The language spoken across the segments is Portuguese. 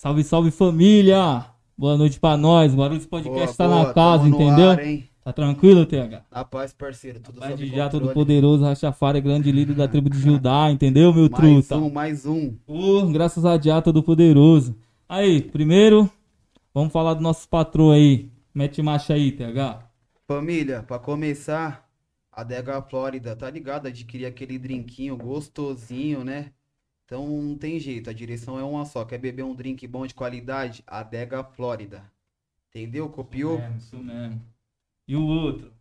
Salve, salve família! Boa noite pra nós. Guarulhos Podcast tá Boa, na casa, entendeu? ar? Tá tranquilo, TH? Na paz, parceiro. Tudo de já, todo poderoso, Rachafara, grande líder da tribo de Judá, entendeu, meu Mais truta? um, mais um. Ô, graças a Jah, todo poderoso. Aí, primeiro, vamos falar dos nossos patrões aí. Mete marcha aí, TH. Família, pra começar, a Dega Flórida, tá ligado? Adquirir aquele drinquinho gostosinho, né? Então não tem jeito, a direção é uma só. Quer beber um drink bom de qualidade? A Dega Flórida. Entendeu? Copiou? É, isso mesmo. E o outro?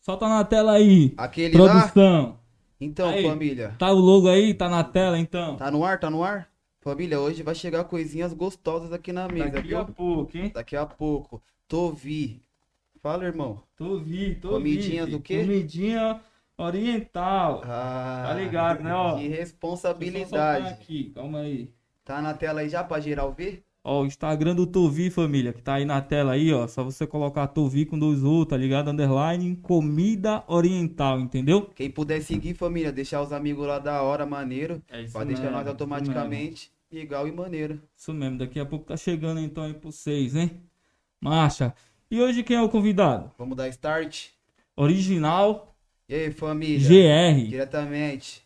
Solta na tela aí. Aquele lá? Produção. Então, Aí. família. Tá o logo aí? Tá na tela, então? Tá no ar? Tá no ar? Família, hoje vai chegar coisinhas gostosas aqui na mesa, Daqui viu? a pouco, hein? Daqui a pouco. Tovi. Fala, irmão. Tô vi, tô Comidinhas vi. do quê? Comidinha oriental. Ah, Tá ligado, né, ó? Que responsabilidade. Aqui, calma aí. Tá na tela aí já pra geral ver? Ó, o Instagram do Tovi, família, que tá aí na tela aí, ó. Só você colocar Tovi com dois U, tá ligado? Underline, comida oriental, entendeu? Quem puder seguir, família, deixar os amigos lá da hora, maneiro. É isso deixar mesmo, nós isso automaticamente igual e maneiro. Isso mesmo, daqui a pouco tá chegando então aí pro seis, hein? Marcha. E hoje quem é o convidado? Vamos dar start? Original E aí, família? GR. Diretamente.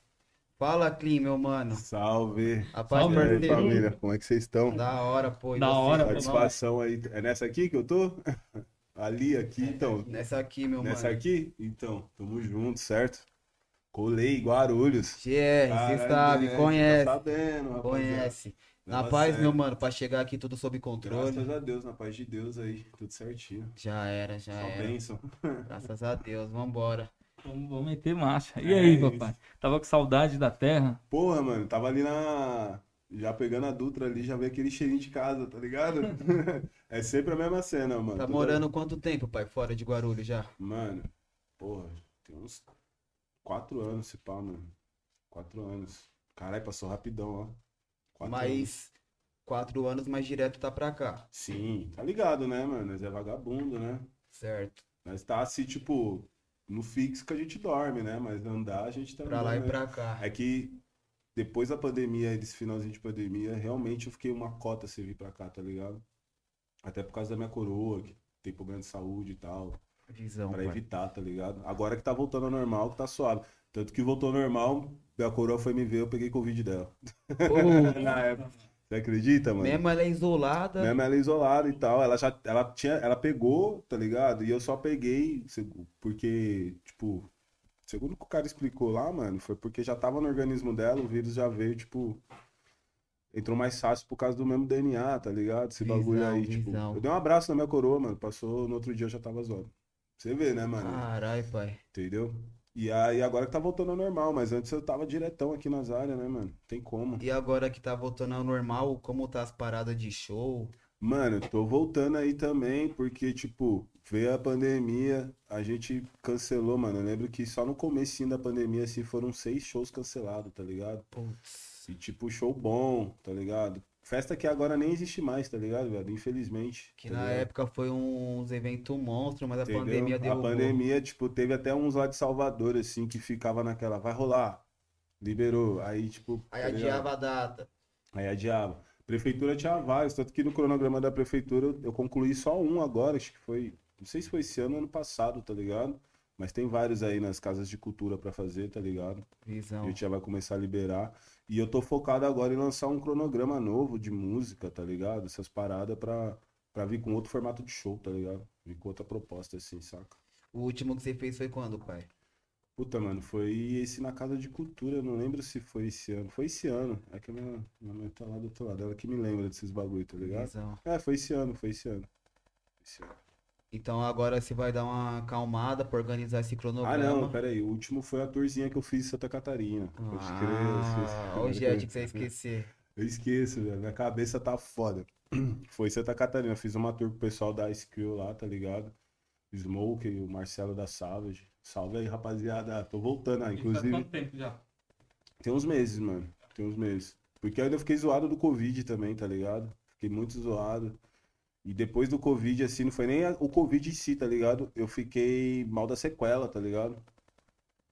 Fala, Clean, meu mano. Salve. A paz, Salve, aí, família, como é que vocês estão? Da hora, pô. Da você? hora, pô. Satisfação aí. É nessa aqui que eu tô? Ali, aqui, então. Nessa aqui, meu Nessa mano. aqui? Então, tamo junto, certo? Colei, Guarulhos. GR, você sabe, né? conhece. Tá sabendo, rapaziada. Conhece. Na Leva paz, sério. meu mano, pra chegar aqui tudo sob controle. Graças a Deus, na paz de Deus aí, tudo certinho. Já era, já Só era. bênção. Graças a Deus, vambora. Vamos, vamos meter marcha. E É aí, isso. papai? Tava com saudade da terra? Porra, mano, tava ali na. Já pegando a Dutra ali, já veio aquele cheirinho de casa, tá ligado? é sempre a mesma cena, mano. Tá Toda- morando quanto tempo, pai, fora de Guarulhos já? Mano, porra, tem uns quatro anos se pá, mano. Quatro anos. Caralho, passou rapidão, ó. Quatro anos. Mas quatro anos mais direto tá pra cá. Sim, tá ligado, né, mano? Nós é vagabundo, né? Certo. Nós tá assim, tipo, no fixo que a gente dorme, né? Mas andar a gente tá Pra lá e né? pra cá. É que depois da pandemia, desse finalzinho de pandemia, realmente eu fiquei uma cota se vir pra cá, tá ligado? Até por causa da minha coroa, que tem problema de saúde e tal. Visão, Pra evitar, tá ligado? Agora que tá voltando ao normal, que tá suave. Tanto que voltou ao normal, minha coroa foi me ver, eu peguei Covid dela. Pô, Na época. Você acredita, mano? mesmo ela é isolada. Mesmo ela isolada e tal, ela já, ela tinha, ela pegou, tá ligado? E eu só peguei, porque, tipo, segundo o que o cara explicou lá, mano, foi porque já tava no organismo dela, o vírus já veio, tipo, entrou mais fácil por causa do mesmo DNA, tá ligado? Esse bagulho Visão, aí, tipo, visão. eu dei um abraço na minha coroa, mano, passou, no outro dia eu já tava zoado. Você vê, né, mano? Caralho, pai. Entendeu? E aí agora que tá voltando ao normal, mas antes eu tava diretão aqui nas áreas, né, mano? Tem como. E agora que tá voltando ao normal, como tá as paradas de show? Mano, tô voltando aí também, porque, tipo, veio a pandemia, a gente cancelou, mano. Eu lembro que só no comecinho da pandemia, assim, foram seis shows cancelados, tá ligado? Putz. E, tipo, show bom, tá ligado? Festa que agora nem existe mais, tá ligado, velho? Infelizmente. Que tá na ligado? época foi uns eventos monstros, mas a Entendeu? pandemia A derrubou. pandemia, tipo, teve até uns lá de Salvador, assim, que ficava naquela, vai rolar, liberou. Aí, tipo. Aí tá adiava a data. Aí adiava. Prefeitura tinha vários, tanto que no cronograma da prefeitura eu, eu concluí só um agora, acho que foi, não sei se foi esse ano ou ano passado, tá ligado? Mas tem vários aí nas casas de cultura pra fazer, tá ligado? A Visão. gente já vai começar a liberar. E eu tô focado agora em lançar um cronograma novo de música, tá ligado? Essas paradas pra, pra vir com outro formato de show, tá ligado? Vir com outra proposta assim, saca? O último que você fez foi quando, pai? Puta, mano, foi esse na Casa de Cultura, eu não lembro se foi esse ano. Foi esse ano. É que a minha, minha mãe tá lá do outro lado, ela que me lembra desses bagulho, tá ligado? Visão. É, foi esse ano, foi esse ano. Esse ano. Então agora você vai dar uma acalmada pra organizar esse Ah, cronograma. não, pera aí. O último foi a tourzinha que eu fiz em Santa Catarina. Ah, olha o Jet que você ia esquecer. Eu esqueço, velho. Minha cabeça tá foda. Foi em Santa Catarina. Fiz uma tour com o pessoal da Skill lá, tá ligado? Smoke e o Marcelo da Savage. Salve aí, rapaziada. Tô voltando, ah, Faz inclusive. quanto tempo já? Tem uns meses, mano. Tem uns meses. Porque eu ainda fiquei zoado do Covid também, tá ligado? Fiquei muito zoado. E depois do Covid, assim, não foi nem a- o Covid em si, tá ligado? Eu fiquei mal da sequela, tá ligado?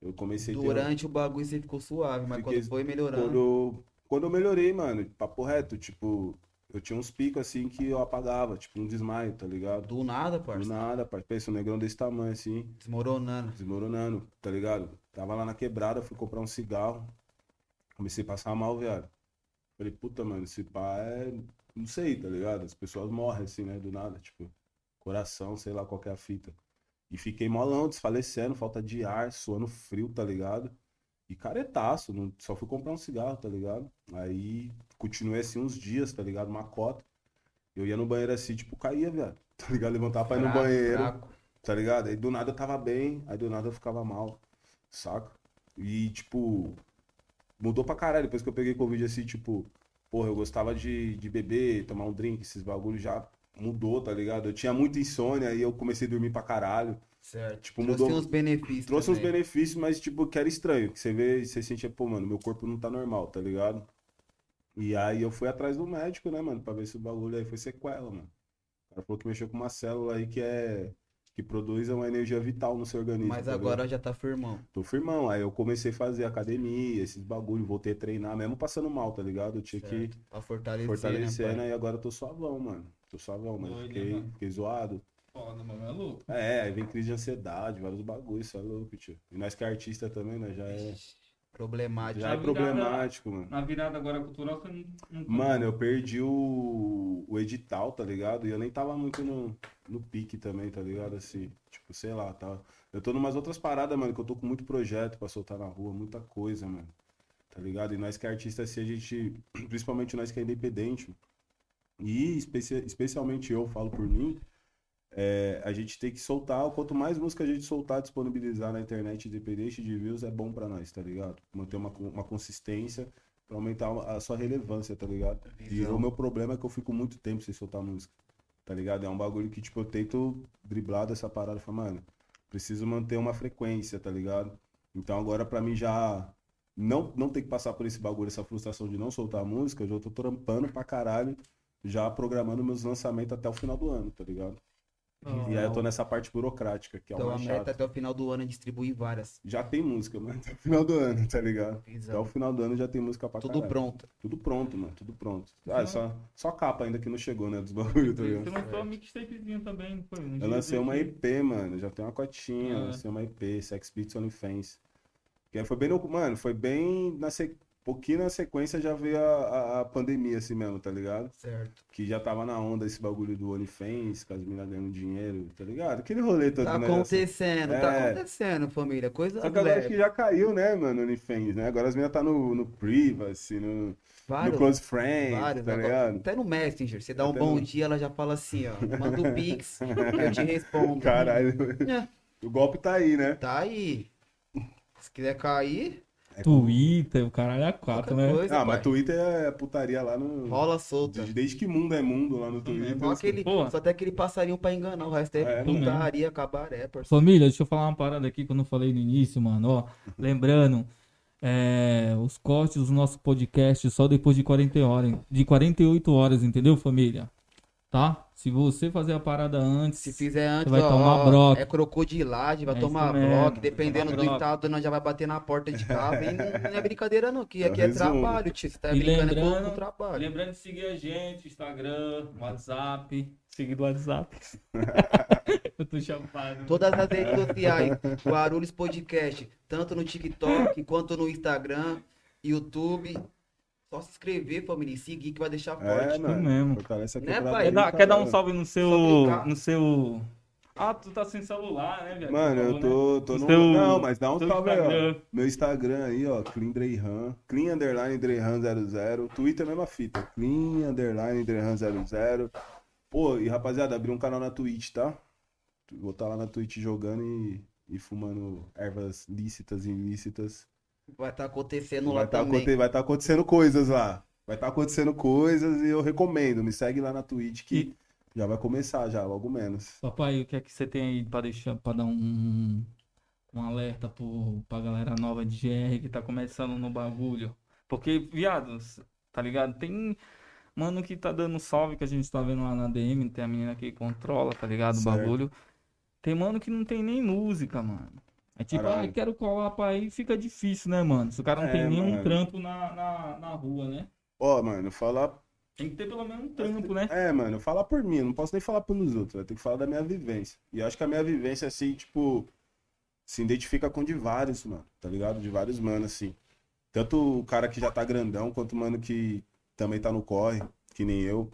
Eu comecei a ter. Durante o bagulho você ficou suave, mas Fiquei- quando foi melhorando. Quando, quando eu melhorei, mano, papo reto, tipo, eu tinha uns picos assim que eu apagava, tipo um desmaio, tá ligado? Do nada, Do parça. nada, pai. Pensa, um negrão desse tamanho assim, Desmoronando. desmoronando, tá ligado? Tava lá na quebrada, fui comprar um cigarro. Comecei a passar mal, viado. Falei, puta, mano, esse pá é. Não sei, tá ligado? As pessoas morrem assim, né? Do nada, tipo, coração, sei lá qual que é a fita. E fiquei molão, desfalecendo, falta de ar, suando frio, tá ligado? E caretaço, não, só fui comprar um cigarro, tá ligado? Aí continuei assim uns dias, tá ligado? Uma cota. Eu ia no banheiro assim, tipo, caía, viado. Tá ligado? Levantava pra ir no banheiro fraco. tá ligado? Aí do nada eu tava bem, aí do nada eu ficava mal, saca? E, tipo, mudou pra caralho. Depois que eu peguei Covid, assim, tipo, porra, eu gostava de, de beber, tomar um drink, esses bagulhos já mudou, tá ligado? Eu tinha muita insônia, aí eu comecei a dormir pra caralho. Certo. Tipo, Trouxe mudou- uns benefícios. Trouxe uns também. benefícios, mas, tipo, que era estranho. Que você vê, você sentia, pô, mano, meu corpo não tá normal, tá ligado? E aí eu fui atrás do médico, né, mano, pra ver se o bagulho aí foi sequela, mano. O cara falou que mexeu com uma célula aí que é. Que produz uma energia vital no seu organismo. Mas tá agora já tá firmão. Tô firmão. Aí eu comecei a fazer academia, esses bagulho, voltei a treinar, mesmo passando mal, tá ligado? Eu tinha que Certo. Pra fortalecer, fortalecer, né, né? E agora eu tô suavão, mano. Tô suavão, mas Doido, fiquei, mano? fiquei zoado. Foda, mano, é louco. É, aí vem crise de ansiedade, vários bagulhos, isso é louco, tio. E nós que é artista também, né? Já é, Problemático. já Na é virada- problemático, mano. Na virada agora cultural, você não. não Mano, eu perdi o, o edital, tá ligado? E eu nem tava muito no, no pique também, tá ligado? Assim, tipo, sei lá, tá. Eu tô numas outras paradas, mano, que eu tô com muito projeto pra soltar na rua, muita coisa, mano. Tá ligado? E nós que é artista, assim, a gente, principalmente nós que é independente, e especia- especialmente eu falo por mim, é, a gente tem que soltar, quanto mais música a gente soltar, disponibilizar na internet, independente de views, é bom pra nós, tá ligado? Manter uma, uma consistência pra aumentar a sua relevância, tá ligado? E Visão. o meu problema é que eu fico muito tempo sem soltar música, tá ligado? É um bagulho que, tipo, eu tento driblar dessa parada, falar, mano, preciso manter uma frequência, tá ligado? Então agora pra mim já não, não ter que passar por esse bagulho, essa frustração de não soltar música, eu já tô trampando pra caralho, já programando meus lançamentos até o final do ano, tá ligado? E aí eu tô nessa parte burocrática, que é o Então a mais meta chato. até o final do ano é distribuir várias. Já tem música, mano, até o final do ano, tá ligado? Até o final do ano já tem música pra Tudo caralho. pronto. Tudo pronto, mano, tudo pronto. Ah, só, só capa ainda que não chegou, né, dos bagulhos, tá Você ligado? lançou uma mixtapezinha também, não foi? Um Eu lancei uma. IP, mano, já tem uma cotinha, Ah. lancei uma IP, Sex Beats OnlyFans. Que aí foi bem, no, mano, foi bem na sequência, pouquinho na sequência já veio a, a, a pandemia assim mesmo, tá ligado? Certo. Que já tava na onda esse bagulho do OnlyFans, com as minas ganhando dinheiro, tá ligado? Aquele rolê todo, Tá né? acontecendo, tá É. acontecendo, família. Coisa Só que agora acho que já caiu, né, mano, OnlyFans, né? Agora as minas tá no, no Privacy, no, no Vários, Close Friends, vários. tá agora- ligado? Até no Messenger. Você dá um Até bom no- dia, ela já fala assim, ó. Manda o Pix, eu te respondo. Caralho, É, o golpe tá aí, né? tá aí. Se quiser cair, É como- Twitter, o caralho é quatro, né? coisa, Ah, mas pai. Twitter é putaria lá no. Rola solta. Desde, desde que mundo é mundo lá no Twitter. Só, aquele, Pô. só tem aquele passarinho pra enganar, o resto é, É, putaria, cabaré, parceiro. Família, deixa eu falar uma parada aqui que eu não falei no início, mano. Ó, lembrando, é, os cortes do nosso podcast só depois de 40 horas, de 48 horas, entendeu, família? Tá? Se você fazer a parada antes, Se fizer antes, vai ó, tomar broque. é crocodilagem, vai É tomar vai dependendo tomar do estado, nós já vai bater na porta de casa. E não, não é brincadeira, não, que É o aqui é resumo. trabalho, tio. Você tá E brincando com- lembrando- com trabalho. lembrando de seguir a gente, Instagram, WhatsApp, seguir do WhatsApp. eu tô chapado. Todas as redes sociais, Guarulhos Podcast, tanto no TikTok quanto no Instagram, YouTube. Só se inscrever, família, e seguir que vai deixar É, forte. mano. mesmo. Fortalece a Né, pai? Quer quer dar um salve no seu. No seu. Ah, tu tá sem celular, né, velho? Mano, eu tô, né? tô No no. seu- Não, mas dá um seu salve aí, ó. Instagram. Meu Instagram aí, ó. Clean Dreyhan. Clean underline Dreyhan 00. Twitter é a mesma fita. Clean underline Dreyhan 00. Pô, e rapaziada, abri um canal na Twitch, tá? Vou estar lá na Twitch jogando e, e fumando ervas lícitas e ilícitas. Vai estar acontecendo Vai lá estar também. tá acontecendo coisas lá. Vai estar acontecendo coisas e eu recomendo. Me segue lá na Twitch que já vai começar já, logo menos. Papai, o que é que você tem aí pra deixar, pra dar um, um alerta pro, pra galera nova de GR que tá começando no bagulho? Porque, viados, tá ligado? Tem mano que tá dando salve que a gente tá vendo lá na DM, tem a menina que controla, tá ligado? O Certo. bagulho. Tem mano que não tem nem música, mano. É tipo, Caralho. ah, quero colar pra aí, fica difícil, né, mano? Se o cara não É, tem nenhum mano. trampo na, na, na rua, né? Ó, mano, falar Tem que ter pelo menos um trampo, né? É, mano, falar por mim, não posso nem falar pelos outros, eu tenho que falar da minha vivência. E acho que a minha vivência, assim, tipo, se identifica com de vários, mano, tá ligado? De vários manos, assim. Tanto o cara que já tá grandão, quanto o mano que também tá no corre, que nem eu.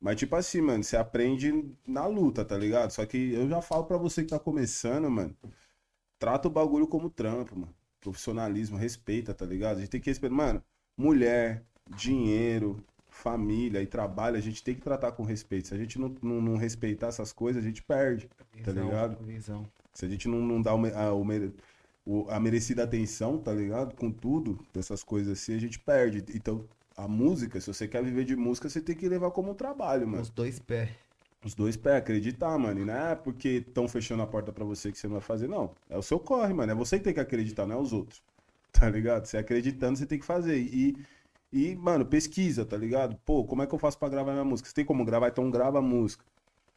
Mas, tipo assim, mano, você aprende na luta, tá ligado? Só que eu já falo pra você que tá começando, mano, trata o bagulho como trampo, mano. Profissionalismo, respeita, tá ligado? A gente tem que respeitar. Mano, mulher, dinheiro, família e trabalho, a gente tem que tratar com respeito. Se a gente não, não, não respeitar essas coisas, a gente perde, tá Visão, ligado? Visão. Se a gente não, não dá o, a, o- a merecida atenção, tá ligado? Com tudo, dessas coisas assim, a gente perde. Então, a música, se você quer viver de música, você tem que levar como um trabalho, mano. Os dois pés. Os dois pés, acreditar, mano. E não é porque estão fechando a porta pra você que você não vai fazer, não. É o seu corre, mano. É você que tem que acreditar, não é os outros. Tá ligado? Você acreditando, você tem que fazer. E, e mano, pesquisa, tá ligado? Pô, como é que eu faço pra gravar minha música? Você tem como gravar, então grava a música.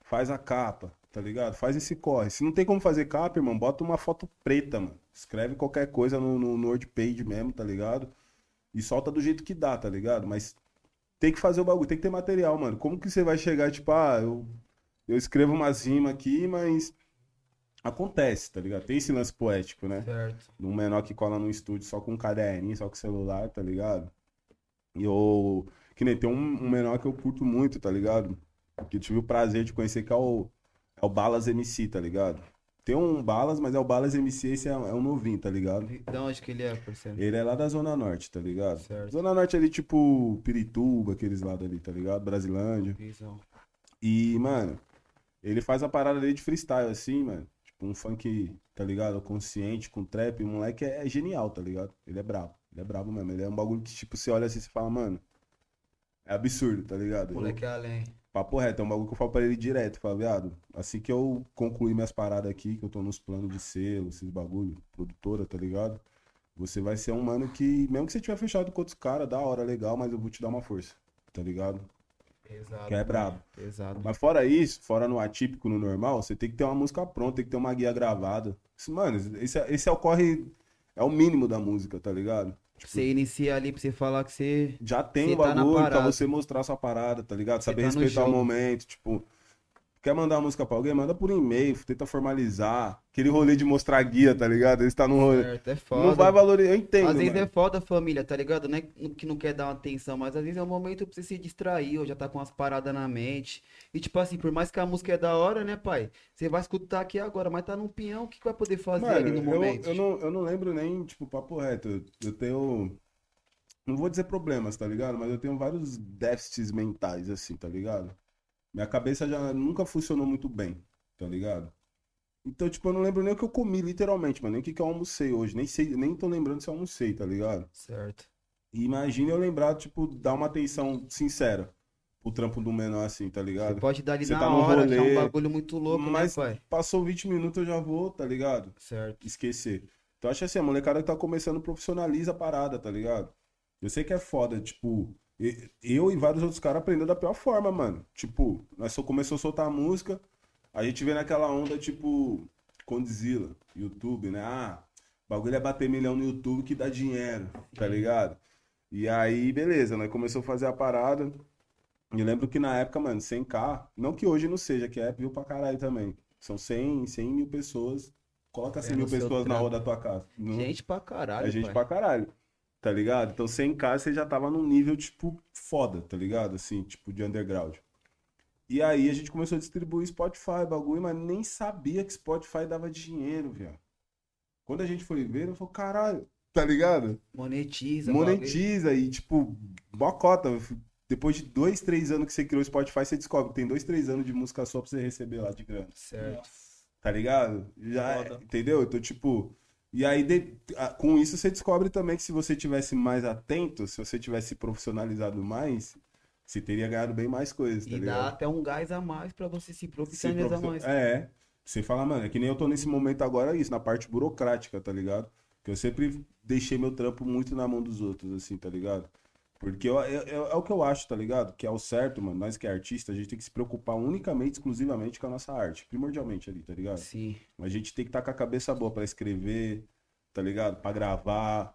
Faz a capa, tá ligado? Faz esse corre. Se não tem como fazer capa, irmão, bota uma foto preta, mano. Escreve qualquer coisa no, no, no WordPage mesmo, tá ligado? E solta do jeito que dá, tá ligado? Mas tem que fazer o bagulho, tem que ter material, mano. Como que você vai chegar, tipo, ah, eu, eu escrevo umas rimas aqui, mas acontece, tá ligado? Tem esse lance poético, né? Certo. De um menor que cola num estúdio só com um caderninho, só com celular, tá ligado? E eu. Que nem tem um, um menor que eu curto muito, tá ligado? Que eu tive o prazer de conhecer, que é o, é o Balas MC, tá ligado? Tem um Balas, mas é o Balas MC, esse é, é um novinho, tá ligado? Da onde que ele é, parceiro? Ele é lá da Zona Norte, tá ligado? Certo. Zona Norte ali, tipo, Pirituba, aqueles lados ali, tá ligado? Brasilândia. Visão. E, mano, ele faz a parada ali de freestyle, assim, mano. Tipo, um funk, tá ligado? Consciente, com trap. O moleque é, é genial, tá ligado? Ele é brabo. Ele é brabo mesmo. Ele é um bagulho que, tipo, você olha assim e fala, mano. É absurdo, tá ligado? Eu- Moleque é além. Papo reto, é um bagulho que eu falo pra ele direto. Falo, viado, assim que eu concluir minhas paradas aqui, que eu tô nos planos de selo, esses bagulho, produtora, tá ligado? Você vai ser um mano que, mesmo que você tiver fechado com outros caras, da hora, legal, mas eu vou te dar uma força, tá ligado? Pesado. Que é brabo. Pesado. Mas fora isso, fora no atípico, no normal, você tem que ter uma música pronta, tem que ter uma guia gravada. Isso, mano, esse, esse é o corre, é o mínimo da música, tá ligado? Tipo, Você inicia ali pra você falar que você. já tem o tá bagulho pra parada. você mostrar sua parada, tá ligado? Você Saber tá respeitar o momento, tipo, quer mandar uma música pra alguém, manda por e-mail, tenta formalizar. Aquele rolê de mostrar guia, tá ligado? Eles tá no rolê. Certo, é foda. Não vai valorizar, eu entendo, Às vezes mano. é foda a família, tá ligado? Não é que não quer dar uma atenção, mas às vezes é um momento pra você se distrair, ou já tá com umas paradas na mente. E tipo assim, por mais que a música é da hora, né, pai? Você vai escutar aqui agora, mas tá num pinhão, o que que vai poder fazer ali no eu, momento? eu, não, eu não lembro nem, tipo, papo reto. Eu, eu tenho. Não vou dizer problemas, tá ligado? Mas eu tenho vários déficits mentais, assim, tá ligado? Minha cabeça já nunca funcionou muito bem, tá ligado? Então, tipo, eu não lembro nem o que eu comi, literalmente, mano. Nem o que, que eu almocei hoje. Nem sei, nem tô lembrando se eu almocei, tá ligado? Certo. E imagina eu lembrar, tipo, dar uma atenção sincera pro trampo do menor, assim, tá Você ligado? pode dar ali Você na tá hora, rolê, um bagulho muito louco, Mas né, pai? passou 20 minutos eu já vou, tá ligado? Certo. esquecer. Então acho assim, a molecada que tá começando profissionaliza a parada, tá ligado? Eu sei que é foda, tipo, eu e vários outros caras aprendendo da pior forma, mano. Tipo, nós só começou a soltar a música, a gente vê naquela onda, tipo, Condzilla, YouTube, né? Ah, o bagulho é bater milhão no YouTube que dá dinheiro, tá ligado? E aí, beleza, nós começou a fazer a parada. E lembro que na época, mano, 100k, não que hoje não seja, que é viu pra caralho também. São 100, 100 mil pessoas. Coloca 100 É, mil pessoas na rua da tua casa. Não- Gente pra caralho, é gente pai. pra caralho. Tá ligado? Então 100k você já tava num nível, tipo, foda, tá ligado? Assim, tipo, de underground. E aí a gente começou a distribuir Spotify, bagulho, mas nem sabia que Spotify dava dinheiro, viado. Quando a gente foi ver, eu falei, caralho, tá ligado? Monetiza. Monetiza e, tipo, boa cota. Depois de dois, três anos que você criou o Spotify, você descobre que tem dois, três anos de música só pra você receber lá de grana. Certo. Tá ligado? Já, Foda. entendeu? Então, tipo. E aí, de- com isso, você descobre também que se você tivesse mais atento, se você tivesse profissionalizado mais, você teria ganhado bem mais coisas, tá E dá ligado? até um gás a mais pra você se Se profissionalizar profiss- mais. É. Você fala, mano, é que nem eu tô nesse momento agora, isso, na parte burocrática, tá ligado? Que eu sempre deixei meu trampo muito na mão dos outros, assim, tá ligado? Porque eu- é, é- é o que eu acho, tá ligado? Que é o certo, mano. Nós que é artista, a gente tem que se preocupar unicamente, exclusivamente com a nossa arte. Primordialmente ali, tá ligado? Sim. A gente tem que estar com a cabeça boa pra escrever, tá ligado? Pra gravar,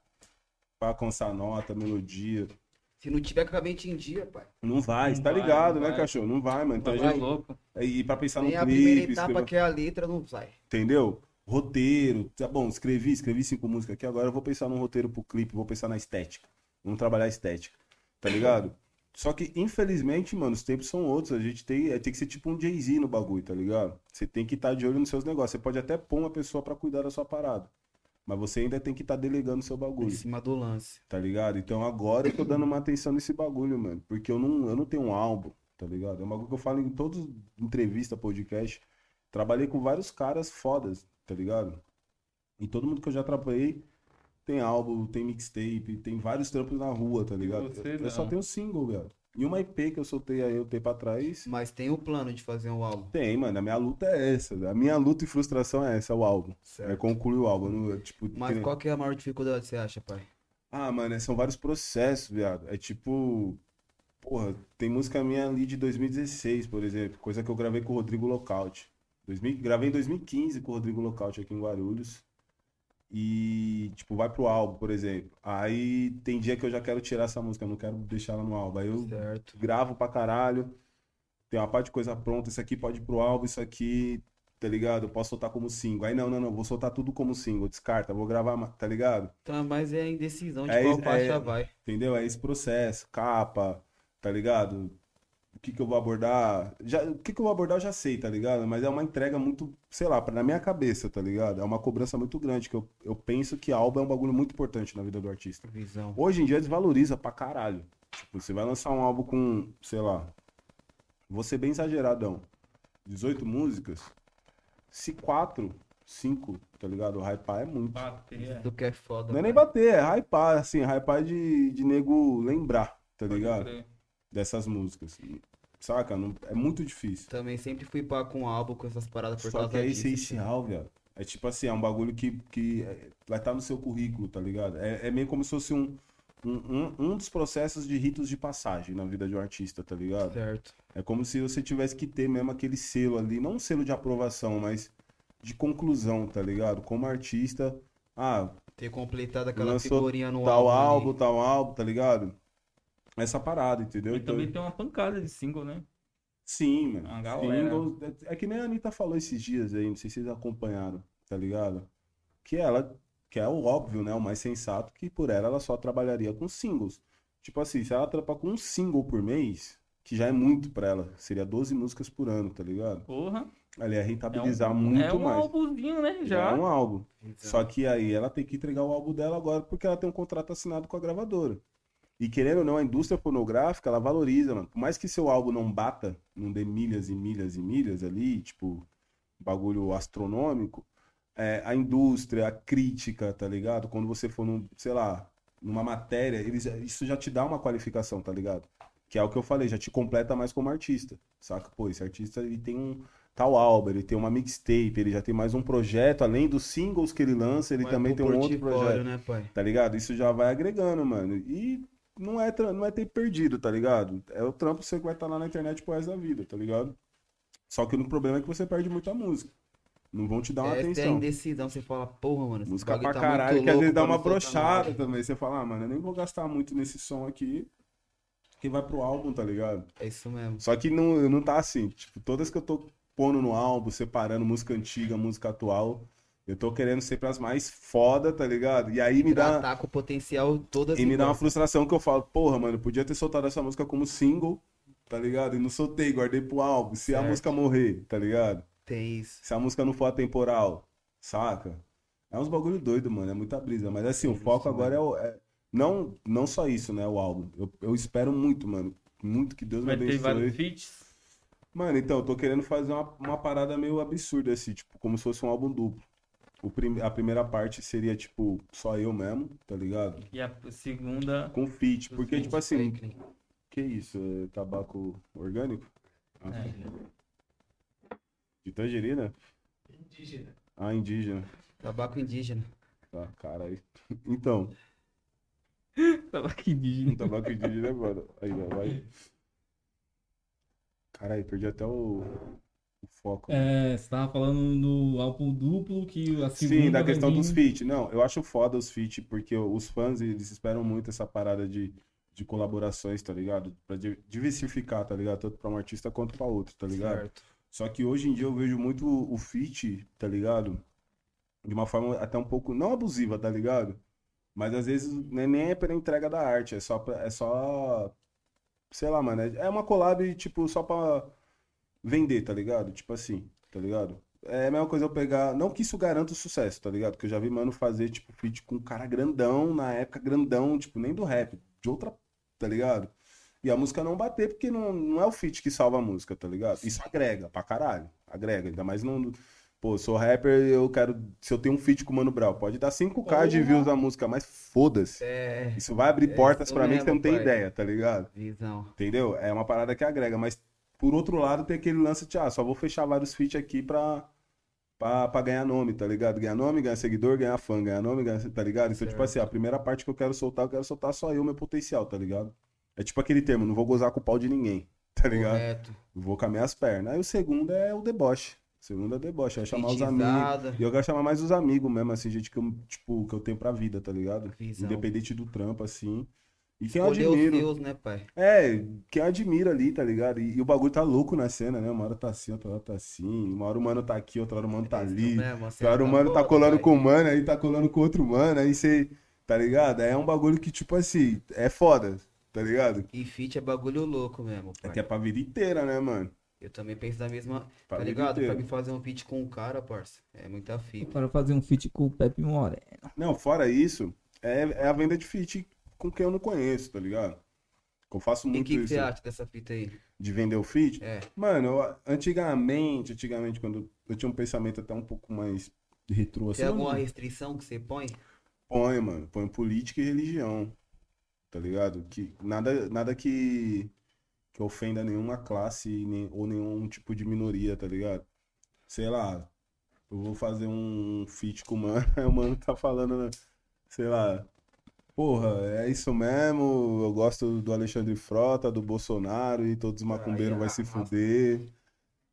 pra alcançar nota, melodia. Se não tiver com a mente em dia, pai. Não vai, Não tá vai, ligado, não né, vai. cachorro? Não vai, mano. Então, Tá a gente, louco. e pra pensar no Nem a primeira clipe, etapa escrever- que é a letra não sai. entendeu? Roteiro, tá bom, escrevi, escrevi cinco músicas aqui, agora eu vou pensar num roteiro pro clipe, vou pensar na estética. Vamos trabalhar a estética, tá ligado? Só que, infelizmente, mano, os tempos são outros. A gente tem, é, tem que ser tipo um Jay-Z no bagulho, tá ligado? Você tem que estar de olho nos seus negócios. Você pode até pôr uma pessoa pra cuidar da sua parada. Mas você ainda tem que estar delegando o seu Em bagulho, cima do lance. tá ligado? Então agora eu tô dando uma atenção nesse bagulho, mano. Porque eu não, eu não tenho um álbum, tá ligado? É um bagulho que eu falo em todas as entrevistas, podcast. Trabalhei com vários caras fodas, tá ligado? E todo mundo que eu já trabalhei tem álbum, tem mixtape, tem vários trampos na rua, tá ligado? você eu só tenho single, velho. E uma EP que eu soltei aí um tempo atrás. Mas tem o plano de fazer um álbum. Tem, mano. A minha luta é essa. A minha luta e frustração é essa, é o álbum. É Certo. concluir o álbum. eu não- tipo, Mas que qual que é a maior dificuldade, você acha, pai? Ah, mano, são vários processos, viado. É tipo. Porra, tem música minha ali de 2016, por exemplo. Coisa que eu gravei com o Rodrigo Lockout. 2000 gravei em 2015 com o Rodrigo Lockout aqui em Guarulhos. E, tipo, vai pro álbum, por exemplo. Aí tem dia que eu já quero tirar essa música, eu não quero deixar ela no álbum. Aí eu Certo. gravo pra caralho. Tem uma parte de coisa pronta. Isso aqui pode ir pro álbum, isso aqui, tá ligado? Eu posso soltar como single. Aí não, não, não. Vou soltar tudo como single. Descarta, vou gravar, tá ligado? Então, mas é a indecisão de É qual isso- faixa é- vai. Entendeu? É esse processo, capa, tá ligado? O que que eu vou abordar? Já, o que que eu vou abordar eu já sei, tá ligado? Mas é uma entrega muito, sei lá, pra- na minha cabeça, tá ligado? É uma cobrança muito grande, que eu, eu penso que álbum é um bagulho muito importante na vida do artista. Visão. Hoje em dia desvaloriza pra caralho. Tipo, você vai lançar um álbum com, sei lá, vou ser bem exageradão, 18 músicas, se 4, 5, tá ligado? O hypar é muito. Bater, é. Do que é foda. Não é nem bater, é hypar, assim, hypar de, de nego lembrar, tá ligado? crer. Dessas músicas. Saca? Não- é muito difícil. Também sempre fui pá com álbum, com essas paradas por Só causa que é disso. essencial, velho. É tipo assim, é um bagulho que, que vai estar no seu currículo, tá ligado? É, é meio como se fosse um, um, um, um dos processos de ritos de passagem na vida de um artista, tá ligado? Certo. É como se você tivesse que ter mesmo aquele selo ali, não um selo de aprovação, mas de conclusão, tá ligado? Como artista, ah, Ter completado aquela figurinha no tal álbum. álbum, ali. tal álbum, tá ligado? Essa parada, entendeu? E Então, também tem uma pancada de single, né? sim, mano. A galera. Singles, é, é que nem a Anitta falou esses dias aí, não sei se vocês acompanharam, tá ligado? Que ela, que é o óbvio, né? O mais sensato, que por ela ela só trabalharia com singles. Tipo assim, se ela trampar com um single por mês, que já é muito pra ela, seria 12 músicas por ano, tá ligado? Porra. Ela ia É rentabilizar um, muito é um mais. álbumzinho, né? Já Já. é um álbum. Visão. Só que aí ela tem que entregar o álbum dela agora porque ela tem um contrato assinado com a gravadora. E querendo ou não, a indústria fonográfica, ela valoriza, mano. Por mais que seu álbum não bata, não dê milhas e milhas e milhas ali, tipo, bagulho astronômico, é, a indústria, a crítica, tá ligado? Quando você for num, sei lá, numa matéria, eles, isso já te dá uma qualificação, tá ligado? Que é o que eu falei, já te completa mais como artista, saca? Pô, esse artista ele tem um tal álbum, ele tem uma mixtape, ele já tem mais um projeto, além dos singles que ele lança, ele Vai também tem um outro projeto, né, pai? tá ligado? Isso já vai agregando, mano. E não é, não é ter perdido, tá ligado? É o trampo que você vai estar lá na internet pro resto da vida, tá ligado? Só que o problema é que você perde muita música. Não vão te dar uma é atenção. indecisão. Você fala, porra, mano. Música pra tá caralho, que às vezes dá uma brochada também. Você fala, ah, mano, eu nem vou gastar muito nesse som aqui, que vai pro álbum, tá ligado? É isso mesmo. Só que não, não tá assim. Tipo, todas que eu tô pondo no álbum, separando música antiga, música atual, eu tô querendo sempre as mais foda, tá ligado? E aí me dá, com o potencial todas e me dá uma frustração que eu falo, porra, mano, eu podia ter soltado essa música como single, tá ligado? E não soltei, guardei pro álbum. Se a Certo. música morrer, tá ligado? Tem isso. Se a música não for atemporal, saca? É uns bagulho doido, mano. É muita brisa. Mas assim, o foco mano. agora é, o- é- não, não só isso, né? O álbum. Eu, eu espero muito, mano. Muito que Deus me Vai ter vários abençoe. feats. Mano, então, eu tô querendo fazer uma, uma parada meio absurda, assim, tipo, como se fosse um álbum duplo. O prim- a primeira parte seria, tipo, só eu mesmo, tá ligado? E a segunda. Com feat. Porque, tipo assim, Fake, que isso? É tabaco orgânico? Ah, É. De tangerina? Indígena. Ah, indígena. Tabaco indígena. Tá, caralho. Então, que indígena. um tabaco indígena é foda. Aí, vai. Caralho, perdi até o, foco. É, você tava falando do álbum duplo que a segunda. Sim, da questão vir- dos feat. Não, eu acho foda os feat, porque os fãs, eles esperam muito essa parada de de colaborações, tá ligado? Pra di- diversificar, tá ligado? Tanto pra um artista quanto pra outro, tá ligado? Certo. Só que hoje em dia eu vejo muito o feat, tá ligado? De uma forma até um pouco, não abusiva, tá ligado? Mas às vezes nem nem é pela entrega da arte, é só, pra- é só, sei lá, mano, é é uma collab, tipo, só pra vender, tá ligado? Tipo assim, tá ligado? É a mesma coisa eu pegar, não que isso garanta o sucesso, tá ligado? Porque eu já vi mano fazer, tipo, feat com um cara grandão, na época grandão, tipo, nem do rap, de outra, tá ligado? E a música não bater, porque não, não é o feat que salva a música, tá ligado? Isso agrega pra caralho. Agrega. Ainda mais não. Pô, sou rapper eu quero. Se eu tenho um feat com o Mano Brown, pode dar 5k de views na música, mas foda-se. É, Isso vai abrir É portas pra mim que você não tem pai. ideia, tá ligado? visão. Entendeu? É uma parada que agrega. Mas por outro lado, tem aquele lance de, ah, só vou fechar vários feats aqui pra. Pra, pra ganhar nome, tá ligado? Ganhar nome, ganhar seguidor, ganhar fã, ganhar nome, ganhar, tá ligado? Então, tipo Certo. assim, a primeira parte que eu quero soltar, eu quero soltar só eu, meu potencial, tá ligado? É tipo aquele termo, não vou gozar com o pau de ninguém, tá ligado? Correto. Vou com as minhas pernas. Aí o segundo é o deboche. O segundo é o deboche, é chamar os amigos. E eu quero chamar mais os amigos mesmo, assim, gente que eu, tipo, que eu tenho pra vida, tá ligado? Visão. Independente do trampo, assim. E quem eu Escolher admiro. seus, né, pai? É, quem admira ali, tá ligado? E, e o bagulho tá louco na cena, né? Uma hora tá assim, outra hora tá assim. Uma hora o mano tá aqui, outra hora o mano tá É isso ali. mesmo, Outra hora o cena mano tá colando pai. com o mano, aí tá colando com outro mano, aí você. Tá ligado? É um bagulho que, tipo assim, é foda, tá ligado? E fit é bagulho louco mesmo, É pai. que é pra vida inteira, né, mano? Eu também penso da mesma. Pra tá ligado? inteira. Pra mim fazer um feat com o cara, parça. É muita fita. quero fazer um feat com o Pepe Moreno. Não, fora isso, é, é a venda de fit com quem eu não conheço, tá ligado? Que Eu faço E o muito que, que isso você acha dessa fita aí? de vender o fit. É. Mano, eu- antigamente, antigamente, quando eu tinha um pensamento até um pouco mais retrô, assim, Tem alguma não- restrição que você põe? põe, mano, põe política e religião, tá ligado? Que, nada, nada que, que ofenda nenhuma classe nem- ou nenhum tipo de minoria, tá ligado? Sei lá, eu vou fazer um feat com o mano, aí o mano tá falando, né, sei lá, porra, é isso mesmo, eu gosto do Alexandre Frota, do Bolsonaro e todos os macumbeiros vai se arrasta. fuder,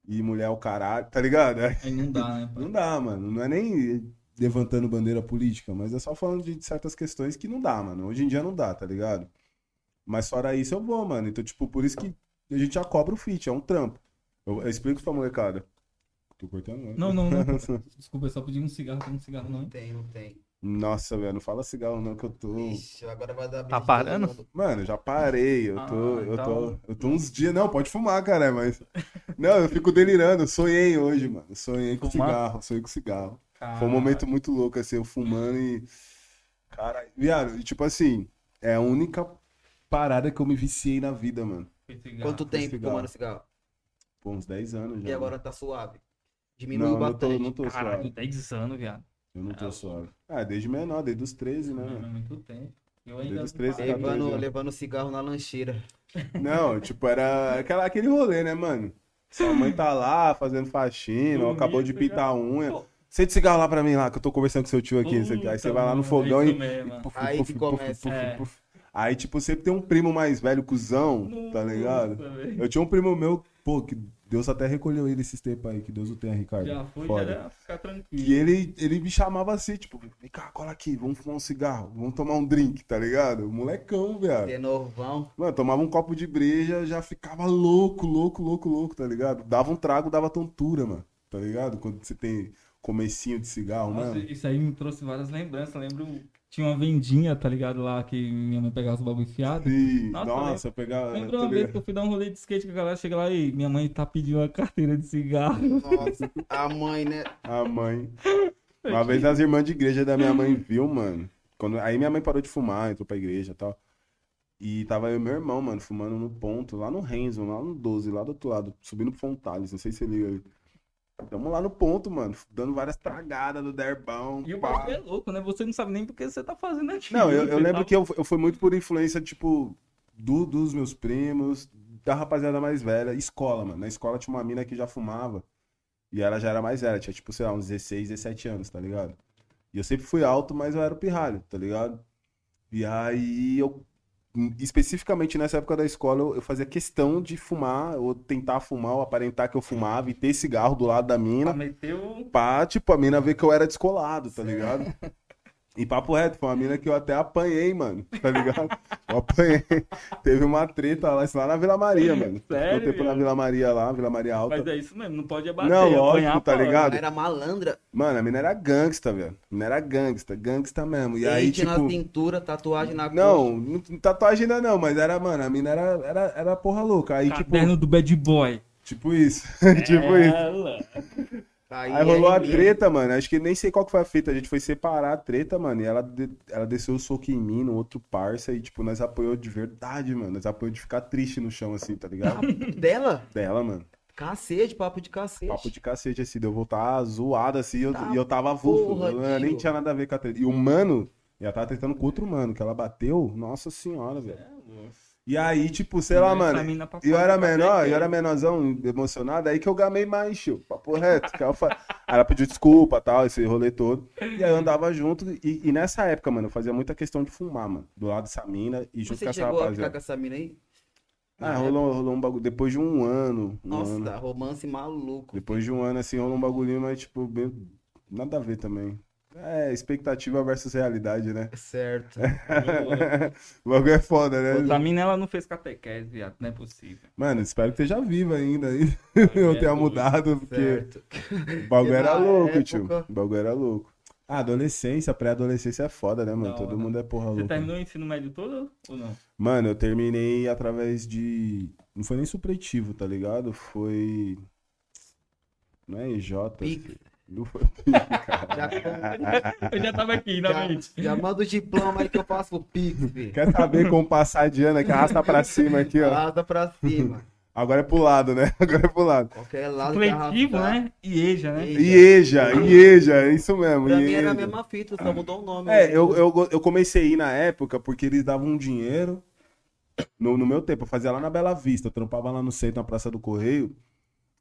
e mulher é o caralho, tá ligado? Aí Aí não dá, né? pai? não dá, mano. Não é nem levantando bandeira política, mas é só falando de certas questões que não dá, mano. Hoje em dia não dá, tá ligado? Mas fora isso eu vou, mano. Então, tipo, por isso que a gente já cobra o fit, é um trampo. Eu, eu explico pra molecada. Tô cortando, né? Não, não, não. Desculpa, eu só pedi um cigarro, tem um cigarro não, Não tem, não tem. Nossa, velho, não fala cigarro não que eu tô. Ixi, agora vai dar Tá parando? Mano, eu já parei, eu tô, Ah, eu então- tô, eu tô uns dias, não, pode fumar, cara, mas não, eu fico delirando, eu sonhei hoje, mano, sonhei com Fumar? cigarro, sonhei com cigarro. Cara, Foi um momento muito louco, assim, eu fumando e. Cara, viado, tipo assim, é a única parada que eu me viciei na vida, mano. Quanto tempo cigarro. fumando cigarro? Pô, uns 10 anos já. E agora mano. tá suave. Não, Diminuiu eu não tô, bastante. não tô Caralho, suave. 10 anos, viado. Eu não tô Ah, suave. Ah, desde menor, desde os 13, né, É mano? muito tempo. Eu Desde ainda os 13 parei. tá Levando, levando cigarro na lancheira. Não, tipo, era aquela, aquele rolê, né, mano? Sua mãe tá lá fazendo faxina, acabou de tá pintar a unha. Pô. Sente cigarro lá pra mim lá, que eu tô conversando com seu tio aqui. quê. Aí você Puta, vai lá no fogão e. Puf, Aí puf, começa. puf, É. Aí, tipo, sempre tem um primo mais velho, cuzão, tá ligado? Eu tinha um primo meu, pô, que Deus até recolheu ele esses tempos aí, que Deus o tenha, Ricardo. Já foi, já Foda. era ficar tranquilo. E ele, ele me chamava assim, tipo, vem cá, cola aqui, vamos fumar um cigarro, vamos tomar um drink, tá ligado? Molecão, velho. Ser novão. Mano, tomava um copo de breja, já ficava louco, louco, louco, louco, tá ligado? Dava um trago, dava tontura, mano, tá ligado? Quando você tem comecinho de cigarro, Nossa, mano. isso aí me trouxe várias lembranças. Lembro, tinha uma vendinha, tá ligado? Lá que minha mãe pegava os bagulho enfiado. Sim, Nossa, nossa, eu pegava. Lembro tá uma vez ligado? que eu fui dar um rolê de skate que a galera chega lá e minha mãe tá pedindo uma carteira de cigarro. Nossa, a mãe, né? A mãe. Uma vez as irmãs de igreja da minha mãe viu, mano. Quando... Aí minha mãe parou de fumar, entrou pra igreja e tal. E tava eu e meu irmão, mano, fumando no ponto, lá no Renzo, lá no 12, lá do outro lado, subindo pro Fontales, não sei se você liga aí. Tamo lá no ponto, mano, dando várias tragadas no derbão. E o bagulho é louco, né? Você não sabe nem porque você tá fazendo aquilo. Não, eu, eu lembro tá- que eu, eu fui muito por influência, tipo, do, dos meus primos, da rapaziada mais velha, escola, mano. Na escola tinha uma mina que já fumava. E ela já era mais velha, tinha tipo, sei lá, uns 16, 17 anos, tá ligado? E eu sempre fui alto, mas eu era o pirralho, tá ligado? E aí eu, especificamente nessa época da escola, eu, eu fazia questão de fumar, ou tentar fumar, ou aparentar que eu fumava, e ter cigarro do lado da mina. Pra meter o... Pá, tipo, a mina ver que eu era descolado, tá ligado? E papo reto, foi uma mina que eu até apanhei, mano. Tá ligado? Eu apanhei. Teve uma treta lá, lá na Vila Maria, mano. Sério, Ficou tempo na? Vila Maria lá, Vila Maria Alta. Mas é isso mesmo, não pode abater. Não, lógico, apanhar, tá ligado? Era malandra. Mano, a mina era gangsta, velho. A mina era gangsta, gangsta mesmo. E aí, Dente tipo. na cintura, tatuagem na Não, não- tatuagem ainda não, mas era, mano, a mina era, era, era porra louca. Aí, tipo, Caderno do Bad Boy. tipo isso. tipo isso. Ela. Aí, Aí rolou a mesmo. treta, mano. Acho que nem sei qual que foi a fita. A gente foi separar a treta, mano. E ela, de- ela desceu o soco em mim, no outro parça. E, tipo, nós apoiou de verdade, mano. Nós apoiou de ficar triste no chão, assim, tá ligado? Dela? Dela, mano. Cacete, papo de cacete. Papo de cacete, assim. Deu voltar zoado, assim. E eu, Tá e eu tava eu nem tinha nada a ver com a treta. E o mano, ela tava tretando com outro mano, que ela bateu. Nossa senhora, velho. E aí, tipo, sei lá, mano. E eu era menor, eu era menorzão, emocionado, aí que eu gamei mais, tio. Papo reto. Que ela, fa- aí ela pediu desculpa tal, esse rolê todo. E aí eu andava junto. E, e nessa época, mano, eu fazia muita questão de fumar, mano. Do lado dessa mina e junto Você com essa chegou a ficar rapaziada. com essa mina aí? Ah, rolou, rolou um bagulho. Depois de um ano. Um Nossa, ano. romance maluco. Depois de um ano, assim, rolou um bagulhinho, mas, tipo, meio... nada a ver também. É, expectativa versus realidade, né? Certo. o bagulho é foda, né? Essa mina, ela não fez catequese, viado. Não é possível. Mano, espero que esteja viva ainda aí. Eu É tenha mudado, porque certo. o bagulho era louco, tio. época- O bagulho era louco. Ah, adolescência, pré-adolescência é foda, né, mano? Da Todo hora. mundo é porra Você louca. terminou o ensino médio todo ou não? Mano, eu terminei através de. Não foi nem supletivo, tá ligado? Foi. Não é EJ. Já, Eu já tava aqui, na já, mente. já manda o diploma aí que eu faço o Pix, filho. Quer saber como passar de ano? Que arrasta pra cima aqui, ó. Arrasta pra cima. Agora é pro lado, né? Agora é pro lado. Qualquer lado Supletivo, né? E EJA, né? IEJA, IEJA, é isso mesmo. Pra mim era a IEJA. mesma fita, só mudou o nome. É, eu, eu, go- eu comecei a ir na época porque eles davam um dinheiro. No, no meu tempo, eu fazia lá na Bela Vista, eu trampava lá no centro, na Praça do Correio.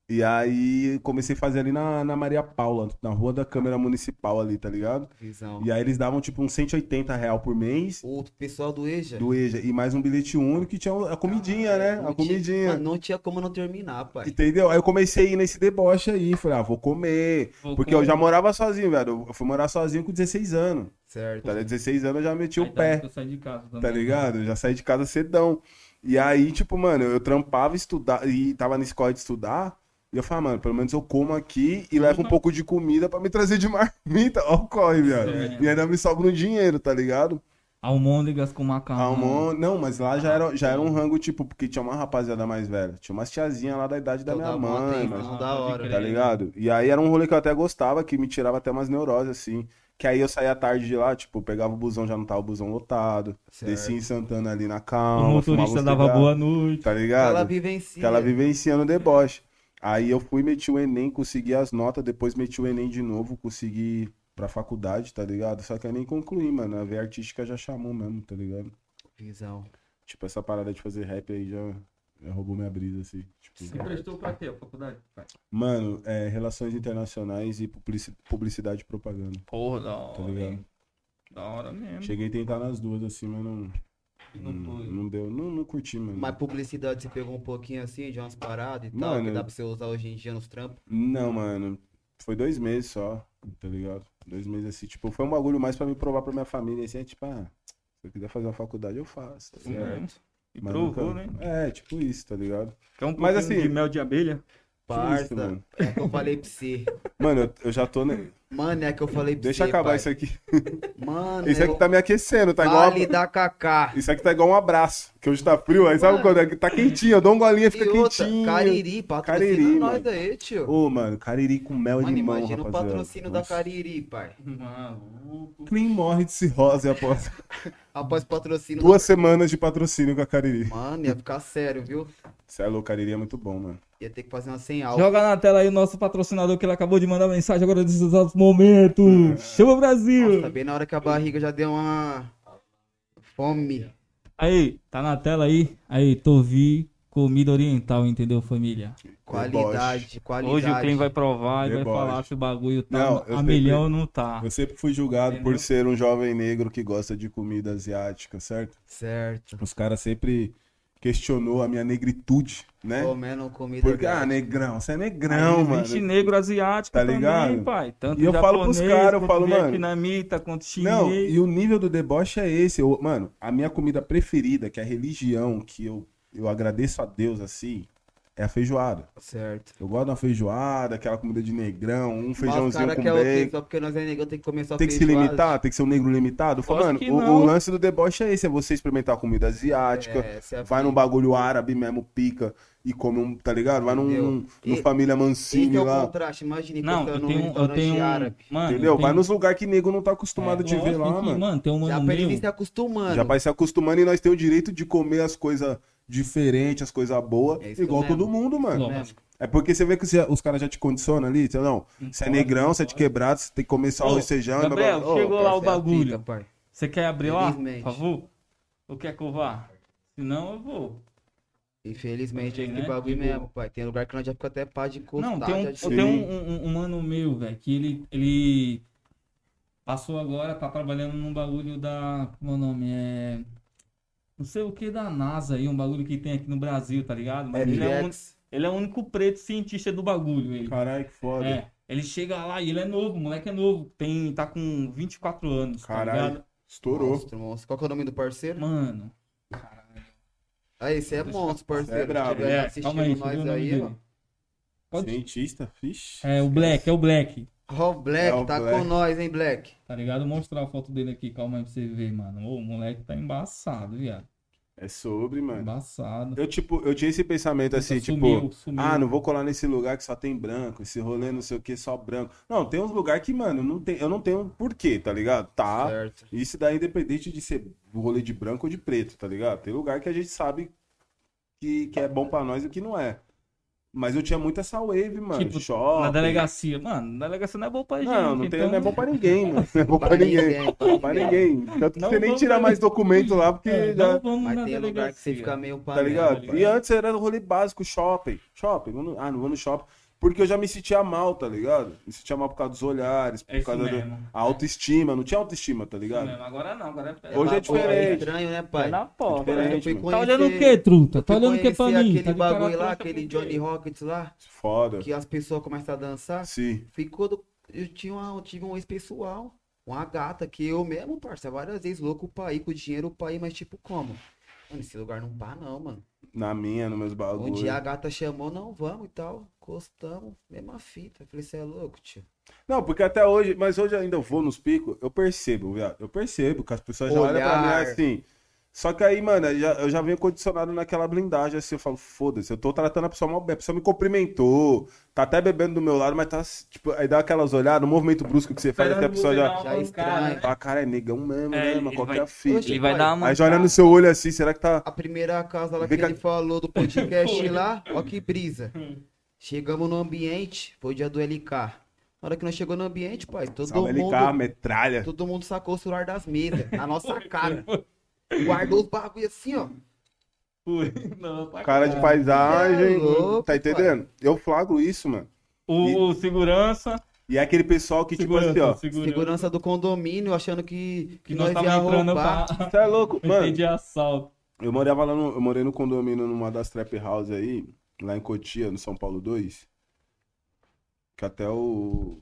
E aí comecei a fazer ali na, na Maria Paula, na rua da Câmara Municipal ali, tá ligado? Visão. E aí eles davam tipo uns 180 real por mês O pessoal do EJA. do EJA e mais um bilhete único que tinha a comidinha, né? não A tinha- comidinha. Mano, não tinha como não terminar, pai. Entendeu? Aí eu comecei a ir nesse deboche aí. Falei, ah, vou comer. Vou porque comer. eu já morava sozinho, velho. Eu fui morar sozinho com 16 anos. Certo. Tá ligado? 16 anos eu já meti o Aí tá, pé. Eu saí de casa também. Tá ligado? Eu já saí de casa cedão. E aí, tipo, mano, eu trampava estudar e tava na escola de estudar. E eu falava, mano, pelo menos eu como aqui e levo um pouco de comida pra me trazer de marmita. Ó, o corre, viado. Certo. E ainda me sobra um dinheiro, tá ligado? Almôndegas com macarrão. Almon... Não, mas lá já era, já era um rango, tipo, porque tinha uma rapaziada mais velha. Tinha umas tiazinhas lá da idade da minha mãe, atenção mas Ah, da hora. tá ligado? E aí era um rolê que eu até gostava, que me tirava até umas neuroses, assim. Que aí eu saía tarde de lá, tipo, pegava o busão, já não tava o busão lotado. Certo. Descia em Santana ali na O calma. motorista fumava uns dava boa noite. Tá ligado? Ela vivencia. Que ela vivenciando o deboche. Aí eu fui, meti o Enem, consegui as notas, depois meti o Enem de novo, consegui ir pra faculdade, tá ligado? Só que eu nem concluí, mano. A veia artística já chamou mesmo, tá ligado? Visão. Tipo, essa parada de fazer rap aí já, já roubou minha brisa, assim. Tipo, Você prestou pra quê? A faculdade? Mano, é, relações internacionais e publici- publicidade e propaganda, Porra, da hora. tá ligado? Da hora mesmo. Cheguei a tentar nas duas, assim, mas não, Não não, foi. não deu. Não, não curti, mano. Mas publicidade você pegou um pouquinho assim, de umas paradas e tal, Mano, que dá pra você usar hoje em dia nos trampos. Não, mano. Foi dois meses só, tá ligado? Dois meses assim. Tipo, foi um bagulho mais pra me provar pra minha família. Assim, é tipo, ah, se eu quiser fazer uma faculdade, eu faço. Tá ligado? É. E Mas provou, nunca- né? É, tipo isso, tá ligado? Quer um Mas assim- de mel de abelha? Parça, isso, mano. é que eu falei pra você. Mano, eu, eu já tô. Ne... Mano, é que eu falei pra Deixa você. acabar pai. isso aqui. Mano, Isso aqui eu- tá me aquecendo, tá igual. Vale da Kaká. Isso aqui tá igual um abraço. Que hoje tá frio, aí sabe quando é que tá quentinho? Eu dou um golinho e fica outra, quentinho. Cariri, patrocina Cariri, nós mano. aí, tio. Ô, mano, cariri com mel Mano, e limão, imagina o rapaziada. patrocínio da Nossa. Cariri, pai. Maluco. Quem morre de cirrose após Após patrocínio duas semanas de patrocínio com a Cariri. da... Mano, ia ficar sério, viu? Cê é louco, Cariri é muito bom, mano. Ia ter que fazer uma sem álcool. Joga na tela aí o nosso patrocinador que ele acabou de mandar mensagem agora nesses exatos momentos. Chama o Brasil. Nossa, bem na hora que a barriga já deu uma fome. Aí, tá na tela aí. Aí, Tovi, comida oriental, entendeu, família? Qualidade, qualidade. Hoje o Clem vai provar e vai falar se o bagulho tá Não, eu a sempre- milhão ou não tá. Eu sempre fui julgado por Entendeu? ser um jovem negro que gosta de comida asiática, certo? Certo. Os caras sempre questionou a minha negritude, né? Comendo comida. Porque, ah, negrão, você é negrão, mano. Existe negro asiático Tá também, ligado? pai. Tanto E eu falo pros caras, eu falo, mano, vietnamita, quanto chinês. Não, e o nível do deboche é esse. Eu- mano, a minha comida preferida, que é a religião, que eu, eu agradeço a Deus assim, é a feijoada. Certo. Eu gosto de uma feijoada, aquela comida de negrão, um Mas feijãozinho cara com bacon. Só porque nós é negão tem que comer só Tem que se limitar, tem que ser um negro limitado. Fala, Lógico mano, que o, o lance do deboche é esse, é você experimentar comida asiática, É, é a vai num bagulho árabe mesmo, pica, e come um, tá ligado? Vai num, num, no E- Família Mancini é o lá. contraste, imagine Não, eu num tenho, eu restaurante tenho um... árabe. Mano, Entendeu? eu Vai tenho- nos lugares que nego não tá acostumado é, de ver lá, que, mano. Tem um Já mano pra ele se acostumando. Já vai se acostumando e nós temos o direito de comer as coisas diferentes, as coisas boas, É igual todo mundo, mano. Lógico. É porque você vê que você- os caras já te condicionam ali, você não, você é negrão, não você é de quebrado, você tem que comer só e feijão. Gabriel, blá, blá, blá. chegou lá o é bagulho. pai. Você quer abrir lá, por favor? Ou quer que eu vá? Senão eu vou. Infelizmente, Tem, esse né? bagulho mesmo, pai. Tem lugar que nós já fica até pá de encostar. Não, tem um, tenho um, um- um mano meu, velho, que ele, ele passou agora, tá trabalhando num bagulho da. Como é o nome? É. Não sei o que da NASA aí, um bagulho que tem aqui no Brasil, tá ligado? Mas ele é, o, FX. ele é o único preto cientista do bagulho, ele. Caralho, que foda. É, ele chega lá e ele é novo, o moleque é novo, tem, tá com 24 anos, tá Caralho. ligado? Estourou. Monstro, monstro. Qual que é o nome do parceiro? Mano. Ah, esse é monstro, parceiro. é brabo. É, assistindo calma aí, nós aí, ó. Pode- Cientista, vixe. É o Black, é o Black. Ó, o Black, É o tá Black. com nós, hein, Black? Tá ligado? Vou mostrar a foto dele aqui, calma aí pra você ver, mano. Ô, o moleque tá embaçado, viado. É sobre, mano. Embaçado. Eu, tipo, eu tinha esse pensamento assim, tipo, Sumiu, sumiu. ah, não vou colar nesse lugar que só tem branco, esse rolê não sei o que, só branco. Não, tem uns lugares que, mano, não tem, eu não tenho porquê, tá ligado? Tá. Certo. Isso daí independente de ser rolê de branco ou de preto, tá ligado? Tem lugar que a gente sabe que, que é bom pra nós e o que não é. Mas eu tinha muito essa wave, mano. Tipo, Shopping. Na delegacia. Mano, na delegacia não é bom pra gente. Não, não, tem, então... não é bom pra ninguém, mano. Não é bom pra Pra ninguém. ninguém, pra Não pra ninguém. Tanto que você nem tira mais documento lá, porque É, já. não vamos Mas na tem lugar delegacia. que você fica meio Tá panela, ligado? pai. E antes era rolê básico, shopping. Shopping. Ah, não vou no shopping. Porque eu já me sentia mal, tá ligado? Me sentia mal por causa dos olhares, por É causa da autoestima. Não tinha autoestima, tá ligado? mesmo. Agora não, agora é Hoje é bagulho diferente. estranho, né, É pai? na porta. diferente, né? Eu fui mano. Tá olhando o que, truta? Tá olhando o que pra mim? aquele Tá bagulho lá, aquele? Johnny Rockets lá, Foda. que as pessoas começam a dançar. Sim. Ficou do... Eu tinha uma... eu tive um ex-pessoal, uma gata, que eu mesmo, parça, várias vezes louco pra ir com dinheiro pra ir, mas tipo, como? Mano, esse lugar não pá não, mano. Na minha, nos meus Um bagulhos. dia a gata chamou, não, vamos e tal. Encostamos, mesma fita. Eu falei, você é louco, tio. Não, porque até hoje, mas hoje ainda eu vou nos picos, eu percebo, viado. Eu percebo que as pessoas já olham pra mim assim. Só que aí, mano, eu já, eu já venho condicionado naquela blindagem, assim, eu falo, foda-se, eu tô tratando a pessoa mal bem, a pessoa me cumprimentou, tá até bebendo do meu lado, mas tá, tipo, aí dá aquelas olhadas, um movimento brusco que você faz, até a pessoa já, Já é estranho. ah, cara, é negão mesmo, É, né, ele mas qual que é vai- a fita? Oxe, Ele vai dar uma. Aí já olha no seu olho assim, será que tá... A primeira casa lá que que a- ele falou do podcast lá, ó que brisa. Chegamos no ambiente, foi o dia do LK. Na hora que nós chegamos no ambiente, pai, todo Salve mundo, LK, metralha. todo mundo sacou o celular das mesas, na nossa cara. Guardou os bagulho assim, ó. Fui. Não, pra Cara de paisagem, É louco, tá entendendo? Eu flagro isso, mano. O, o segurança. E é aquele pessoal que, tipo segurança, assim, ó, segurança. Segurança do condomínio, achando que, Que que nós nós tava ia entrando roubar. pra. você é louco, mano. Entendi assalto. Eu morava lá no, eu morei no condomínio numa das trap house aí, lá em Cotia, no São Paulo 2. Que até o,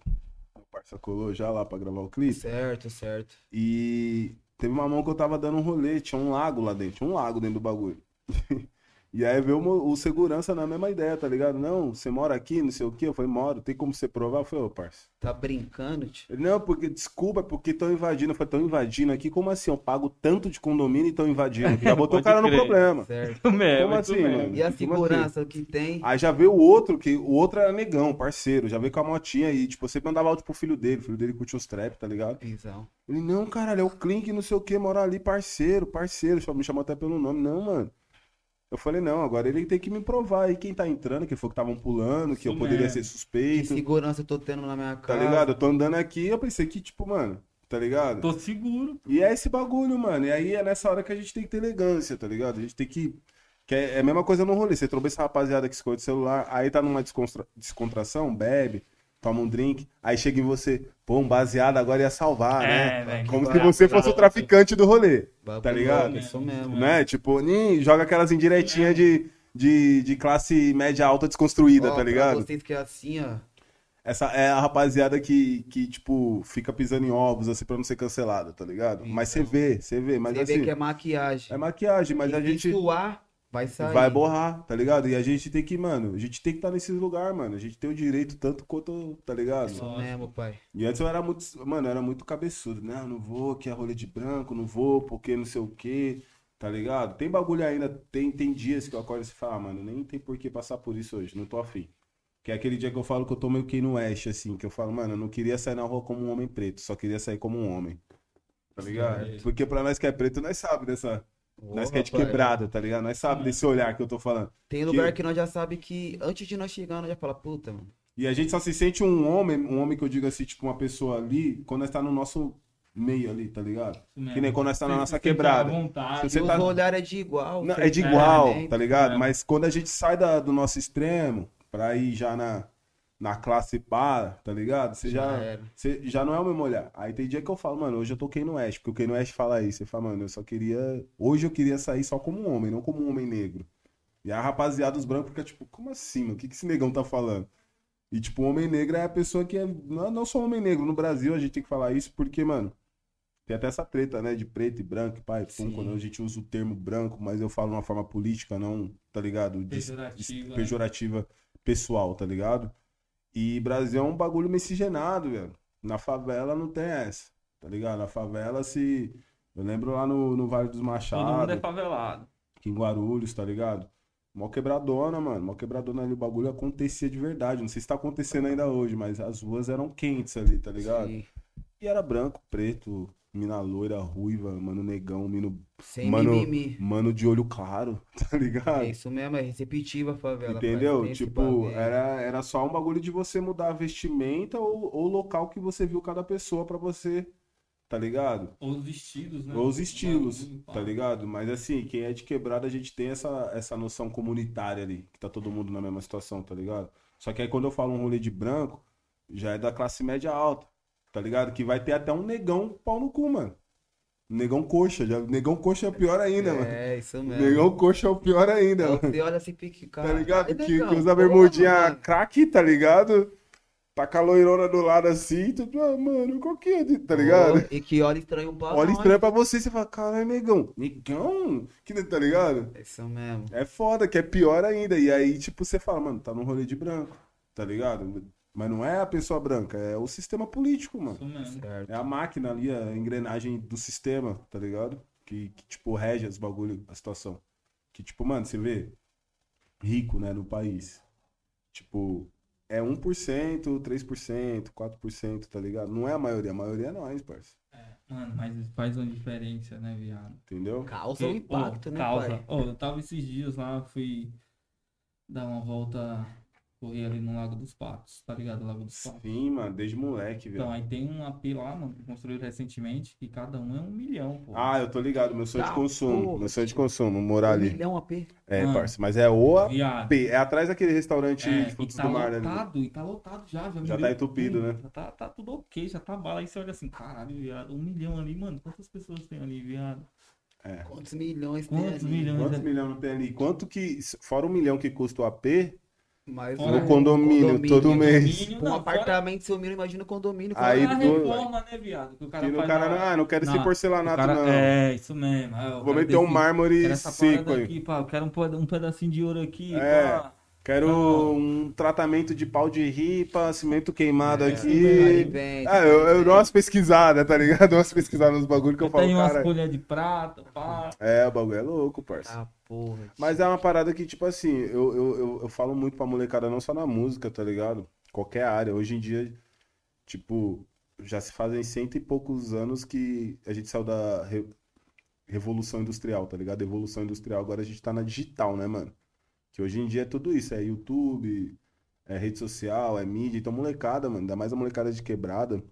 o parça colou já lá pra gravar o clipe. Certo, certo. E teve uma mão que eu tava dando um rolê, tinha um lago lá dentro, tinha um lago dentro do bagulho. E aí veio o, o segurança na mesma ideia, tá ligado? Não, você mora aqui, não sei o quê. Eu falei, moro, tem como você provar? Eu falei, ô, parça. Tá brincando, tio? Ele, Não, porque, desculpa, é porque estão invadindo. Eu falei, estão invadindo aqui? Como assim? Eu pago tanto de condomínio e estão invadindo. Já botou o cara no crer. problema. Certo. Como isso assim, mesmo. mano? E a Como assim? segurança que tem? Aí já veio o outro, que o outro era negão, parceiro. Já veio com a motinha e, tipo, você mandava áudio pro filho dele. O filho dele curte uns trap, tá ligado? Visão. Ele, não, caralho, é o Clink, não sei o que, mora ali, parceiro, parceiro. Só me chamou até pelo nome. Não, mano. Eu falei, não, agora ele tem que me provar aí quem tá entrando, que foi que estavam pulando, que eu poderia mesmo. ser Que suspeito. segurança eu tô tendo na minha Tá casa? ligado? Eu tô andando aqui eu pensei que, tipo, mano, tá ligado? Tô seguro. E é esse bagulho, mano. E aí é nessa hora que a gente tem que ter elegância, tá ligado? A gente tem que. que é, é a mesma coisa no rolê. Você trouxe essa rapaziada que esconde o celular, aí tá numa descontra- descontração, bebe, toma um drink, aí chega em você, pô, um baseado agora ia salvar, né? É, velho. Como que se você fosse o traficante do rolê, Bagulho tá ligado? Isso mesmo. né? Tipo, nem joga aquelas indiretinhas de, de, de classe média alta desconstruída, Ó, tá ligado? vocês que é assim, ó. Essa é a rapaziada que, que, tipo, fica pisando em ovos, assim, pra não ser cancelada, tá ligado? Mas você Então. vê, você vê, mas Você assim, vê que é maquiagem. é maquiagem, mas E a gente suar, vai sair. vai borrar, tá ligado? E a gente tem que, mano, a gente tem que estar nesse lugar, mano. A gente tem o direito tanto quanto, tá ligado? Isso mesmo, pai. E antes eu era muito, mano, era muito cabeçudo, né? Eu não vou, que é rolê de branco, não vou, porque não sei o quê, tá ligado? Tem bagulho ainda, tem, tem dias que eu acordo e fala, ah, mano, nem tem por que passar por isso hoje, não tô afim. Que é aquele dia que eu falo que eu tô meio que no oeste, assim, que eu falo, mano, eu não queria sair na rua como um homem preto, só queria sair como um homem. Tá ligado? Certo. Porque pra nós que é preto, nós sabe dessa. Nós que é de quebrada, tá ligado? Nós sabe desse olhar que eu tô falando. Tem lugar que nós já sabe que antes de nós chegar, nós já fala, puta, mano. E a gente só se sente um homem, um homem que eu digo assim, tipo, uma pessoa ali, quando nós tá no nosso meio ali, tá ligado? Que nem quando nós tá na nossa à quebrada. vontade. Se você os tá- olhares é de igual. Não, você é de tá igual, dentro. tá ligado? É. Mas quando a gente sai da- do nosso extremo pra ir já na, na classe par, tá ligado? Você já, você já não é o mesmo olhar. Aí tem dia que eu falo, mano, hoje eu toquei no Oeste, porque o Kane West fala isso. Você fala, mano, eu só queria. Hoje eu queria sair só como um homem, não como um homem negro. E a rapaziada dos brancos fica tipo, como assim, mano? O que, que esse negão tá falando? E, tipo, o homem negro é a pessoa que é. Não, não só homem negro. No Brasil a gente tem que falar isso porque, mano. Tem até essa treta, né? De preto e branco, pai. Pum, quando a gente usa o termo branco, mas eu falo de uma forma política, não, tá ligado? Des- Pejorativa, des- né? pejorativa pessoal, tá ligado? E Brasil é um bagulho miscigenado, velho. Na favela não tem essa, tá ligado? Na favela se. Eu lembro lá no, no Vale dos Todo mundo é Machados, favelado. aqui em Guarulhos, tá ligado? Mó quebradona, mano. Mó quebradona ali, o bagulho acontecia de verdade. Não sei se tá acontecendo ainda hoje, mas as ruas eram quentes ali, tá ligado? Sim. E era branco, preto, mina loira, ruiva, mano negão, mino, Sem Mano, mimimi. mano de olho claro, tá ligado? É isso mesmo, é receptiva a favela. Entendeu? Tipo, era, era só um bagulho de você mudar a vestimenta ou, o local que você viu cada pessoa pra você, tá ligado? Ou os estilos, né? Ou os estilos, tá ligado? Mas assim, quem é de quebrada, a gente tem essa, essa noção comunitária ali, que tá todo mundo na mesma situação, tá ligado? Só que aí quando eu falo um rolê de branco, já é da classe média alta, tá ligado? Que vai ter até um negão pau no cu, mano. Negão coxa, já, negão coxa é pior ainda, mano. É, isso mesmo. Negão coxa é o pior ainda, mano. Você olha assim, fica, cara. Tá ligado? é Que, que usa bermudinha craque, tá ligado? Tá com a loirona do lado assim, tu, ah, mano, qual que é? Tá ligado? Pô, E que olha estranho pra Olha nós. estranho pra você, você fala, caralho, negão. Negão? Que, tá ligado? É Isso mesmo. É foda, que é pior ainda. E aí, tipo, você fala, mano, tá num rolê de branco, tá ligado? Mas não é a pessoa branca, é o sistema político, mano. Isso mesmo. Certo. É a máquina ali, a engrenagem do sistema, tá ligado? Que, que tipo, rege as bagulho, a situação. Que, tipo, mano, você vê rico, né, no país. Tipo, é 1%, 3%, 4%, tá ligado? Não é a maioria, a maioria é nós, parça. Mano, mas isso faz uma diferença, né, viado? Entendeu? Causa um impacto, né, causa. pai? Ô, eu tava esses dias lá, fui dar uma volta, correr ali no Lago dos Patos, tá ligado? Lago dos Patos. Sim, mano, desde moleque, Então, velho. aí tem um AP lá, mano, que construíram recentemente, que cada um é um milhão, pô. Ah, eu tô ligado, meu sonho de Tá, consumo. porra, Meu sonho de consumo, morar Um ali. milhão AP. É, Mano. parça. Mas é o AP. É atrás daquele restaurante É, de e frutos tá do mar lotado, e tá lotado já. Já, Já tá entupido, tudo, né? Já tá, tá tudo ok, já tá bala. Aí você olha assim, caralho, viado, um milhão ali, mano. Quantas pessoas tem ali, viado? É. Quantos milhões tem Quantos ali? milhões? Quantos é- milhões não tem ali? Quanto que. Fora um milhão que custa o AP, Mais Fora no o condomínio, todo mês. Condomínio, Um não, fora- apartamento, seu milhão, imagina o condomínio. Aí do- reforma, né, viado? Que o cara que cara não, ah, não quero esse Não, porcelanato, O cara- não. É, isso mesmo. Ah, eu Vou meter um desse- mármore quero essa seco aí. aqui, pá. Eu quero um, um pedacinho de ouro aqui, É. pá. Quero Não. um tratamento de pau de ripa, cimento queimado É, aqui. vem, Ah, eu, eu dou umas pesquisadas, tá ligado? Dou umas pesquisadas nos bagulhos que eu Eu falo, tenho umas cara. colheres de prata, pá. É, o bagulho é louco, parça. Ah, porra. Mas é uma parada que, tipo assim, eu, eu, eu, eu falo muito pra molecada, não só na música, tá ligado? Qualquer área. Hoje em dia, tipo, já se fazem cento e poucos anos que a gente saiu da re- revolução industrial, tá ligado? Evolução industrial. Agora a gente tá na digital, né, mano? Que hoje em dia é tudo isso. É YouTube, é rede social, é mídia. Então, molecada, mano, ainda mais a molecada de quebrada,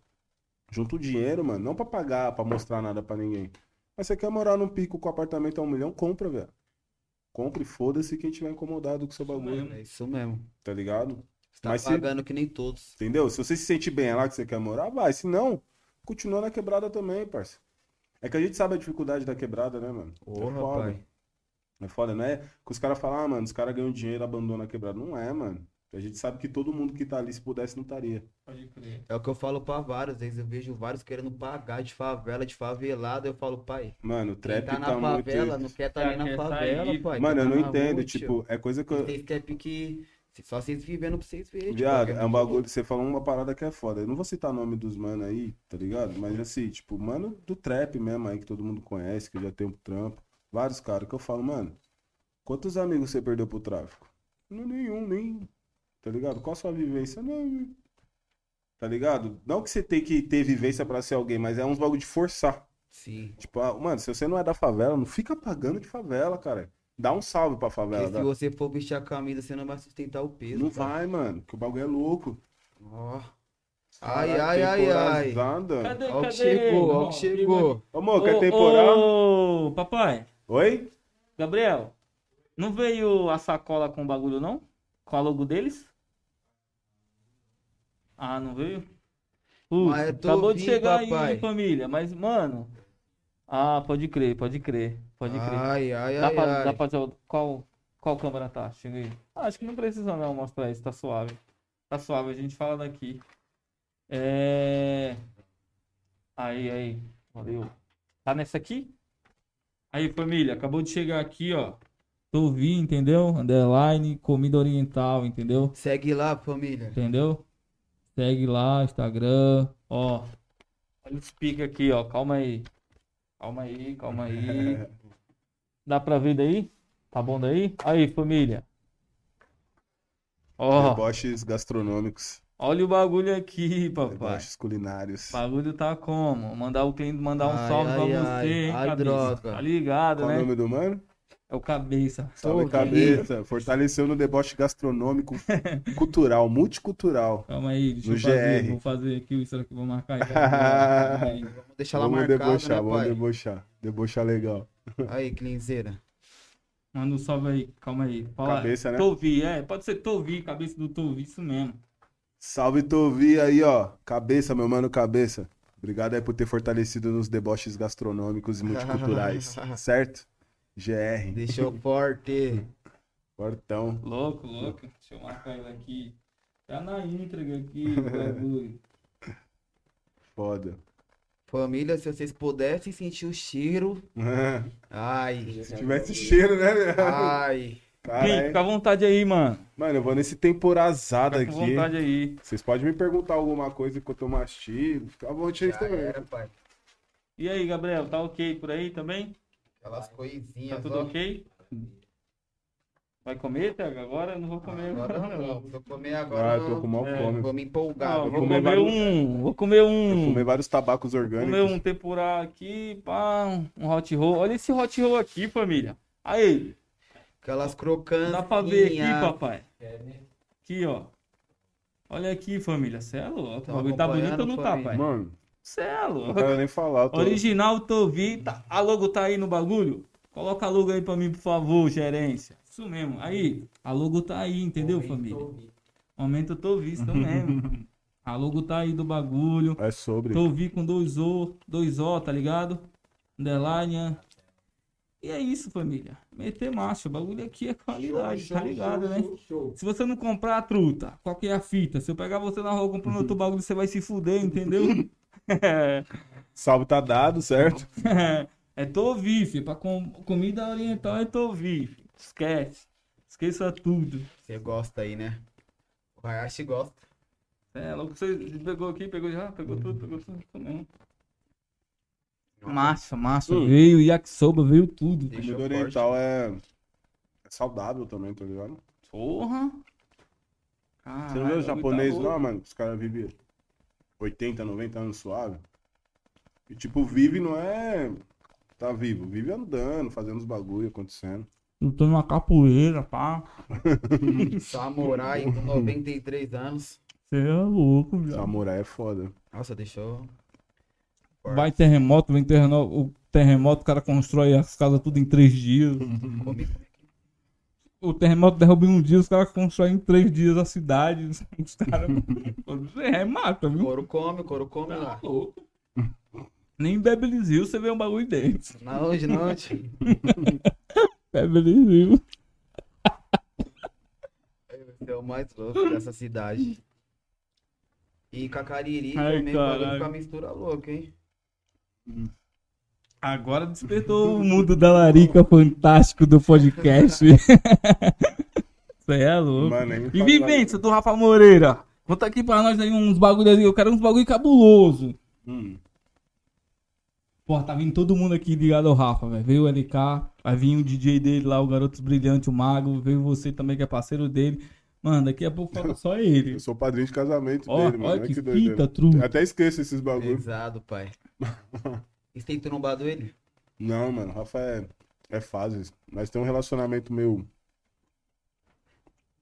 junta o dinheiro, mano, não pra pagar, pra mostrar nada pra ninguém. Mas você quer morar num pico com apartamento a um milhão? Compra, velho. Compre, foda-se quem tiver incomodado com o seu bagulho, mesmo. É isso mesmo. tá ligado? Você tá Mas se- pagando que nem todos. Entendeu? Se você se sente bem é lá que você quer morar, vai. Se não, continua na quebrada também, parça. É que a gente sabe a dificuldade da quebrada, né, mano? é Porra, foda. pai. É foda, não é que os caras falam, ah, mano, os caras ganham dinheiro e abandonam a quebrada. Não é, mano. A gente sabe que todo mundo que tá ali, se pudesse, não estaria. Pode crer. É o que eu falo pra vários. Às vezes eu vejo vários querendo pagar de favela, de favelada. Eu falo, pai, Mano, o quem trap tá na tá favela muito. não quer tá nem na quer favela, sair. pai. Mano, eu tá não na entendo, rua, tipo, é coisa que eu. Vocês querem que só vocês vivendo pra vocês verem. tipo, Viado, qualquer é um bagulho, você falou uma parada que é foda. Eu não vou citar nome dos mano aí, tá ligado? Mas assim, tipo, mano do trap mesmo aí, que todo mundo conhece, que já tem um trampo. Vários caras que eu falo, mano, quantos amigos você perdeu pro tráfico? Não, nenhum, nem. Tá ligado? Qual a sua vivência? Não. Tá ligado? Não que você tem que ter vivência pra ser alguém, mas é uns bagulho de forçar. Sim. Tipo, ah, mano, se você não é da favela, não fica pagando de favela, cara. Dá um salve pra favela. Porque se dá. você for vestir a camisa, você não vai sustentar o peso. Não pai. vai, mano, que o bagulho é louco. Ó. Ai, Caralho, ai, ai, ai. temporazada. Cadê, Ó o que cadê? chegou, ó o Ó, que chegou. Ô, Mo, quer Ô, temporar? Ô, papai, Oi? Gabriel, não veio a sacola com o bagulho, não? Com a logo deles? Ah, não veio? Putz, Mas eu tô acabou de vindo, chegar papai. aí, família. Mas, mano... Ah, pode crer, pode crer, pode crer. Ai, ai, Dá ai, pra, ai. dá pra dizer qual, qual câmera tá? Chega aí. Ah, acho que não precisa não mostrar isso, tá suave. Tá suave, a gente fala daqui. É... Aí, aí. Valeu. Tá nessa aqui? Aí, família, acabou de chegar aqui, ó. Tovi, entendeu? Underline, comida oriental, entendeu? Segue lá, família. Entendeu? Segue lá, Instagram, ó. Olha os piques aqui, ó. Calma aí. Calma aí, calma aí. Dá pra ver daí? Tá bom daí? Aí, família. Ó, Deboches gastronômicos, olha o bagulho aqui, papai. deboches culinários. O bagulho tá como? Mandar o cliente mandar um Ai, salve ai, pra ai. você, hein, Ai, cabeça? droga. Tá ligado, Qual o né? nome do mano? É o cabeça. Salve cabeça. Fortaleceu no deboche gastronômico cultural, multicultural. Calma aí, deixa No eu fazer. GR. Vou fazer aqui isso aqui, vou marcar aí. Vamos deixar lá vamos marcado, debochar, né, vamos pai? debochar. Debochar legal. Aí, clinzeira. Manda um salve aí, calma aí. Fala, Cabeça, né? Tovi, é, pode ser Tovi, cabeça do Tovi, isso mesmo. Salve Tovi aí, ó. Cabeça, meu mano, cabeça. Obrigado aí por ter fortalecido nos deboches gastronômicos e multiculturais. certo? GR. Deixou forte. Portão. Louco, louco. Deixa eu marcar ele aqui. Tá na entrega aqui, o bagulho. Foda. Família, se vocês pudessem sentir o cheiro. Ai. Se tivesse cheiro, né? Ai. Cara, Ih, fica à vontade aí, mano. Mano, eu vou nesse temporazada Fica aqui. vontade aí. Vocês podem me perguntar alguma coisa enquanto eu mastigo. Fica à vontade também. era, pai. E aí, Gabriel, tá ok por aí também? Aquelas Tá coisinhas. tudo ó. ok? Vai comer, Thiago? Agora eu não vou comer Agora agora, não. não. Vou comer agora. Ah, eu tô com mal É, fome. Vou me empolgar. Não, vou vou comer comer vários- um. Vou comer um. comer vários tabacos Vou orgânicos. comer um tempurá aqui, pá, um hot roll. Olha esse hot roll aqui, família. Aí, Aquelas crocantes. dá pra ver aqui, papai. Aqui, ó. Olha aqui, família. Cê é louco. Tá O bagulho tá bonito ou não tá, pai? Mano, Cê é não louco. quero nem falar. Tô... Original Tovi. Tá, a logo tá aí no bagulho? Coloca a logo aí pra mim, por favor, gerência. Isso mesmo. Aí, a logo tá aí, entendeu, família? Momento Tovi, isso mesmo. A logo tá aí do bagulho. É sobre. Tovi com dois O, dois O, tá ligado? Underline. E é isso, família. Meter macho. O bagulho aqui é qualidade, tá ligado, né? Se você não comprar a truta, qual que é a fita? Se eu pegar você na rua comprando outro bagulho, você vai se fuder, entendeu? Salve tá dado, certo? é Tovi, filho. Pra com... comida oriental é Tovi. filho. Esquece. Esqueça tudo. Você gosta aí, né? O Hayashi gosta. É, logo você pegou aqui, pegou já, pegou tudo, pegou tudo. mesmo. Massa, massa. Hum. Veio yakisoba, veio tudo. Deixou Comida oriental é... é saudável também, tá ligado? Porra. Você não vê os japoneses lá, mano? Os caras vivem 80, 90 anos suave. E tipo, vive não é. Tá vivo, vive andando, fazendo os bagulho acontecendo. Lutando uma capoeira, pá. Samurai com 93 anos. Você é louco, viado. Samurai é foda. Nossa, deixou. Vai terremoto, vem terremoto, o terremoto, o cara constrói as casas tudo em três dias. O terremoto derruba em um dia, os caras constroem em três dias a cidade. Os caras. é, mata, viu? Couro come, couro come Tá lá. louco. Nem em Beverly Hills você vê um bagulho desse. Na onde, na onde? Beverly Hills. É o mais louco dessa cidade. E Cacariri Ai, também pode caralho. ficar mistura louca, hein? Agora despertou o mundo da larica fantástico do podcast. Você é louco. Mano, E vivência do Rafa Moreira. Conta aqui pra nós aí uns bagulho aí. Eu quero uns bagulho cabuloso. Hum. Porra, tá vindo todo mundo aqui ligado ao Rafa, velho. Veio o LK, vai vir o DJ dele lá, o Garotos Brilhante, o Mago. Veio você também, que é parceiro dele. Mano, daqui a pouco fala só ele. Eu sou padrinho de casamento Ó, dele, mano. olha que que fita, truque. Eu até esqueço esses bagulhos. Pesado, pai. E você tem trombado ele? Não, mano, o Rafa é, é fases. Mas tem um relacionamento meio.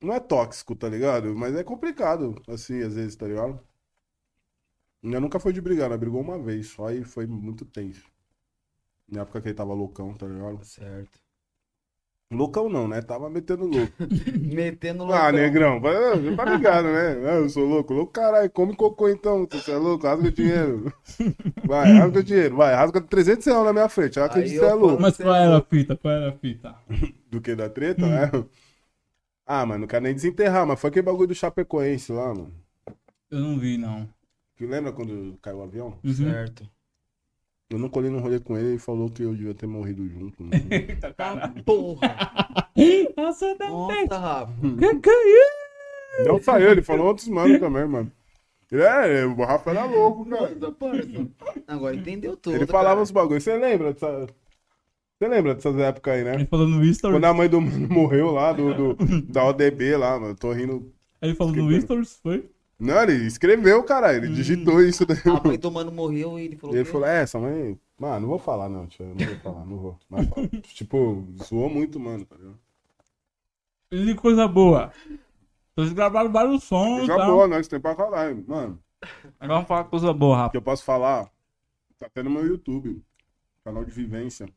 Não é tóxico, tá ligado? Mas é complicado, assim, às vezes, tá ligado? Eu nunca foi de brigar, né? Brigou uma vez só e foi muito tenso. Na época que ele tava loucão, tá ligado? Certo. Loucão não, né? Tava metendo louco. Metendo louco. Ah, negrão, tá ligado, né? Ah, Eu sou louco. Louco, caralho, come cocô então. Você é louco, rasga o dinheiro. Vai, rasga o dinheiro, vai, rasga 300 reais na minha frente. Eu acredito Aí que você é louco. Mas qual era a fita? Qual era a fita? Do que da treta, né? Ah, mano, não quero nem desenterrar, mas foi aquele bagulho do Chapecoense lá, mano. Eu não vi, não. Que lembra quando caiu o avião? Uhum. Certo. Eu não colhei no rolê com ele e falou que eu devia ter morrido junto. Mano. Tá porra. Nossa, da Nossa, Rafa. que que é isso? não só ele, falou outros manos também, mano. Ele é, o Rafa era louco, cara. Agora entendeu tudo. Ele falava cara. uns bagulhos. Você lembra dessa. Você lembra dessas épocas aí, né? Ele falou no Stories. Quando a mãe do mano morreu lá, do, do- da ODB lá, mano. Tô rindo. Ele falou no Stories, foi? Não, ele escreveu, cara. Ele digitou isso daí. A mãe do mano morreu e ele falou. E ele que- falou, é, essa mãe. Mano, não vou falar, não, tio. Não vou falar, não vou. Mas, tipo, zoou muito, mano, tá ligado? E coisa boa. Vocês gravaram vários sons, Já tá? boa, nós tem pra caralho. Mano, Agora vamos falar coisa boa, que Rafa. eu posso falar, tá até no meu YouTube. Canal de vivência.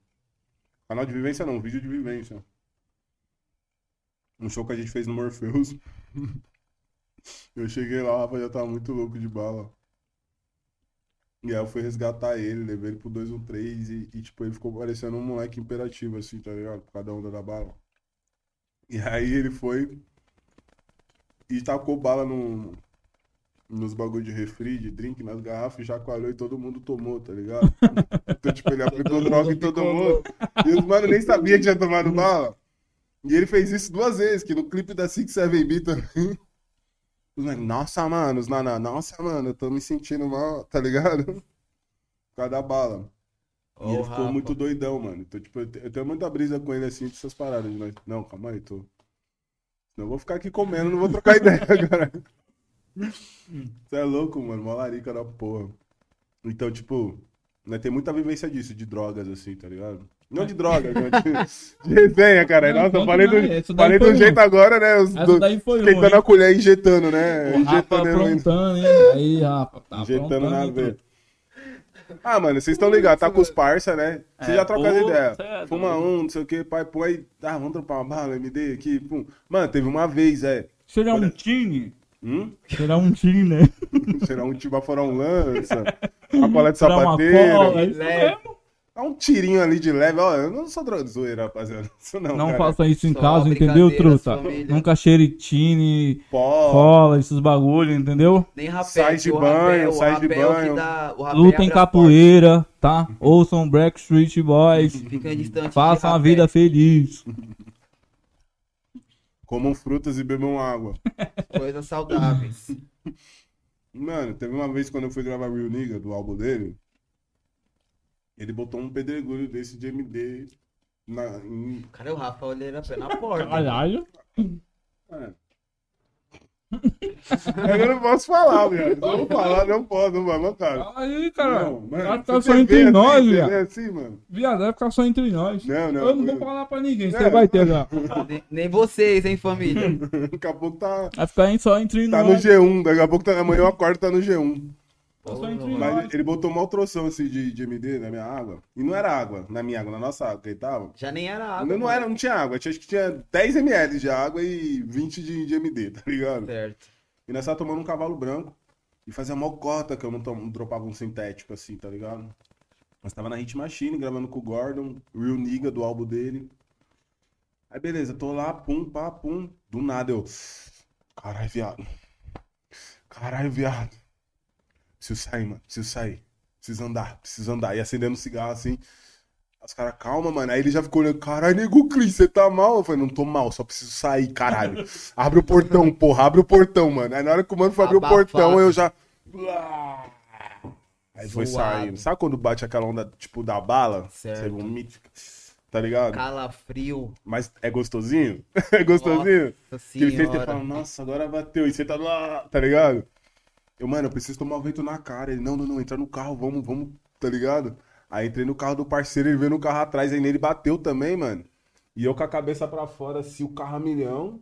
Canal de vivência não, vídeo de vivência. Um show que a gente fez no Morpheus. Eu cheguei lá, o Rafa já tava muito louco de bala. E aí eu fui resgatar ele, levei ele pro 213 e, e tipo, ele ficou parecendo um moleque imperativo, assim, tá ligado? Por causa da onda da bala. E aí ele foi e tacou bala no, nos bagulho de refri, de drink, nas garrafas, e chacoalhou e todo mundo tomou, tá ligado? então, tipo, ele aplicou droga em todo mundo. E os mano nem sabia que tinha tomado bala. E ele fez isso duas vezes, que no clipe da Six Seven B também. Nossa, mano, os naná, nossa, mano, eu tô me sentindo mal, tá ligado? Por causa da bala. Ó, E ele ficou Rafa. muito doidão, mano. Então, tipo, eu te- eu tenho muita brisa com ele assim, dessas paradas. Mas, não, calma aí, tô. Não vou ficar aqui comendo, não vou trocar ideia, cara. Você é louco, mano. Mó larica da porra. Então, tipo, né, tem muita vivência disso, de drogas, assim, tá ligado? Não de drogas, né? De, de resenha, cara. Não, Nossa, eu falei do, falei do um. jeito agora, né? Os, Essa do, daí foi um, esquentando hein? a colher injetando, né? O injetando heroína. hein? Aí, Rafa, tá Injetando na veia. Ah, mano, vocês estão ligados, tá com os parça, né? Você É, já troca as ideias. é Fuma um, não sei o que, pai, pô, aí, ah, vamos trocar uma bala, MD aqui, pum. Mano, teve uma vez, é. Será um time? Hum? Será um time, né? Será um tipo fora um lança, uma cola de Será uma sapateiro. cola? Isso Leve. mesmo. Dá um tirinho ali de leve. Ó, eu não sou zoeira, rapaziada. Isso não, Não cara. faça isso em Só casa, entendeu, truta? família. Nunca xeritine, Pó, cola, esses bagulho, entendeu? Nem rapel. Sai de banho, rapel- sai de banho. dá- Lutem abre as capoeira, tá? Ouçam Backstreet Boys. Fica distante Façam a vida feliz. comam frutas e bebam água. Coisas saudáveis. Mano, teve uma vez quando eu fui gravar Real Nigga, do álbum dele, ele botou um pedregulho desse de MD na, em, Cara, o Rafa olha ele a pé na porta. Caralho. É. Eu não posso falar, viado. Se eu não falar, não posso, não vai matar. Aí, cara. Não, Vai mano. ficar você só entre assim, nós, viado. vê assim, mano. Viado, vai ficar só entre nós. Não, não. Eu não vou falar pra ninguém, você É, vai ter já. Nem, nem vocês, hein, família. Daqui a pouco tá, Vai ficar só entre tá no nós. G1. Daqui a pouco tá, amanhã eu acordo tá no G1. Mas. Mas ele botou uma troção assim de, de MD na minha água. E não era água, na minha água, na nossa água que ele tava. Já nem era água. não, não era, não tinha água. Tinha, acho que tinha 10 ml de água e 20 de, de MD, tá ligado? Certo. E nós tava tomando um cavalo branco. E fazia mó cota que eu não, tom- não dropava um sintético assim, tá ligado? Nós tava na Hit Machine gravando com o Gordon, Real Nigga do álbum dele. Aí beleza, tô lá, pum, pá, pum. Do nada eu. Caralho, viado. Caralho, viado. Preciso sair, mano. Preciso sair. Preciso andar, preciso andar. E acendendo um cigarro assim. Os caras, calma, mano. Aí ele já ficou olhando, caralho, nego Cris, você tá mal? Eu falei, não tô mal, só preciso sair, caralho. Abre o portão, porra, abre o portão, mano. Aí na hora que o mano foi abrir o Abafado. portão, eu já. Aí foi saindo. Sabe quando bate aquela onda, tipo, da bala? Certo. Você vomita. Tá ligado? Calafrio. Mas é gostosinho? É gostosinho? Nossa Que você senhora. fala, nossa, agora bateu. E você tá lá, tá ligado? Eu, mano, eu preciso tomar vento na cara. Ele, não, não, não, entra no carro, vamos, vamos, tá ligado? Aí entrei no carro do parceiro, ele veio no carro atrás, aí nele bateu também, mano. E eu com a cabeça pra fora, assim, o carro a milhão.